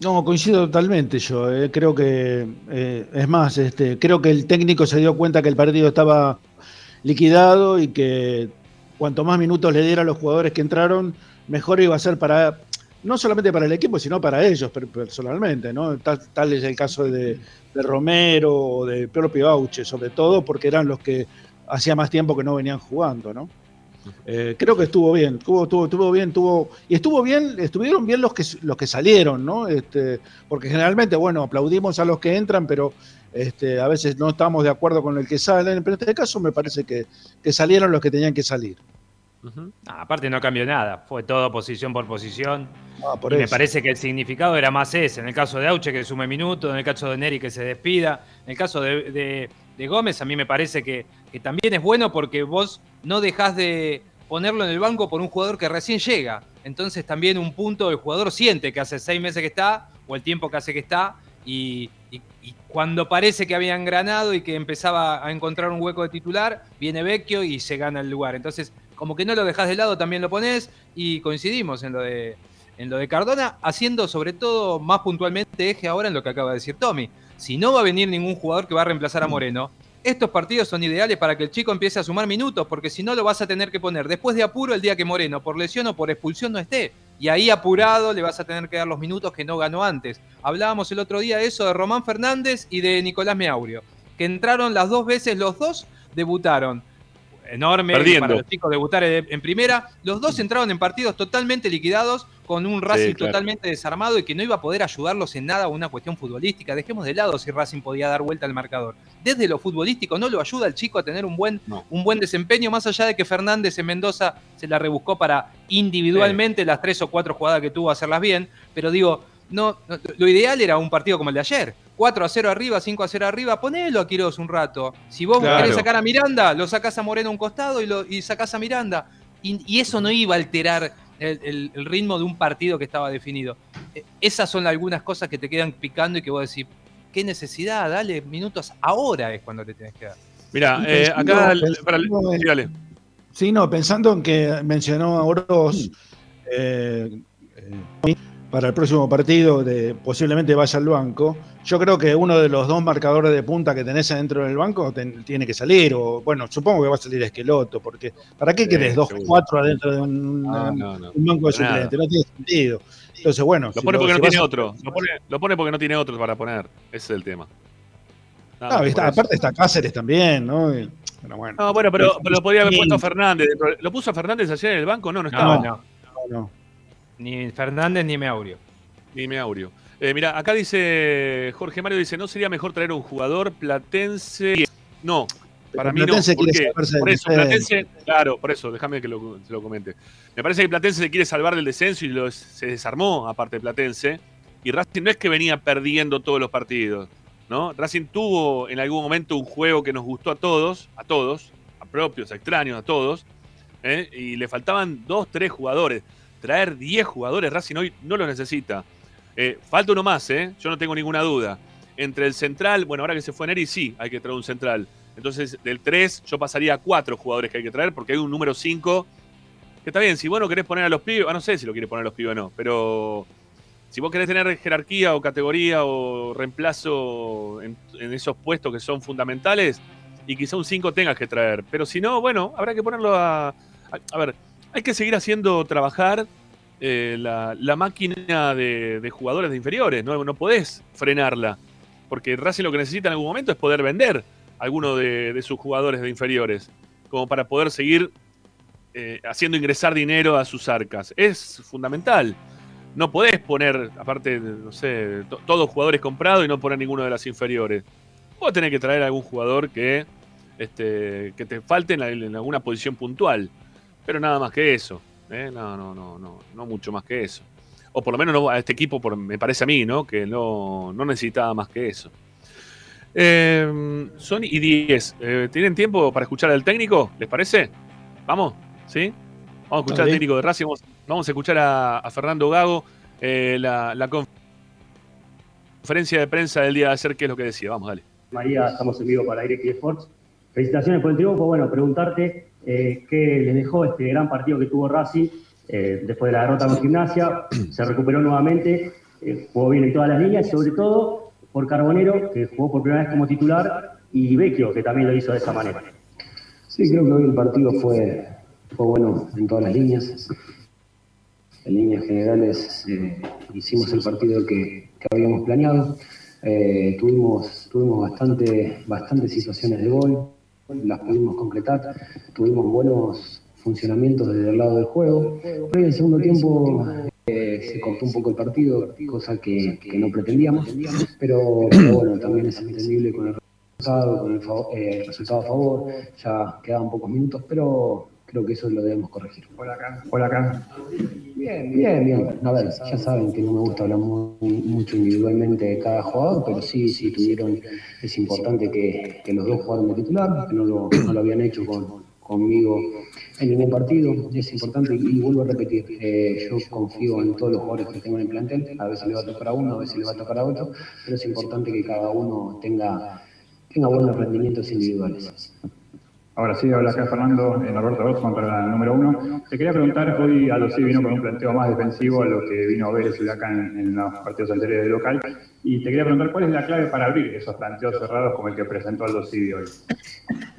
No, coincido totalmente yo. Eh. Creo que, eh, es más, este, creo que el técnico se dio cuenta que el partido estaba liquidado y que cuanto más minutos le diera a los jugadores que entraron, mejor iba a ser para, no solamente para el equipo, sino para ellos personalmente, ¿no? Tal, es el caso de, de Romero o de propio Auche, sobre todo porque eran los que hacía más tiempo que no venían jugando, ¿no? Eh, creo que estuvo bien, estuvo, estuvo, estuvo, bien, estuvo, y estuvo bien, estuvieron bien los que los que salieron, ¿no? Este, porque generalmente, bueno, aplaudimos a los que entran, pero este, a veces no estamos de acuerdo con el que salen, pero en este caso me parece que, que salieron los que tenían que salir. Uh -huh. ah, aparte no cambió nada, fue todo posición por posición. Ah, por y me parece que el significado era más ese. En el caso de Auche que sume minutos, en el caso de Neri que se despida, en el caso de, de, de Gómez a mí me parece que, que, también es bueno porque vos no dejás de ponerlo en el banco por un jugador que recién llega. Entonces también un punto el jugador siente que hace seis meses que está o el tiempo que hace que está y, y, y cuando parece que había engranado y que empezaba a encontrar un hueco de titular, viene Vecchio y se gana el lugar. Entonces como que no lo dejas de lado, también lo pones y coincidimos en lo de, en lo de Cardona, haciendo sobre todo más puntualmente eje ahora en lo que acaba de decir Tommy. Si no va a venir ningún jugador que va a reemplazar a Moreno, estos partidos son ideales para que el chico empiece a sumar minutos, porque si no lo vas a tener que poner después de apuro el día que Moreno, por lesión o por expulsión, no esté. Y ahí apurado le vas a tener que dar los minutos que no ganó antes. Hablábamos el otro día de eso de Román Fernández y de Nicolás Meaurio, que entraron las dos veces, los dos debutaron enorme Perdiendo. para los chicos debutar en primera. Los dos entraron en partidos totalmente liquidados, con un Racing Sí, claro. totalmente desarmado y que no iba a poder ayudarlos en nada a una cuestión futbolística. Dejemos de lado si Racing podía dar vuelta al marcador. Desde lo futbolístico no lo ayuda al chico a tener un buen, un buen desempeño, más allá de que Fernández en Mendoza se la rebuscó para individualmente las tres o cuatro jugadas que tuvo hacerlas bien. Pero digo, no, no, lo ideal era un partido como el de ayer. 4 a 0 arriba, 5 a 0 arriba, ponelo a Quiroz un rato. Si vos Claro. querés sacar a Miranda, lo sacás a Moreno a un costado y, lo, y sacás a Miranda. Y, y eso no iba a alterar el, el- el ritmo de un partido que estaba definido. Eh, Esas son algunas cosas que te quedan picando y que vos decís, qué necesidad, dale minutos ahora es cuando te tenés que dar. Mira, eh, acá. para dale. Sí, no, pensando en que mencionó a Oroz eh, eh, para el próximo partido, de, posiblemente vaya al banco. Yo creo que uno de los dos marcadores de punta que tenés adentro del banco ten- tiene que salir, o bueno, supongo que va a salir Esqueloto, porque ¿para qué Sí, querés dos, seguro. cuatro adentro de un, No, un- no, no. un banco de suplentes? No tiene sentido. Entonces, bueno, Lo si pone porque no tiene otro. Lo pone, lo pone porque no tiene otro para poner. Ese es el tema. Nada está- aparte está Cáceres también, ¿no? Y- Pero bueno. No, bueno, pero, pero lo podía haber puesto Fernández. ¿Lo puso Fernández ayer en el banco? No, no estaba. No, no. No. Ni Fernández ni Meaurio. Ni me aurio. Eh, mira, acá dice Jorge Mario, dice, ¿no sería mejor traer un jugador platense? No, para mí no. Platense ¿Por quiere qué? Por eso. Platense, claro, por eso, déjame que lo, se lo comente. Me parece que Platense se quiere salvar del descenso y lo- se desarmó, aparte de Platense. Y Racing no es que venía perdiendo todos los partidos, ¿no? Racing tuvo en algún momento un juego que nos gustó a todos, a todos, a propios, a extraños, a todos, ¿eh? y le faltaban dos, tres jugadores. Traer 10 jugadores, Racing hoy no lo necesita. Eh, falta uno más, ¿eh? Yo no tengo ninguna duda. Entre el central, bueno, ahora que se fue Neri, sí, hay que traer un central. Entonces, del 3, yo pasaría a 4 jugadores que hay que traer, porque hay un número 5. Que está bien, si vos no querés poner a los pibes, ah, no sé si lo quieres poner a los pibes o no, pero si vos querés tener jerarquía o categoría o reemplazo en, esos puestos que son fundamentales, y quizá un 5 tengas que traer. Pero si no, bueno, habrá que ponerlo. A, a ver, hay que seguir haciendo trabajar eh, la, máquina de, jugadores de inferiores. No, no podés frenarla. Porque Racing lo que necesita en algún momento es poder vender a alguno de, sus jugadores de inferiores. Como para poder seguir eh, haciendo ingresar dinero a sus arcas. Es fundamental. No podés poner, aparte, no sé, to- todos jugadores comprados y no poner ninguno de las inferiores. Vos tenés que traer algún jugador que, este, que te falte en alguna posición puntual. Pero nada más que eso. ¿eh? No, no, no, no, no mucho más que eso. O por lo menos no, a este equipo, por- me parece a mí, ¿no? Que no, no necesitaba más que eso. Eh, son y 10. Eh, ¿Tienen tiempo para escuchar al técnico? ¿Les parece? ¿Vamos? ¿Sí? Vamos a escuchar al técnico de Racing. Vamos, vamos a escuchar a, a Fernando Gago eh, la, la conf- conferencia de prensa del día de ayer, qué es lo que decía. Vamos, dale. María, estamos en vivo para Direct Sports. Felicitaciones por el triunfo. Bueno, preguntarte eh, qué les dejó este gran partido que tuvo Racing eh, después de la derrota con Gimnasia. Se recuperó nuevamente, eh, jugó bien en todas las líneas, sobre todo por Carbonero, que jugó por primera vez como titular, y Vecchio, que también lo hizo de esa manera. Sí, creo que hoy el partido fue, fue bueno en todas las líneas. En líneas generales eh, hicimos el partido que, que habíamos planeado. Tuvimos tuvimos bastante, bastantes situaciones de gol, las pudimos concretar. Tuvimos buenos funcionamientos desde el lado del juego. Pero en el segundo tiempo eh, se cortó un poco el partido, cosa que, no pretendíamos. Pero, bueno, también es entendible con el resultado, con el, eh, el resultado a favor. Ya quedaban pocos minutos, pero creo que eso lo debemos corregir. Hola, acá. Hola, acá. Bien, bien, bien. A ver, ya saben que no me gusta hablar muy- mucho individualmente de cada jugador, pero sí, sí tuvieron, es importante que, que los dos jugaron de titular, que no lo, no lo habían hecho con, conmigo en ningún partido, es importante y, vuelvo a repetir, eh, yo confío en todos los jugadores que tengo en el plantel, a veces le va a tocar a uno, a veces le va a tocar a otro, pero es importante que cada uno tenga, tenga buenos rendimientos individuales. Ahora sí, habla acá Fernando, eh, Norberto Ross contra el número uno. Te quería preguntar, hoy Aldo sí vino con un planteo más defensivo a lo que vino Vélez y Huracán en, en los partidos anteriores de local. Y te quería preguntar cuál es la clave para abrir esos planteos cerrados como el que presentó Civi hoy.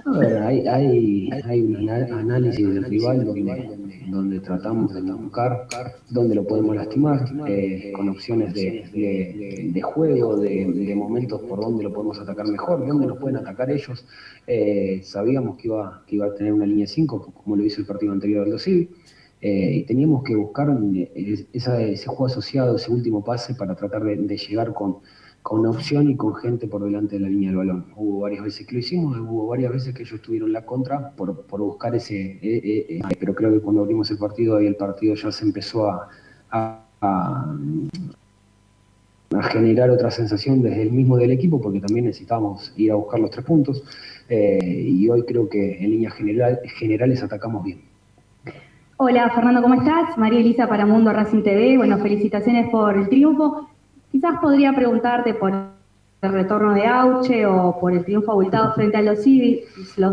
A ver, hay, hay, hay un análisis del rival donde, donde tratamos de buscar dónde lo podemos lastimar, eh, con opciones de, de- de juego, de, de momentos por donde lo podemos atacar mejor, dónde nos pueden atacar ellos. Eh, sabíamos que iba, que iba a tener una línea 5, como lo hizo el partido anterior del Dosivi, eh, y teníamos que buscar eh, ese juego asociado, ese último pase para tratar de, llegar con, con opción y con gente por delante de la línea del balón. Hubo varias veces que lo hicimos, hubo varias veces que ellos tuvieron la contra por, por buscar ese... eh, eh, pero creo que cuando abrimos el partido, ahí el partido ya se empezó a, a- a- generar otra sensación desde el mismo del equipo, porque también necesitábamos ir a buscar los tres puntos. Eh, y hoy creo que en líneas general- generales atacamos bien. Hola Fernando, ¿cómo estás? María Elisa para Mundo Racing TV. Bueno, felicitaciones por el triunfo. Quizás podría preguntarte por el retorno de Auche o por el triunfo abultado frente a los Civis.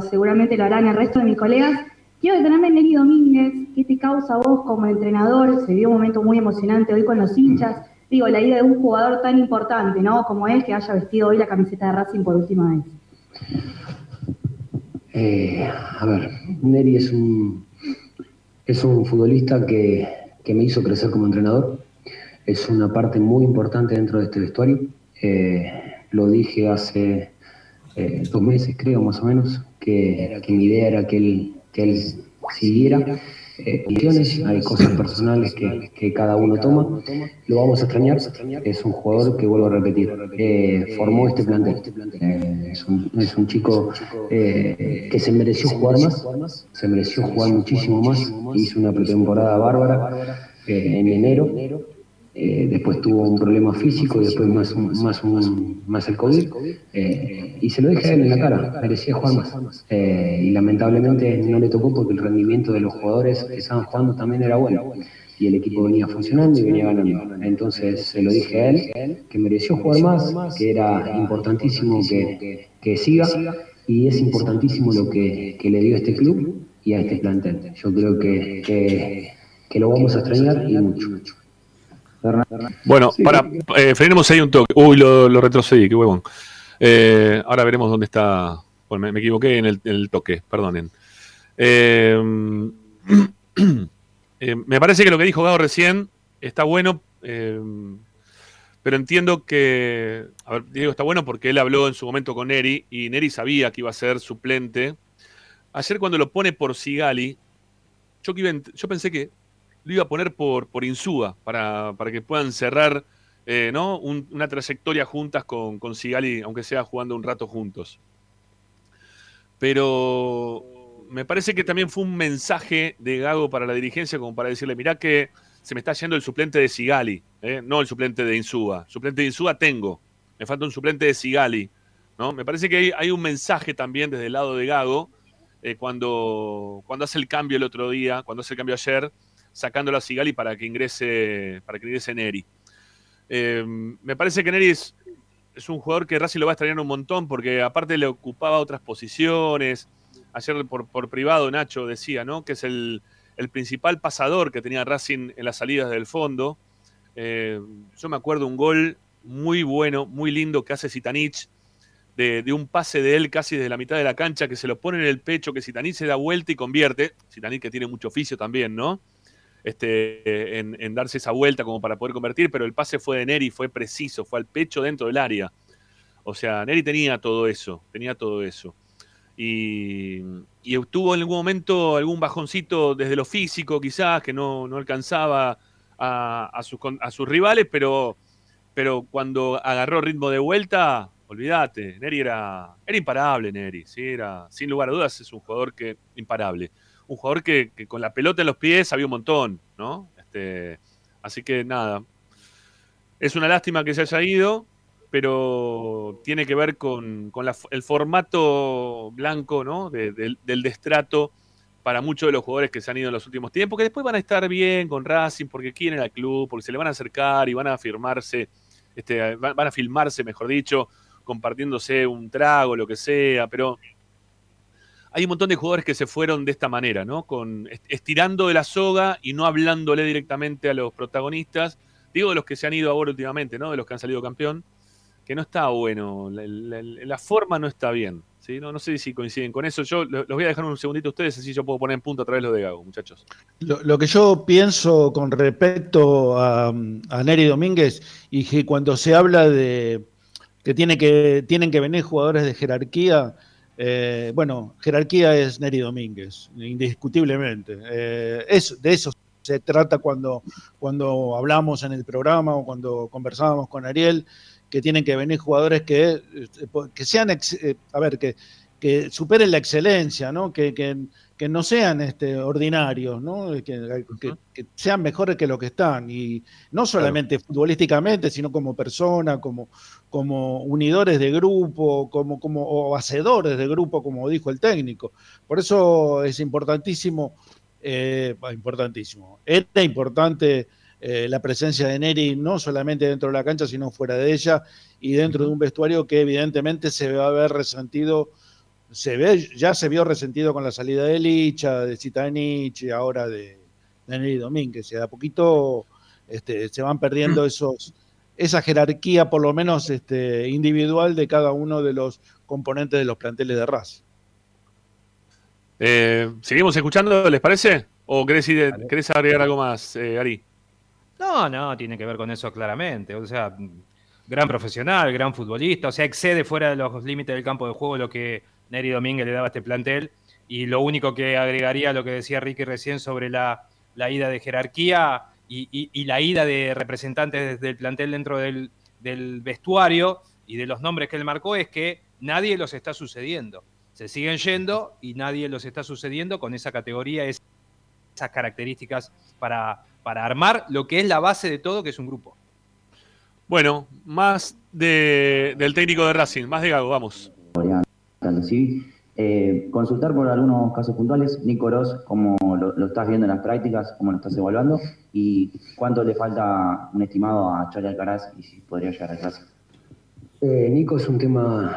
Seguramente lo harán el resto de mis colegas. Quiero detenerme en Neri Domínguez. ¿Qué te causa vos como entrenador? Se vio un momento muy emocionante hoy con los hinchas. Digo, la idea de un jugador tan importante, ¿no? Como él, que haya vestido hoy la camiseta de Racing por última vez. Eh, a ver, Neri es un, es un futbolista que, que me hizo crecer como entrenador. Es una parte muy importante dentro de este vestuario. Eh, lo dije hace, eh, dos meses creo más o menos, que, que mi idea era que él, que él siguiera. Eh, hay cosas personales que, que, cada uno toma, lo vamos a extrañar, es un jugador que vuelvo a repetir, eh, formó este plantel, eh, es, un, es, un, chico eh, que se mereció jugar más, se mereció jugar muchísimo más, hizo una pretemporada bárbara en enero, eh, después tuvo un problema físico y después más, más, un, más el COVID. Eh, y se lo dejé a él en la cara, merecía jugar más. Eh, y lamentablemente no le tocó porque el rendimiento de los jugadores que estaban jugando también era bueno. Y el equipo venía funcionando y venía ganando. Entonces se lo dije a él, que mereció jugar más, que era importantísimo que, que siga. Y es importantísimo lo que, que, le dio a este club y a este plantel. Yo creo que, que lo vamos a extrañar y mucho. Bueno, para, eh, frenemos ahí un toque. Uy, lo, lo retrocedí, qué huevón. Eh, ahora veremos dónde está. Bueno, me, equivoqué en el, toque, perdonen. Eh, eh, me parece que lo que dijo Gado recién está bueno, pero entiendo que. A ver, Diego está bueno porque él habló en su momento con Neri y Neri sabía que iba a ser suplente. Ayer, cuando lo pone por Sigali, yo, yo pensé que lo iba a poner por, por Insúa, para, para que puedan cerrar eh, ¿no? una trayectoria juntas con, con Sigali, aunque sea jugando un rato juntos. Pero me parece que también fue un mensaje de Gago para la dirigencia, como para decirle, mirá que se me está yendo el suplente de Sigali, ¿eh? no el suplente de Insúa. Suplente de Insúa tengo, me falta un suplente de Sigali. ¿no? Me parece que hay, hay un mensaje también desde el lado de Gago, eh, cuando, cuando hace el cambio el otro día, cuando hace el cambio ayer, sacándolo a Sigali para que ingrese, para que ingrese Neri. Eh, me parece que Neri es, un jugador que Racing lo va a extrañar un montón porque aparte le ocupaba otras posiciones. Ayer por, por privado Nacho decía, ¿no? Que es el, principal pasador que tenía Racing en las salidas del fondo. Eh, yo me acuerdo un gol muy bueno, muy lindo que hace Sitanich, de, un pase de él casi desde la mitad de la cancha, que se lo pone en el pecho, que Sitanich se da vuelta y convierte. Sitanich que tiene mucho oficio también, ¿no? Este, en, darse esa vuelta como para poder convertir, pero el pase fue de Neri, fue preciso, fue al pecho dentro del área. O sea, Neri tenía todo eso, tenía todo eso. Y, y tuvo en algún momento algún bajoncito desde lo físico, quizás, que no, alcanzaba a, sus, a, sus, rivales, pero, pero cuando agarró ritmo de vuelta, olvídate, Neri era, era imparable, Neri, ¿sí? era, sin lugar a dudas es un jugador que imparable un jugador que, con la pelota en los pies había un montón, ¿no? Este, así que nada. Es una lástima que se haya ido, pero tiene que ver con, el formato blanco, ¿no? del destrato para muchos de los jugadores que se han ido en los últimos tiempos, que después van a estar bien con Racing porque quieren al club, porque se le van a acercar y van a firmarse, este, van a filmarse, mejor dicho, compartiéndose un trago, lo que sea, pero hay un montón de jugadores que se fueron de esta manera, ¿no? Con, estirando de la soga y no hablándole directamente a los protagonistas. Digo de los que se han ido ahora últimamente, ¿no? De los que han salido campeón, que no está bueno. La, forma no está bien. ¿sí? No, no, sé si coinciden con eso. Yo los voy a dejar un segundito a ustedes, así yo puedo poner en punto a través de lo de Gago, muchachos. Lo, que yo pienso con respecto a, a Neri Domínguez y que cuando se habla de que, tiene que tienen que venir jugadores de jerarquía eh, bueno, jerarquía es Neri Domínguez, indiscutiblemente. Eh, de eso se trata cuando, cuando hablamos en el programa o cuando conversábamos con Ariel, que tienen que venir jugadores que, este, que sean, eh, a ver, que, que superen la excelencia, ¿no? Que, que no sean este, ordinarios, ¿no? Que, sean mejores que lo que están. Y no solamente futbolísticamente, sino como persona, como, como unidores de grupo, como, como, o hacedores de grupo, como dijo el técnico. Por eso es importantísimo, eh, importantísimo. Era importante eh, la presencia de Neri, no solamente dentro de la cancha, sino fuera de ella, y dentro de un vestuario que evidentemente se va a ver resentido se ve, ya se vio resentido con la salida de Licha, de Citanich y ahora de, Neri Domínguez. Y a poquito este, se van perdiendo esos, esa jerarquía, por lo menos este, individual, de cada uno de los componentes de los planteles de RAS. Eh, ¿Seguimos escuchando, les parece? ¿O querés, agregar algo más, eh, Ari? No, no, tiene que ver con eso claramente. O sea, gran profesional, gran futbolista, o sea, excede fuera de los límites del campo de juego lo que Neri Domínguez le daba este plantel. Y lo único que agregaría a lo que decía Ricky recién sobre la, la ida de jerarquía y, la ida de representantes del plantel dentro del, vestuario y de los nombres que él marcó es que nadie los está sucediendo. Se siguen yendo y nadie los está sucediendo con esa categoría, es- esas características para, para armar lo que es la base de todo, que es un grupo. Bueno, más de- del técnico de Racing, más de Gago, vamos. Tanto. Eh, consultar por algunos casos puntuales, Nico Ross, cómo lo, lo estás viendo en las prácticas, cómo lo estás evaluando y cuánto le falta un estimado a Charlie Alcaraz y si podría llegar a clase. Eh, Nico es un tema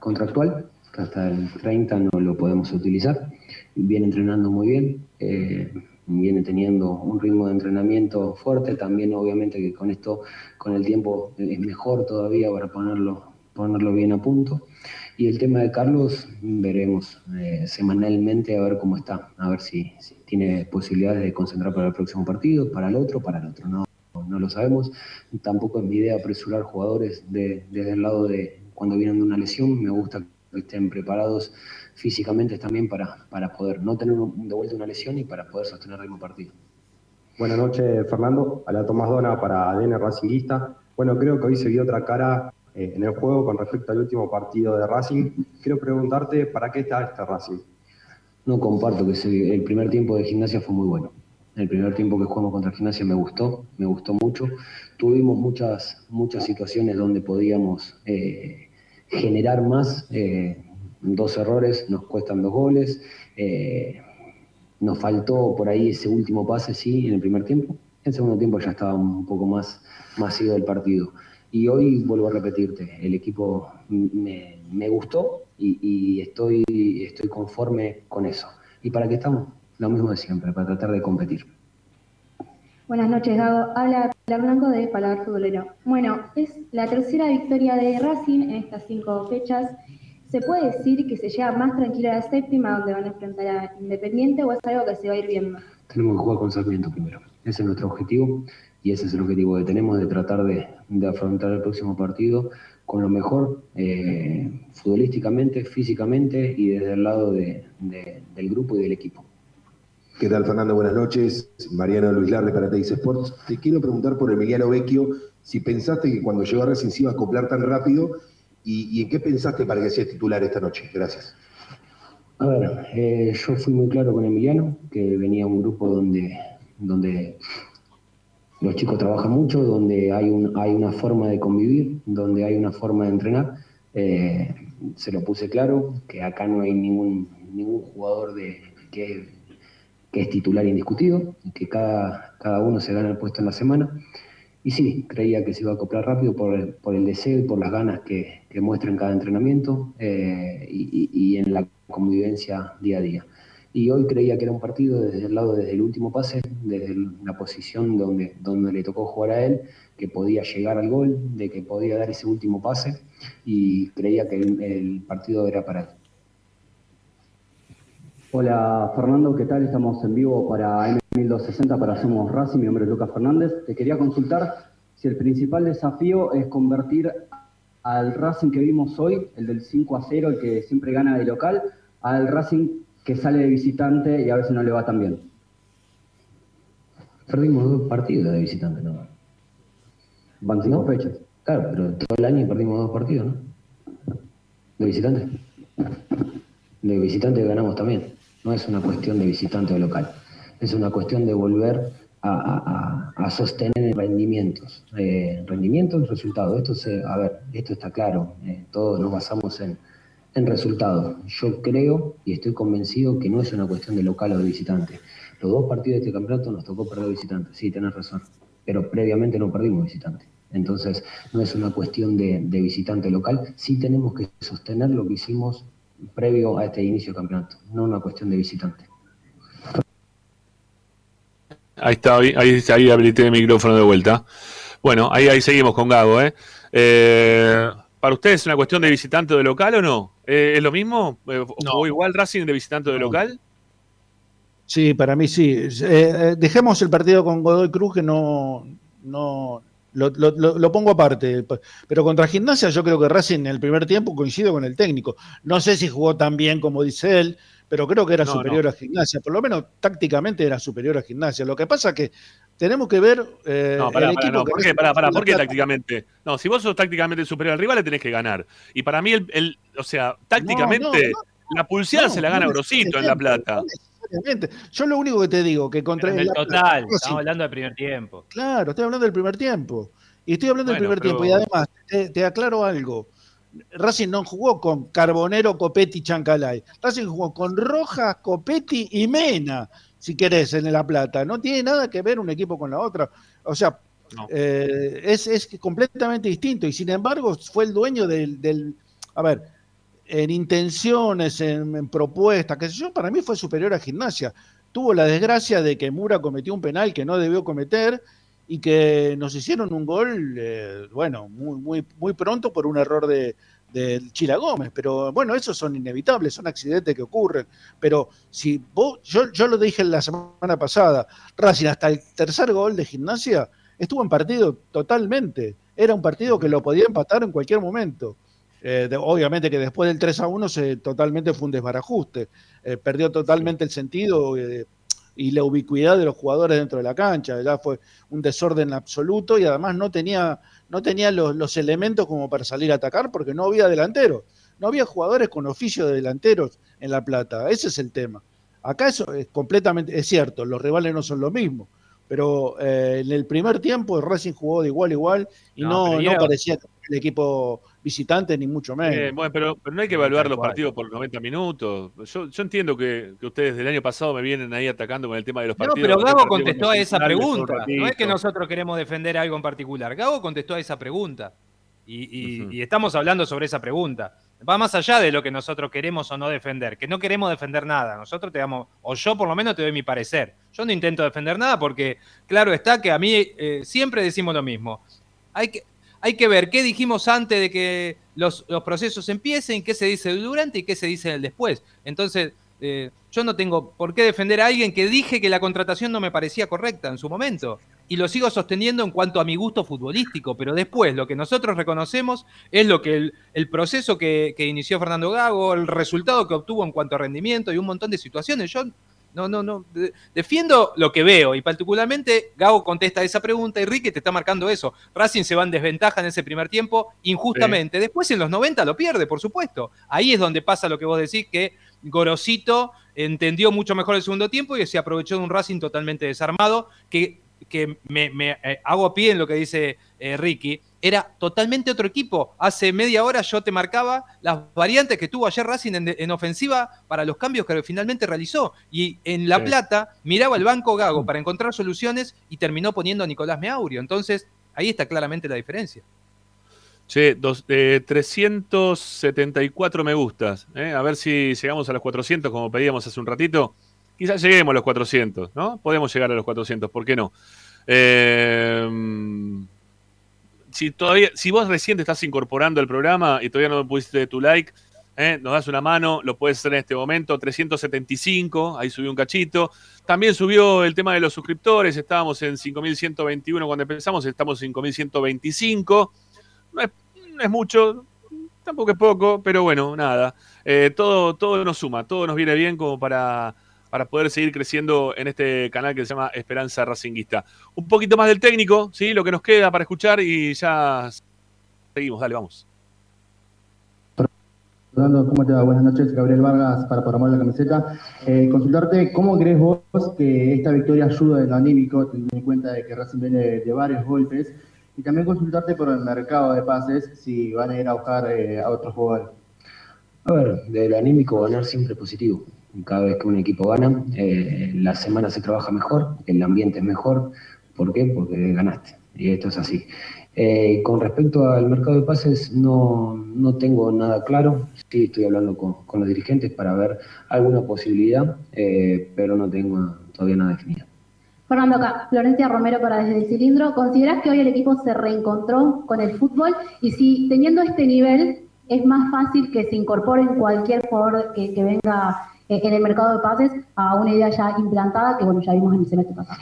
contractual, que hasta el 30 no lo podemos utilizar. Viene entrenando muy bien, eh, viene teniendo un ritmo de entrenamiento fuerte, también obviamente que con esto, con el tiempo, es mejor todavía para ponerlo, ponerlo bien a punto. Y el tema de Carlos, veremos eh, semanalmente a ver cómo está, a ver si, tiene posibilidades de concentrar para el próximo partido, para el otro, para el otro. No, no lo sabemos. Tampoco es mi idea apresurar jugadores de- desde el lado de cuando vienen de una lesión. Me gusta que estén preparados físicamente también para, para poder no tener de vuelta una lesión y para poder sostener el ritmo partido. Buenas noches, Fernando. A la Tomás Dona para ADN Racingista. Bueno, creo que hoy se vio otra cara eh, en el juego con respecto al último partido de Racing. Quiero preguntarte, ¿para qué está este Racing? No comparto que el primer tiempo de gimnasia fue muy bueno. El primer tiempo que jugamos contra gimnasia me gustó, me gustó mucho. Tuvimos muchas, muchas situaciones donde podíamos eh, generar más. eh, dos errores nos cuestan dos goles. nos faltó por ahí ese último pase, sí, en el primer tiempo. En el segundo tiempo ya estaba un poco más, más ido el partido. Y hoy vuelvo a repetirte, el equipo me, me gustó y, y estoy, estoy conforme con eso. ¿Y para qué estamos? Lo mismo de siempre, para tratar de competir. Buenas noches, Gago. Habla Pilar Blanco de Paladar Futbolero. Bueno, es la tercera victoria de Racing en estas cinco fechas. ¿Se puede decir que se llega más tranquila a la séptima, donde van a enfrentar a Independiente, o es algo que se va a ir viendo? Tenemos que jugar con Sarmiento primero. Ese es nuestro objetivo y ese es el objetivo que tenemos de tratar de, de afrontar el próximo partido con lo mejor eh, futbolísticamente, físicamente y desde el lado de- de- del grupo y del equipo. ¿Qué tal, Fernando? Buenas noches. Mariano Luis Larde para Teis Sports. Te quiero preguntar por Emiliano Vecchio, si pensaste que cuando llegó a Racing se iba a acoplar tan rápido y, y en qué pensaste para que sea titular esta noche. Gracias. A ver, eh, yo fui muy claro con Emiliano, que venía un grupo donde, donde los chicos trabajan mucho, donde hay, un, hay una forma de convivir, donde hay una forma de entrenar. Eh, se lo puse claro, que acá no hay ningún, ningún jugador de, que, es titular indiscutido, que cada, cada uno se gana el puesto en la semana. Y sí, creía que se iba a acoplar rápido por el, por el deseo y por las ganas que, que muestra en cada entrenamiento eh, y en la convivencia día a día. Y hoy creía que era un partido desde el lado, desde el último pase, desde la posición donde, donde le tocó jugar a él, que podía llegar al gol, de que podía dar ese último pase y creía que el, el partido era para él. Hola Fernando, ¿qué tal? Estamos en vivo para M1260 para Somos Racing, mi nombre es Lucas Fernández. Te quería consultar si el principal desafío es convertir al Racing que vimos hoy, el del 5 a 0, el que siempre gana de local, al Racing que sale de visitante y a veces no le va tan bien. Perdimos dos partidos de visitante, ¿no? Van cinco fechas. Claro, pero todo el año perdimos dos partidos, ¿no? De visitante. De visitante ganamos también. No es una cuestión de visitante o local. Es una cuestión de volver a, a- a- sostener rendimientos. Eh, rendimientos, resultados. Esto se, a ver, esto está claro. eh, todos nos basamos en, en resultados. Yo creo y estoy convencido que no es una cuestión de local o de visitante. Los dos partidos de este campeonato nos tocó perder visitante. Sí, tenés razón. Pero previamente no perdimos visitante. Entonces, no es una cuestión de, de visitante local. Sí tenemos que sostener lo que hicimos previo a este inicio de campeonato, no una cuestión de visitante. Ahí está, ahí habilité el micrófono de vuelta. Bueno, ahí, ahí seguimos con Gago, ¿eh? Eh, ¿Para ustedes es una cuestión de visitante o de local o no? Eh, ¿Es lo mismo? Eh, ¿Jugó igual Racing de visitante o de local? Sí, para mí sí. Eh, dejemos el partido con Godoy Cruz que no, no, Lo, lo- pongo aparte. Pero contra Gimnasia yo creo que Racing en el primer tiempo coincido con el técnico. No sé si jugó tan bien como dice él, pero creo que era No, superior no. a Gimnasia. Por lo menos tácticamente era superior a Gimnasia. Lo que pasa es que tenemos que ver eh, No, pará, el pará, equipo no, que ¿por qué? Pará, pará, puso ¿por qué tácticamente? No, si vos sos tácticamente superior al rival, le tenés que ganar. Y para mí, el, el- o sea, tácticamente, no, la pulseada no, se la gana no Grosito en La Plata. no. Yo lo único que te digo que contra En el la- total, estamos hablando del primer tiempo. Claro, estoy hablando del primer tiempo. Y estoy hablando Bueno, del primer pero- tiempo. Y además, te, te aclaro algo. Racing no jugó con Carbonero, Copetti, Chancalay. Racing jugó con Rojas, Copetti y Mena, si querés, en La Plata. No tiene nada que ver un equipo con la otra. O sea, eh, es, es completamente distinto. Y sin embargo, fue el dueño del. del- a ver, en intenciones, en, en propuestas, sé yo, para mí fue superior a Gimnasia. Tuvo la desgracia de que Mura cometió un penal que no debió cometer y que nos hicieron un gol, eh, bueno, muy, muy, muy pronto por un error de, de Chila Gómez. Pero bueno, esos son inevitables, son accidentes que ocurren. Pero si vos, yo, yo lo dije la semana pasada, Racing hasta el tercer gol de gimnasia estuvo en partido totalmente. Era un partido que lo podía empatar en cualquier momento. Eh, de- obviamente que después del 3 a 1 se, totalmente fue un desbarajuste. Eh, perdió totalmente el sentido eh, y la ubicuidad de los jugadores dentro de la cancha. Ya fue un desorden absoluto y además no tenía, no tenía los, los elementos como para salir a atacar porque no había delanteros. No había jugadores con oficio de delanteros en La Plata. Ese es el tema. Acá eso es completamente, es cierto, los rivales no son lo mismo. Pero en el primer tiempo el Racing jugó de igual a igual y No, no, no parecía el equipo visitante ni mucho menos. Eh, bueno, pero, pero no hay que evaluar los partidos por 90 minutos. Yo, yo entiendo que, que ustedes del año pasado me vienen ahí atacando con el tema de los No, partidos. pero partidos contestó a esa pregunta. No es que nosotros queremos defender algo en particular. Gago contestó a esa pregunta. Y, y- y estamos hablando sobre esa pregunta. Va más allá de lo que nosotros queremos o no defender, que no queremos defender nada. Nosotros te damos, o yo por lo menos te doy mi parecer. Yo no intento defender nada porque, claro está que a mí eh, siempre decimos lo mismo. Hay que, hay que ver qué dijimos antes de que los, procesos empiecen, qué se dice durante y qué se dice después. Entonces, eh, yo no tengo por qué defender a alguien que dije que la contratación no me parecía correcta en su momento. Y lo sigo sosteniendo en cuanto a mi gusto futbolístico, pero después lo que nosotros reconocemos es lo que el, el proceso que, que inició Fernando Gago, el resultado que obtuvo en cuanto a rendimiento y un montón de situaciones. Yo no, no, no. de- Defiendo lo que veo y particularmente Gago contesta esa pregunta y Rique te está marcando eso. Racing se va en desventaja en ese primer tiempo injustamente. Después en los 90 lo pierde, por supuesto. Ahí es donde pasa lo que vos decís, que Gorosito entendió mucho mejor el segundo tiempo y se aprovechó de un Racing totalmente desarmado, que, que me, me, eh, hago pie en lo que dice eh, Ricky. Era totalmente otro equipo. Hace media hora yo te marcaba las variantes que tuvo ayer Racing en, en ofensiva para los cambios que finalmente realizó. Y en La Sí. Plata miraba el banco Gago para encontrar soluciones y terminó poniendo a Nicolás Meaurio. Entonces, ahí está claramente la diferencia. Che, dos, eh, 374 me gustas. ¿eh? A ver si llegamos a los 400 como pedíamos hace un ratito. Quizás lleguemos a los 400, ¿no? Podemos llegar a los 400, ¿por qué no? Eh, si, todavía, si vos recién te estás incorporando al programa y todavía no pusiste tu like, ¿eh? nos das una mano, lo puedes hacer en este momento, 375, ahí subió un cachito. También subió el tema de los suscriptores, estábamos en 5121 cuando empezamos, estamos en 5125. No es, no es mucho, tampoco es poco, pero bueno, nada. Eh, todo, todo nos suma, todo nos viene bien como para, para poder seguir creciendo en este canal que se llama Esperanza Racinguista. Un poquito más del técnico, ¿sí? Lo que nos queda para escuchar y ya seguimos, dale, vamos. Fernando, ¿cómo te va? Buenas noches, Gabriel Vargas para programar la camiseta. Eh, consultarte, ¿cómo crees vos que esta victoria ayuda en lo anímico, teniendo en cuenta de que Racing viene de, de varios golpes? Y también consultarte por el mercado de pases, si van a ir a buscar eh, a otros jugadores. A ver, del anímico ganar siempre es positivo. Cada vez que un equipo gana, eh, la semana se trabaja mejor, el ambiente es mejor. ¿Por qué? Porque ganaste. Y esto es así. Eh, con respecto al mercado de pases, no, no tengo nada claro. Sí, estoy hablando con, los dirigentes para ver alguna posibilidad, eh, pero no tengo todavía nada definido. Fernando, acá, Florencia Romero para Desde el Cilindro. ¿Considerás que hoy el equipo se reencontró con el fútbol? Y si teniendo este nivel es más fácil que se incorpore cualquier jugador que, venga en el mercado de pases a una idea ya implantada que, bueno, ya vimos en el semestre pasado.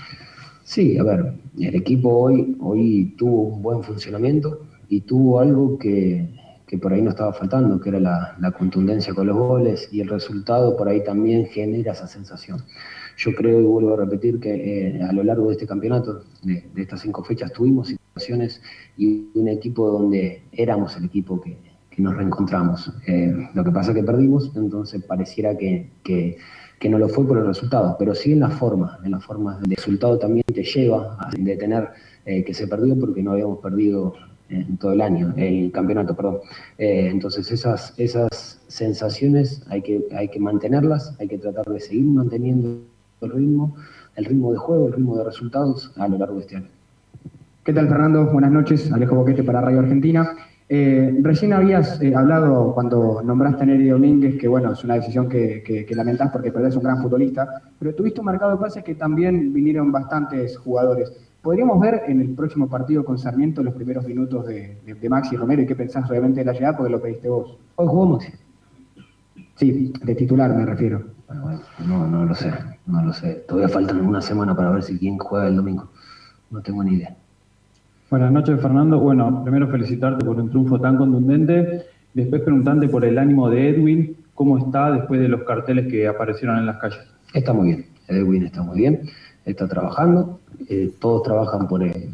Sí, a ver, el equipo hoy, hoy tuvo un buen funcionamiento y tuvo algo que, que por ahí no estaba faltando, que era la, contundencia con los goles y el resultado por ahí también genera esa sensación. Yo creo y vuelvo a repetir que eh, a lo largo de este campeonato, de, de estas cinco fechas, tuvimos situaciones y un equipo donde éramos el equipo que nos reencontramos. Eh, lo que pasa es que perdimos, entonces pareciera que, que, no lo fue por el resultado, pero sí en la forma, en la forma. El resultado también te lleva a detener eh, que se perdió porque no habíamos perdido en todo el año, el campeonato, perdón. Eh, entonces esas, esas sensaciones hay que, hay que mantenerlas, hay que tratar de seguir manteniendo el ritmo, el ritmo de juego, el ritmo de resultados a lo largo de este año. ¿Qué tal, Fernando? Buenas noches. Alejo Boquete para Radio Argentina. Eh, recién habías eh, hablado cuando nombraste a Neri Domínguez, que bueno, es una decisión que, que, que lamentás porque perdés un gran futbolista, pero tuviste un mercado de pases que también vinieron bastantes jugadores. ¿Podríamos ver en el próximo partido con Sarmiento los primeros minutos de, de, de Maxi Romero y qué pensás realmente de la llegada? Porque lo pediste vos. Hoy jugó Maxi. Sí, de titular me refiero. No, no lo sé, no lo sé. Todavía faltan una semana para ver si quién juega el domingo. No tengo ni idea. Buenas noches, Fernando. Bueno, primero felicitarte por un triunfo tan contundente. Después preguntarte por el ánimo de Edwin, cómo está después de los carteles que aparecieron en las calles. Está muy bien, Edwin está muy bien, está trabajando, eh, todos trabajan por el,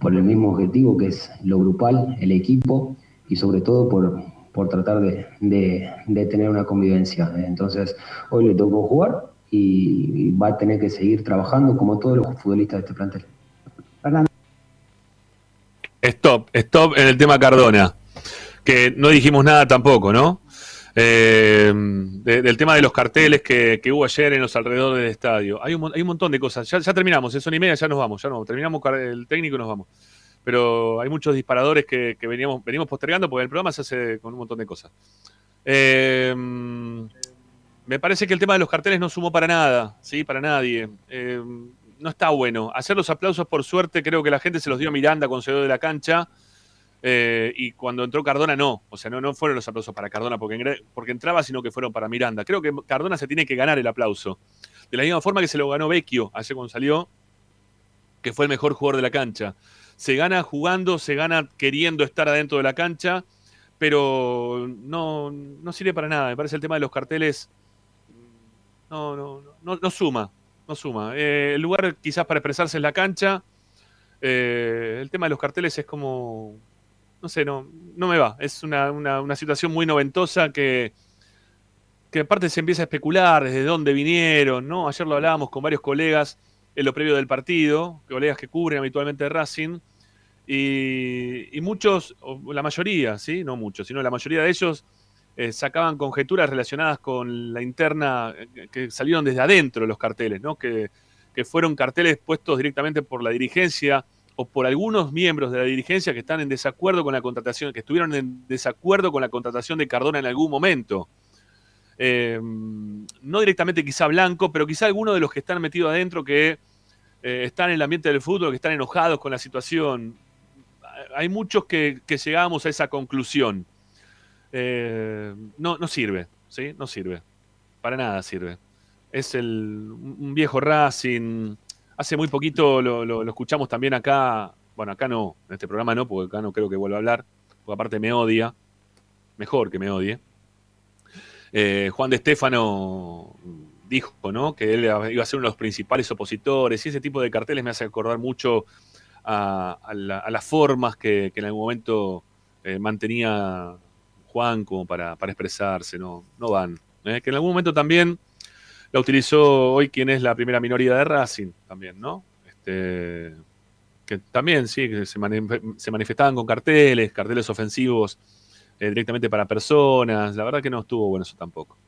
por el mismo objetivo que es lo grupal, el equipo y sobre todo por, por tratar de, de, de tener una convivencia. Entonces, hoy le tocó jugar y, y va a tener que seguir trabajando como todos los futbolistas de este plantel. Fernando. Stop, stop en el tema Cardona. Que no dijimos nada tampoco, ¿no? Eh, de- del tema de los carteles que, hubo ayer en los alrededores del estadio. Hay un, montón de cosas. Ya, terminamos, es una y media, ya nos vamos, ya nos. Terminamos el técnico y nos vamos. Pero hay muchos disparadores que, que veníamos, venimos postergando porque el programa se hace con un montón de cosas. Eh, me parece que el tema de los carteles no sumó para nada, ¿sí? Para nadie. Eh, no está bueno. Hacer los aplausos, por suerte, creo que la gente se los dio a Miranda cuando salió de la cancha. eh, y cuando entró Cardona, no. O sea, no, no fueron los aplausos para Cardona porque, porque entraba, sino que fueron para Miranda. Creo que Cardona se tiene que ganar el aplauso. De la misma forma que se lo ganó Vecchio ayer cuando salió, que fue el mejor jugador de la cancha. Se gana jugando, se gana queriendo estar adentro de la cancha, pero no, no sirve para nada. Me parece el tema de los carteles no, no, no, no suma, no suma. Eh, el lugar quizás para expresarse es la cancha. Eh, el tema de los carteles es como, no sé, no, no me va. Es una, una- situación muy noventosa que, que aparte se empieza a especular desde dónde vinieron, ¿no? Ayer lo hablábamos con varios colegas en lo previo del partido, colegas que cubren habitualmente Racing, y, y muchos, la mayoría, ¿sí? No muchos, sino la mayoría de ellos eh, sacaban conjeturas relacionadas con la interna eh, que salieron desde adentro los carteles, ¿no? Que, fueron carteles puestos directamente por la dirigencia o por algunos miembros de la dirigencia que están en desacuerdo con la contratación, que estuvieron en desacuerdo con la contratación de Cardona en algún momento. Eh, no directamente quizá Blanco, pero quizá alguno de los que están metidos adentro que están en el ambiente del fútbol, que están enojados con la situación. Hay muchos que, que llegamos a esa conclusión. Eh, no, no sirve, ¿sí? No sirve. Para nada sirve. Es el, un viejo Racing. Hace muy poquito lo, escuchamos también acá. Bueno, acá no, en este programa no, porque acá no creo que vuelva a hablar. Porque aparte me odia. Mejor que me odie. Eh, Juan de Stefano dijo, ¿no? Que él iba a ser uno de los principales opositores. Y ese tipo de carteles me hace acordar mucho a, a la- a las formas que, que en algún momento eh, mantenía Juan como para, para expresarse, no, no van. ¿eh? Que en algún momento también la utilizó hoy quien es la primera minoría de Racing, también, ¿no? Este, que también, sí, que se, manif- se manifestaban con carteles, carteles ofensivos eh, directamente para personas. La verdad que no estuvo bueno eso tampoco.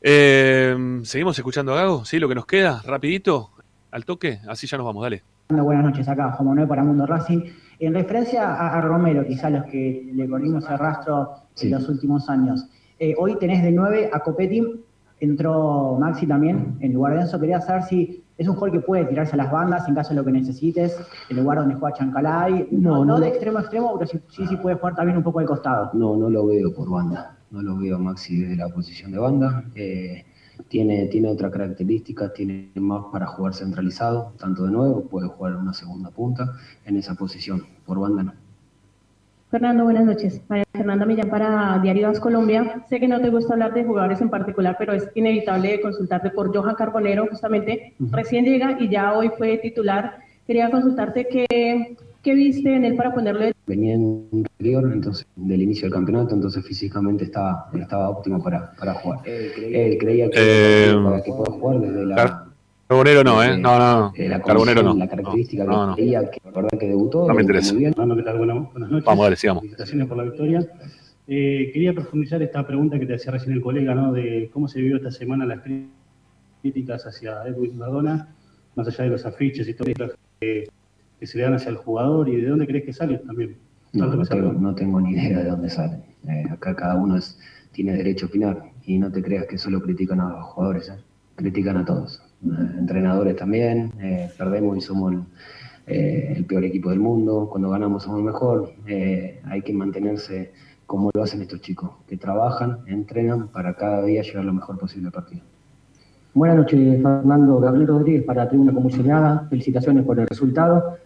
Eh, Seguimos escuchando a Gago, ¿sí? Lo que nos queda, rapidito, al toque, así ya nos vamos, dale. Buenas noches acá, Juan Manuel para Mundo Racing. En referencia a, a Romero, quizá los que le corrimos el rastro en los últimos años. Eh, hoy tenés de 9 a Copetti, entró Maxi también en lugar de Enzo. Quería saber si es un jugador que puede tirarse a las bandas en caso de lo que necesites, el lugar donde juega Chancalay. No, No, no, no. de extremo a extremo, pero sí, sí, sí puede jugar también un poco al costado. No, no lo veo por banda. No lo veo Maxi desde la posición de banda. Eh, tiene, tiene otra característica, tiene más para jugar centralizado, tanto de nuevo, puede jugar una segunda punta en esa posición, por banda no. Fernando, buenas noches. María Fernanda Millán para Diario As Colombia. Sé que no te gusta hablar de jugadores en particular, pero es inevitable consultarte por Johan Carbonero, justamente. Recién llega y ya hoy fue titular. Quería consultarte qué, qué viste en él para ponerlo Venía en interior, entonces, del inicio del campeonato, entonces físicamente estaba, estaba óptimo para, para jugar. Él creía, que, Eh, para que pueda jugar desde la... Carbonero no, ¿eh? No, no, no. eh, la Carbonero no. La característica No, no. que creía, que la verdad que debutó. No me interesa. muy bien. Fernando, ¿qué tal? Buenas, buenas noches. Vamos, dale, sigamos. Felicitaciones por la victoria. Eh, quería profundizar esta pregunta que te hacía recién el colega, ¿no? De cómo se vivió esta semana las críticas hacia Edwin Maradona, más allá de los afiches y todo eso que, que se le dan hacia el jugador y de dónde crees que sale también. No, no tengo, habló. no tengo ni idea de dónde salen. Eh, acá cada uno es- tiene derecho a opinar y no te creas que solo critican a los jugadores, ¿eh? critican a todos. Eh, entrenadores también, eh, perdemos y somos el, eh, el peor equipo del mundo, cuando ganamos somos el mejor. Eh, hay que mantenerse como lo hacen estos chicos, que trabajan, entrenan para cada día llegar lo mejor posible al partido. Buenas noches, Fernando. Gabriel Rodríguez para Tribuna Comisionada. Felicitaciones por el resultado.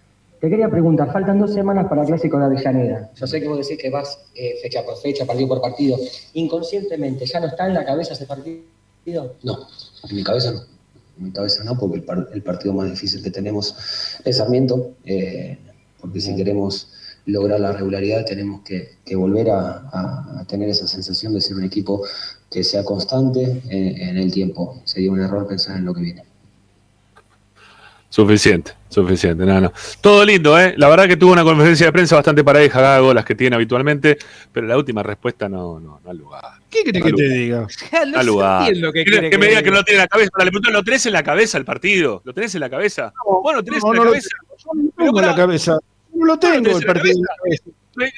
Te quería preguntar, faltan dos semanas para el Clásico de Avellaneda. Yo sé que vos decís que vas eh, fecha por fecha, partido por partido. Inconscientemente, ¿ya no está en la cabeza ese partido? No, en mi cabeza no. En mi cabeza no, porque el, el partido más difícil que tenemos es Sarmiento, eh, porque si queremos lograr la regularidad tenemos que, volver a, tener esa sensación de ser un equipo que sea constante en, en el tiempo. Sería un error pensar en lo que viene. Suficiente, suficiente, no, no. Todo lindo, ¿eh? La verdad que tuvo una conferencia de prensa bastante pareja, Gago, las que tiene habitualmente, pero la última respuesta no, no, no al lugar. ¿Qué querés No que te diga? No al lugar. qué ¿Querés quiere que me que diga que no lo tiene en la cabeza. Le pregunto, ¿lo tenés en la cabeza el partido? ¿Lo tenés en la cabeza? bueno, ¿lo tenés no, en la no lo cabeza? tengo en la cabeza. No lo tengo el partido en la cabeza.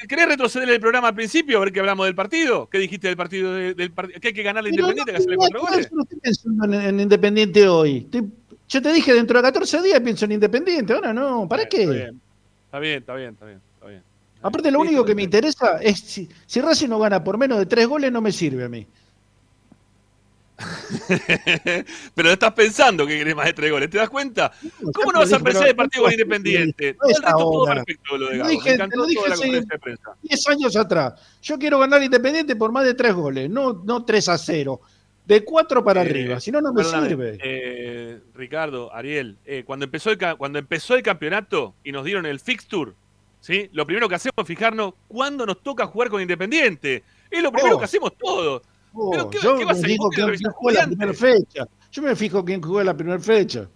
¿Querés retroceder el programa al principio a ver que hablamos del partido? ¿Qué dijiste del partido? de- del part- ¿Que hay que ganar la Independiente, que no, hacerle no, cuatro goles? yo no estoy pensando en, en Independiente hoy. Estoy- yo te dije dentro de 14 días pienso en Independiente. Ahora no, ¿para qué? Está bien, está bien, está bien, está bien. Está bien. Aparte, lo único que me interesa es si, si Racing no gana por menos de tres goles, no me sirve a mí. pero estás pensando que querés más de tres goles, ¿te das cuenta? ¿Cómo no vas a pensar el partido con Independiente? no Todo el perfecto lo de Lo Gago. dije- Me encantó lo dije toda la hace- conferencia de prensa. 10 años atrás. Yo quiero ganar Independiente por más de tres goles, no, no 3 a 0. De 4 para Eh, arriba, si no, no me sirve. eh, Ricardo, Ariel, eh, cuando, empezó el, cuando empezó el campeonato y nos dieron el fixture, ¿sí? lo primero que hacemos es fijarnos cuándo nos toca jugar con Independiente. Es lo primero Oh. que hacemos todos. Oh, Pero ¿qué- yo qué me a fijo quién jugó la primera fecha. Yo me fijo quién jugó la primera fecha.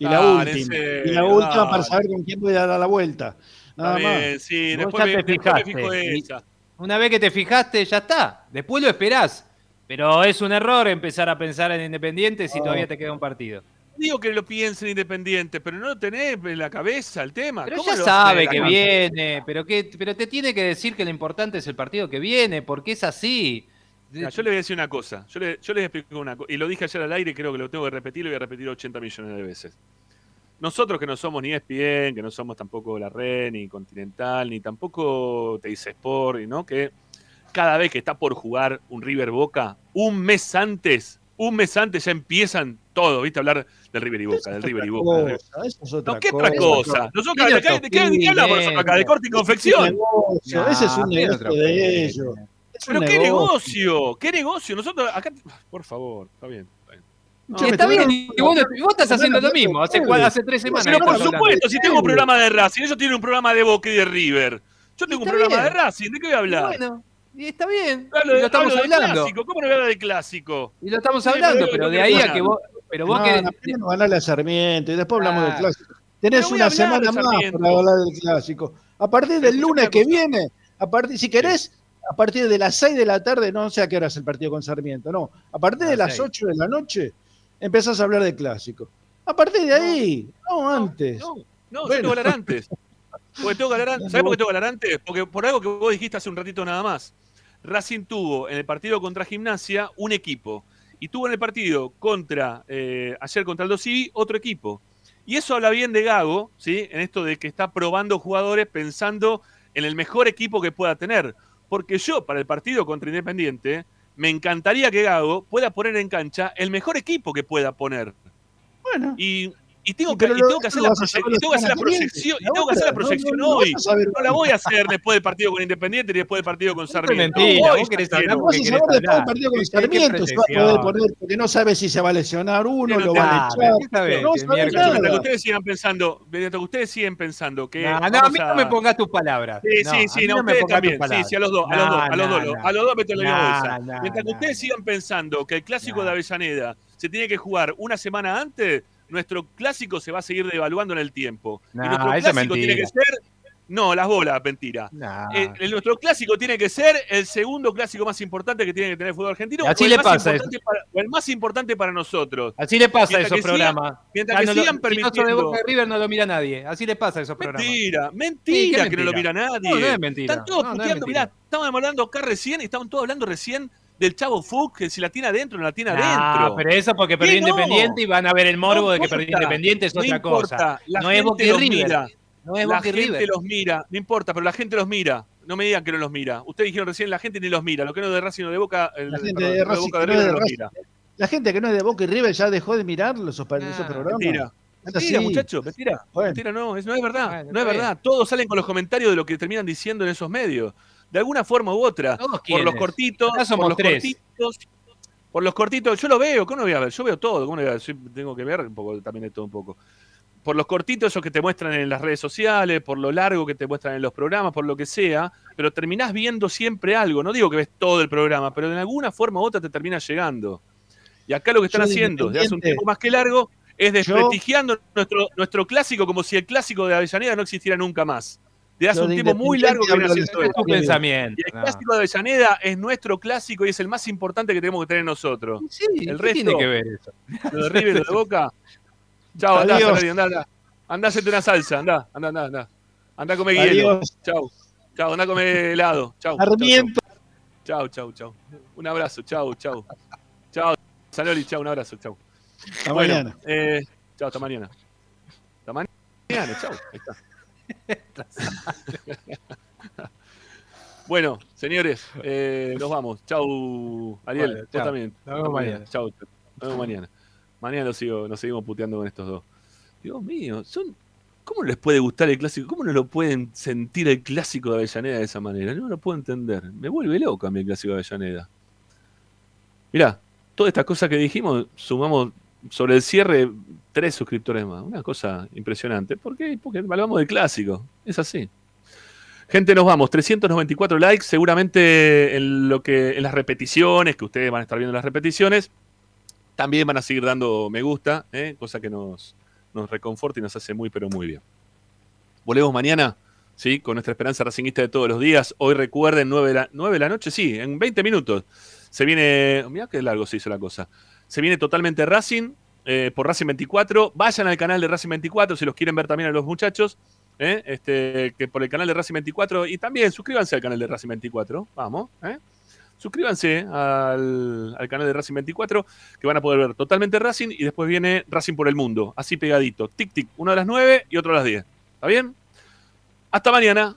Y la última. y la última para saber con quién voy a dar la vuelta. Nada Está más. bien, sí, después ya me, te después me fijaste. fijo Y- esa. Una vez que te fijaste, ya está. Después lo esperás. Pero es un error empezar a pensar en Independiente si todavía te queda un partido. Digo que lo piensen Independiente, pero no lo tenés en la cabeza el tema. Pero ¿Cómo ya sabe que viene, pero, que, pero te tiene que decir que lo importante es el partido que viene, porque es así. Mira, yo le voy a decir una cosa. Yo, le, yo les explico una cosa. Y lo dije ayer al aire y creo que lo tengo que repetir. Lo voy a repetir 80 millones de veces. Nosotros que no somos ni ESPN, que no somos tampoco la Red, ni Continental, ni tampoco te dice Sport, y ¿no? Que cada vez que está por jugar un River Boca, un mes antes, un mes antes ya empiezan todos, ¿viste? Hablar del River y Boca, del River y Boca. del River- Cosa, eso es otra No, ¿qué cosa. otra cosa? Nosotros, Tiene ¿de, qué, de qué- de qué hablamos nosotros acá? ¿De corte y confección? negocio, ese es un negocio otra de ellos. Pero qué negocio, qué negocio. Nosotros acá, por favor, está bien. Está bien. No, está bien, y vos, estás haciendo lo mismo. Hace, hace tres semanas. Pero por supuesto, si tengo un programa de Racing, ellos tienen un programa de Boca y de River. Yo tengo un programa bien. de Racing, ¿de qué voy a hablar? Bueno, y está bien. Y de- lo estamos hablo hablando. clásico, ¿Cómo no voy a hablar de clásico? Y lo estamos Sí, hablando, pero no de ahí a que vos. Pero vos no, que. no, primero ganarle a Sarmiento y después hablamos del Ah. clásico. Tenés una semana más para hablar del clásico. A partir del lunes que viene, a partir, si querés, a partir de las 6 de la tarde, no sé a qué hora es el partido con Sarmiento, no. A partir de las las seis. 8 de la noche empezás a hablar del clásico. A partir de ahí, no, antes. No, no, yo que hablar antes. Porque tengo que hablar antes. ¿Sabés por qué tengo que hablar antes? Porque por algo que vos dijiste hace un ratito nada más. Racing tuvo en el partido contra Gimnasia un equipo. Y tuvo en el partido contra, eh, ayer contra el Dosivi, otro equipo. Y eso habla bien de Gago, ¿sí? En esto de que está probando jugadores pensando en el mejor equipo que pueda tener. Porque yo, para el partido contra Independiente, me encantaría que Gago pueda poner en cancha el mejor equipo que pueda poner. Bueno. Y, y tengo que, y tengo hacer la, proyección, y tengo que hacer la proyección hoy. No la voy a hacer después del partido con Independiente y después del partido con Sarmiento. mentira, Hoy vos querés hablar quiero. Vas a saber después del partido con ¿Qué- qué Sarmiento, se va a poder poner, porque no sabe si se va a lesionar uno, lo van a Ah, echar. No Que ustedes sigan pensando, mientras que ustedes siguen pensando que. No, a mí no me pongas tus palabras. Sí, sí, sí, no, ustedes también. Sí, sí, a los dos, a los dos, a los dos, a los dos meten la misma bolsa. Mientras que ustedes sigan pensando que el clásico de Avellaneda se tiene que jugar una semana antes, nuestro clásico se va a seguir devaluando en el tiempo. No, y nuestro eso es clásico tiene que ser. No, las bolas, mentira. No. Eh, el- nuestro clásico tiene que ser el segundo clásico más importante que tiene que tener el fútbol argentino. Así o le pasa para- o el más importante para nosotros. Así le pasa a esos sigan- programas. mientras que no lo- sigan si no de permitiendo- Boca River no lo mira nadie. Así le pasa a esos programas. Mentira, mentira ¿qué que no lo mira nadie. No, no es mentira. Están todos No, es mirá, estaban hablando acá recién y estaban todos hablando recién del Chavo Fuchs, que si la tiene adentro no la tiene No, adentro. pero eso porque perdió. Independiente y van a ver el morbo No de que perdió Independiente es no otra importa, cosa. La no es Boca River. mira. No es la Boca y gente River. los mira, no importa, pero la gente los mira. No me digan que no los mira. Ustedes dijeron recién, la gente ni los mira. Lo que no es de Racing o de Boca, el, La gente perdón, de Racing Boca de que no es River de no los mira. La gente que no es de Boca y River ya dejó de mirar los, esos programas. Mentira. Mentira, muchachos, mentira. Bueno. Mentira, no, es, no es verdad. Bueno, no es verdad. Todos salen con los comentarios de lo que terminan diciendo en esos medios. De alguna forma u otra. ¿Todos Por los cortitos. Somos por los tres. cortitos. Por los cortitos. Yo lo veo. ¿Cómo no voy a ver? Yo veo todo. ¿Cómo no voy a ver? Soy- tengo que ver un poco también de todo un poco. Por los cortitos, esos que te muestran en las redes sociales, por lo largo que te muestran en los programas, por lo que sea, pero terminás viendo siempre algo. No digo que ves todo el programa, pero de alguna forma u otra te termina llegando. Y acá lo que están Yo haciendo, desde hace un tiempo más que largo, es Yo- desprestigiando nuestro, nuestro clásico como si el clásico de Avellaneda no existiera nunca más. De hace Yo un de tiempo muy largo que viene haciendo esto. tu pensamiento. Y el No. clásico de Avellaneda es nuestro clásico y es el más importante que tenemos que tener nosotros. Sí, el ¿qué resto, tiene que ver eso? lo de River, lo de Boca. Chao, andá, Adiós. Andá, andá. Andá, hacete una salsa, andá, andá, andá, andá. Andá a comer hielo. Adiós. Chao. Chao, andá a comer helado. Chao. Sarmiento. Chao, chao, chao. Un abrazo, chao, chao. Chao, Sanoli, chao, un abrazo, chao. Hasta Bueno, mañana. eh, chao, hasta mañana. Hasta mañana, chao. Ahí está. bueno, señores, eh, nos vamos. Chau, Ariel. Bueno, vos también. Nos vemos mañana. Chau, chau. Nos vemos mañana. Mañana nos, sigo, nos seguimos puteando con estos dos. Dios mío, son. ¿Cómo les puede gustar el clásico? ¿Cómo no lo pueden sentir el clásico de Avellaneda de esa manera? No lo puedo entender. Me vuelve loco a mí el clásico de Avellaneda. Mirá, todas estas cosas que dijimos, sumamos sobre el cierre tres suscriptores más. Una cosa impresionante. ¿Por qué? Porque hablamos del clásico. Es así. Gente, nos vamos. 394 likes. Seguramente en lo que. en las repeticiones, que ustedes van a estar viendo las repeticiones. También van a seguir dando me gusta, ¿eh? cosa que nos, nos reconforta y nos hace muy, pero muy bien. Volvemos mañana, ¿sí? Con nuestra esperanza racingista de todos los días. Hoy recuerden, 9 de la, 9 de la noche, sí, en 20 minutos. Se viene. Mirá qué largo se hizo la cosa. Se viene totalmente Racing eh, por Racing 24. Vayan al canal de Racing 24 si los quieren ver también a los muchachos. ¿eh? Este, que por el canal de Racing 24. Y también suscríbanse al canal de Racing 24. Vamos. ¿eh? Suscríbanse al, al canal de Racing 24, que van a poder ver totalmente Racing y después viene Racing por el Mundo, así pegadito. Tic, tic, uno a las 9 y otro a las 10. ¿Está bien? Hasta mañana.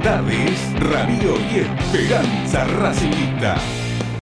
Tardes, Radio y Esperanza Racingista.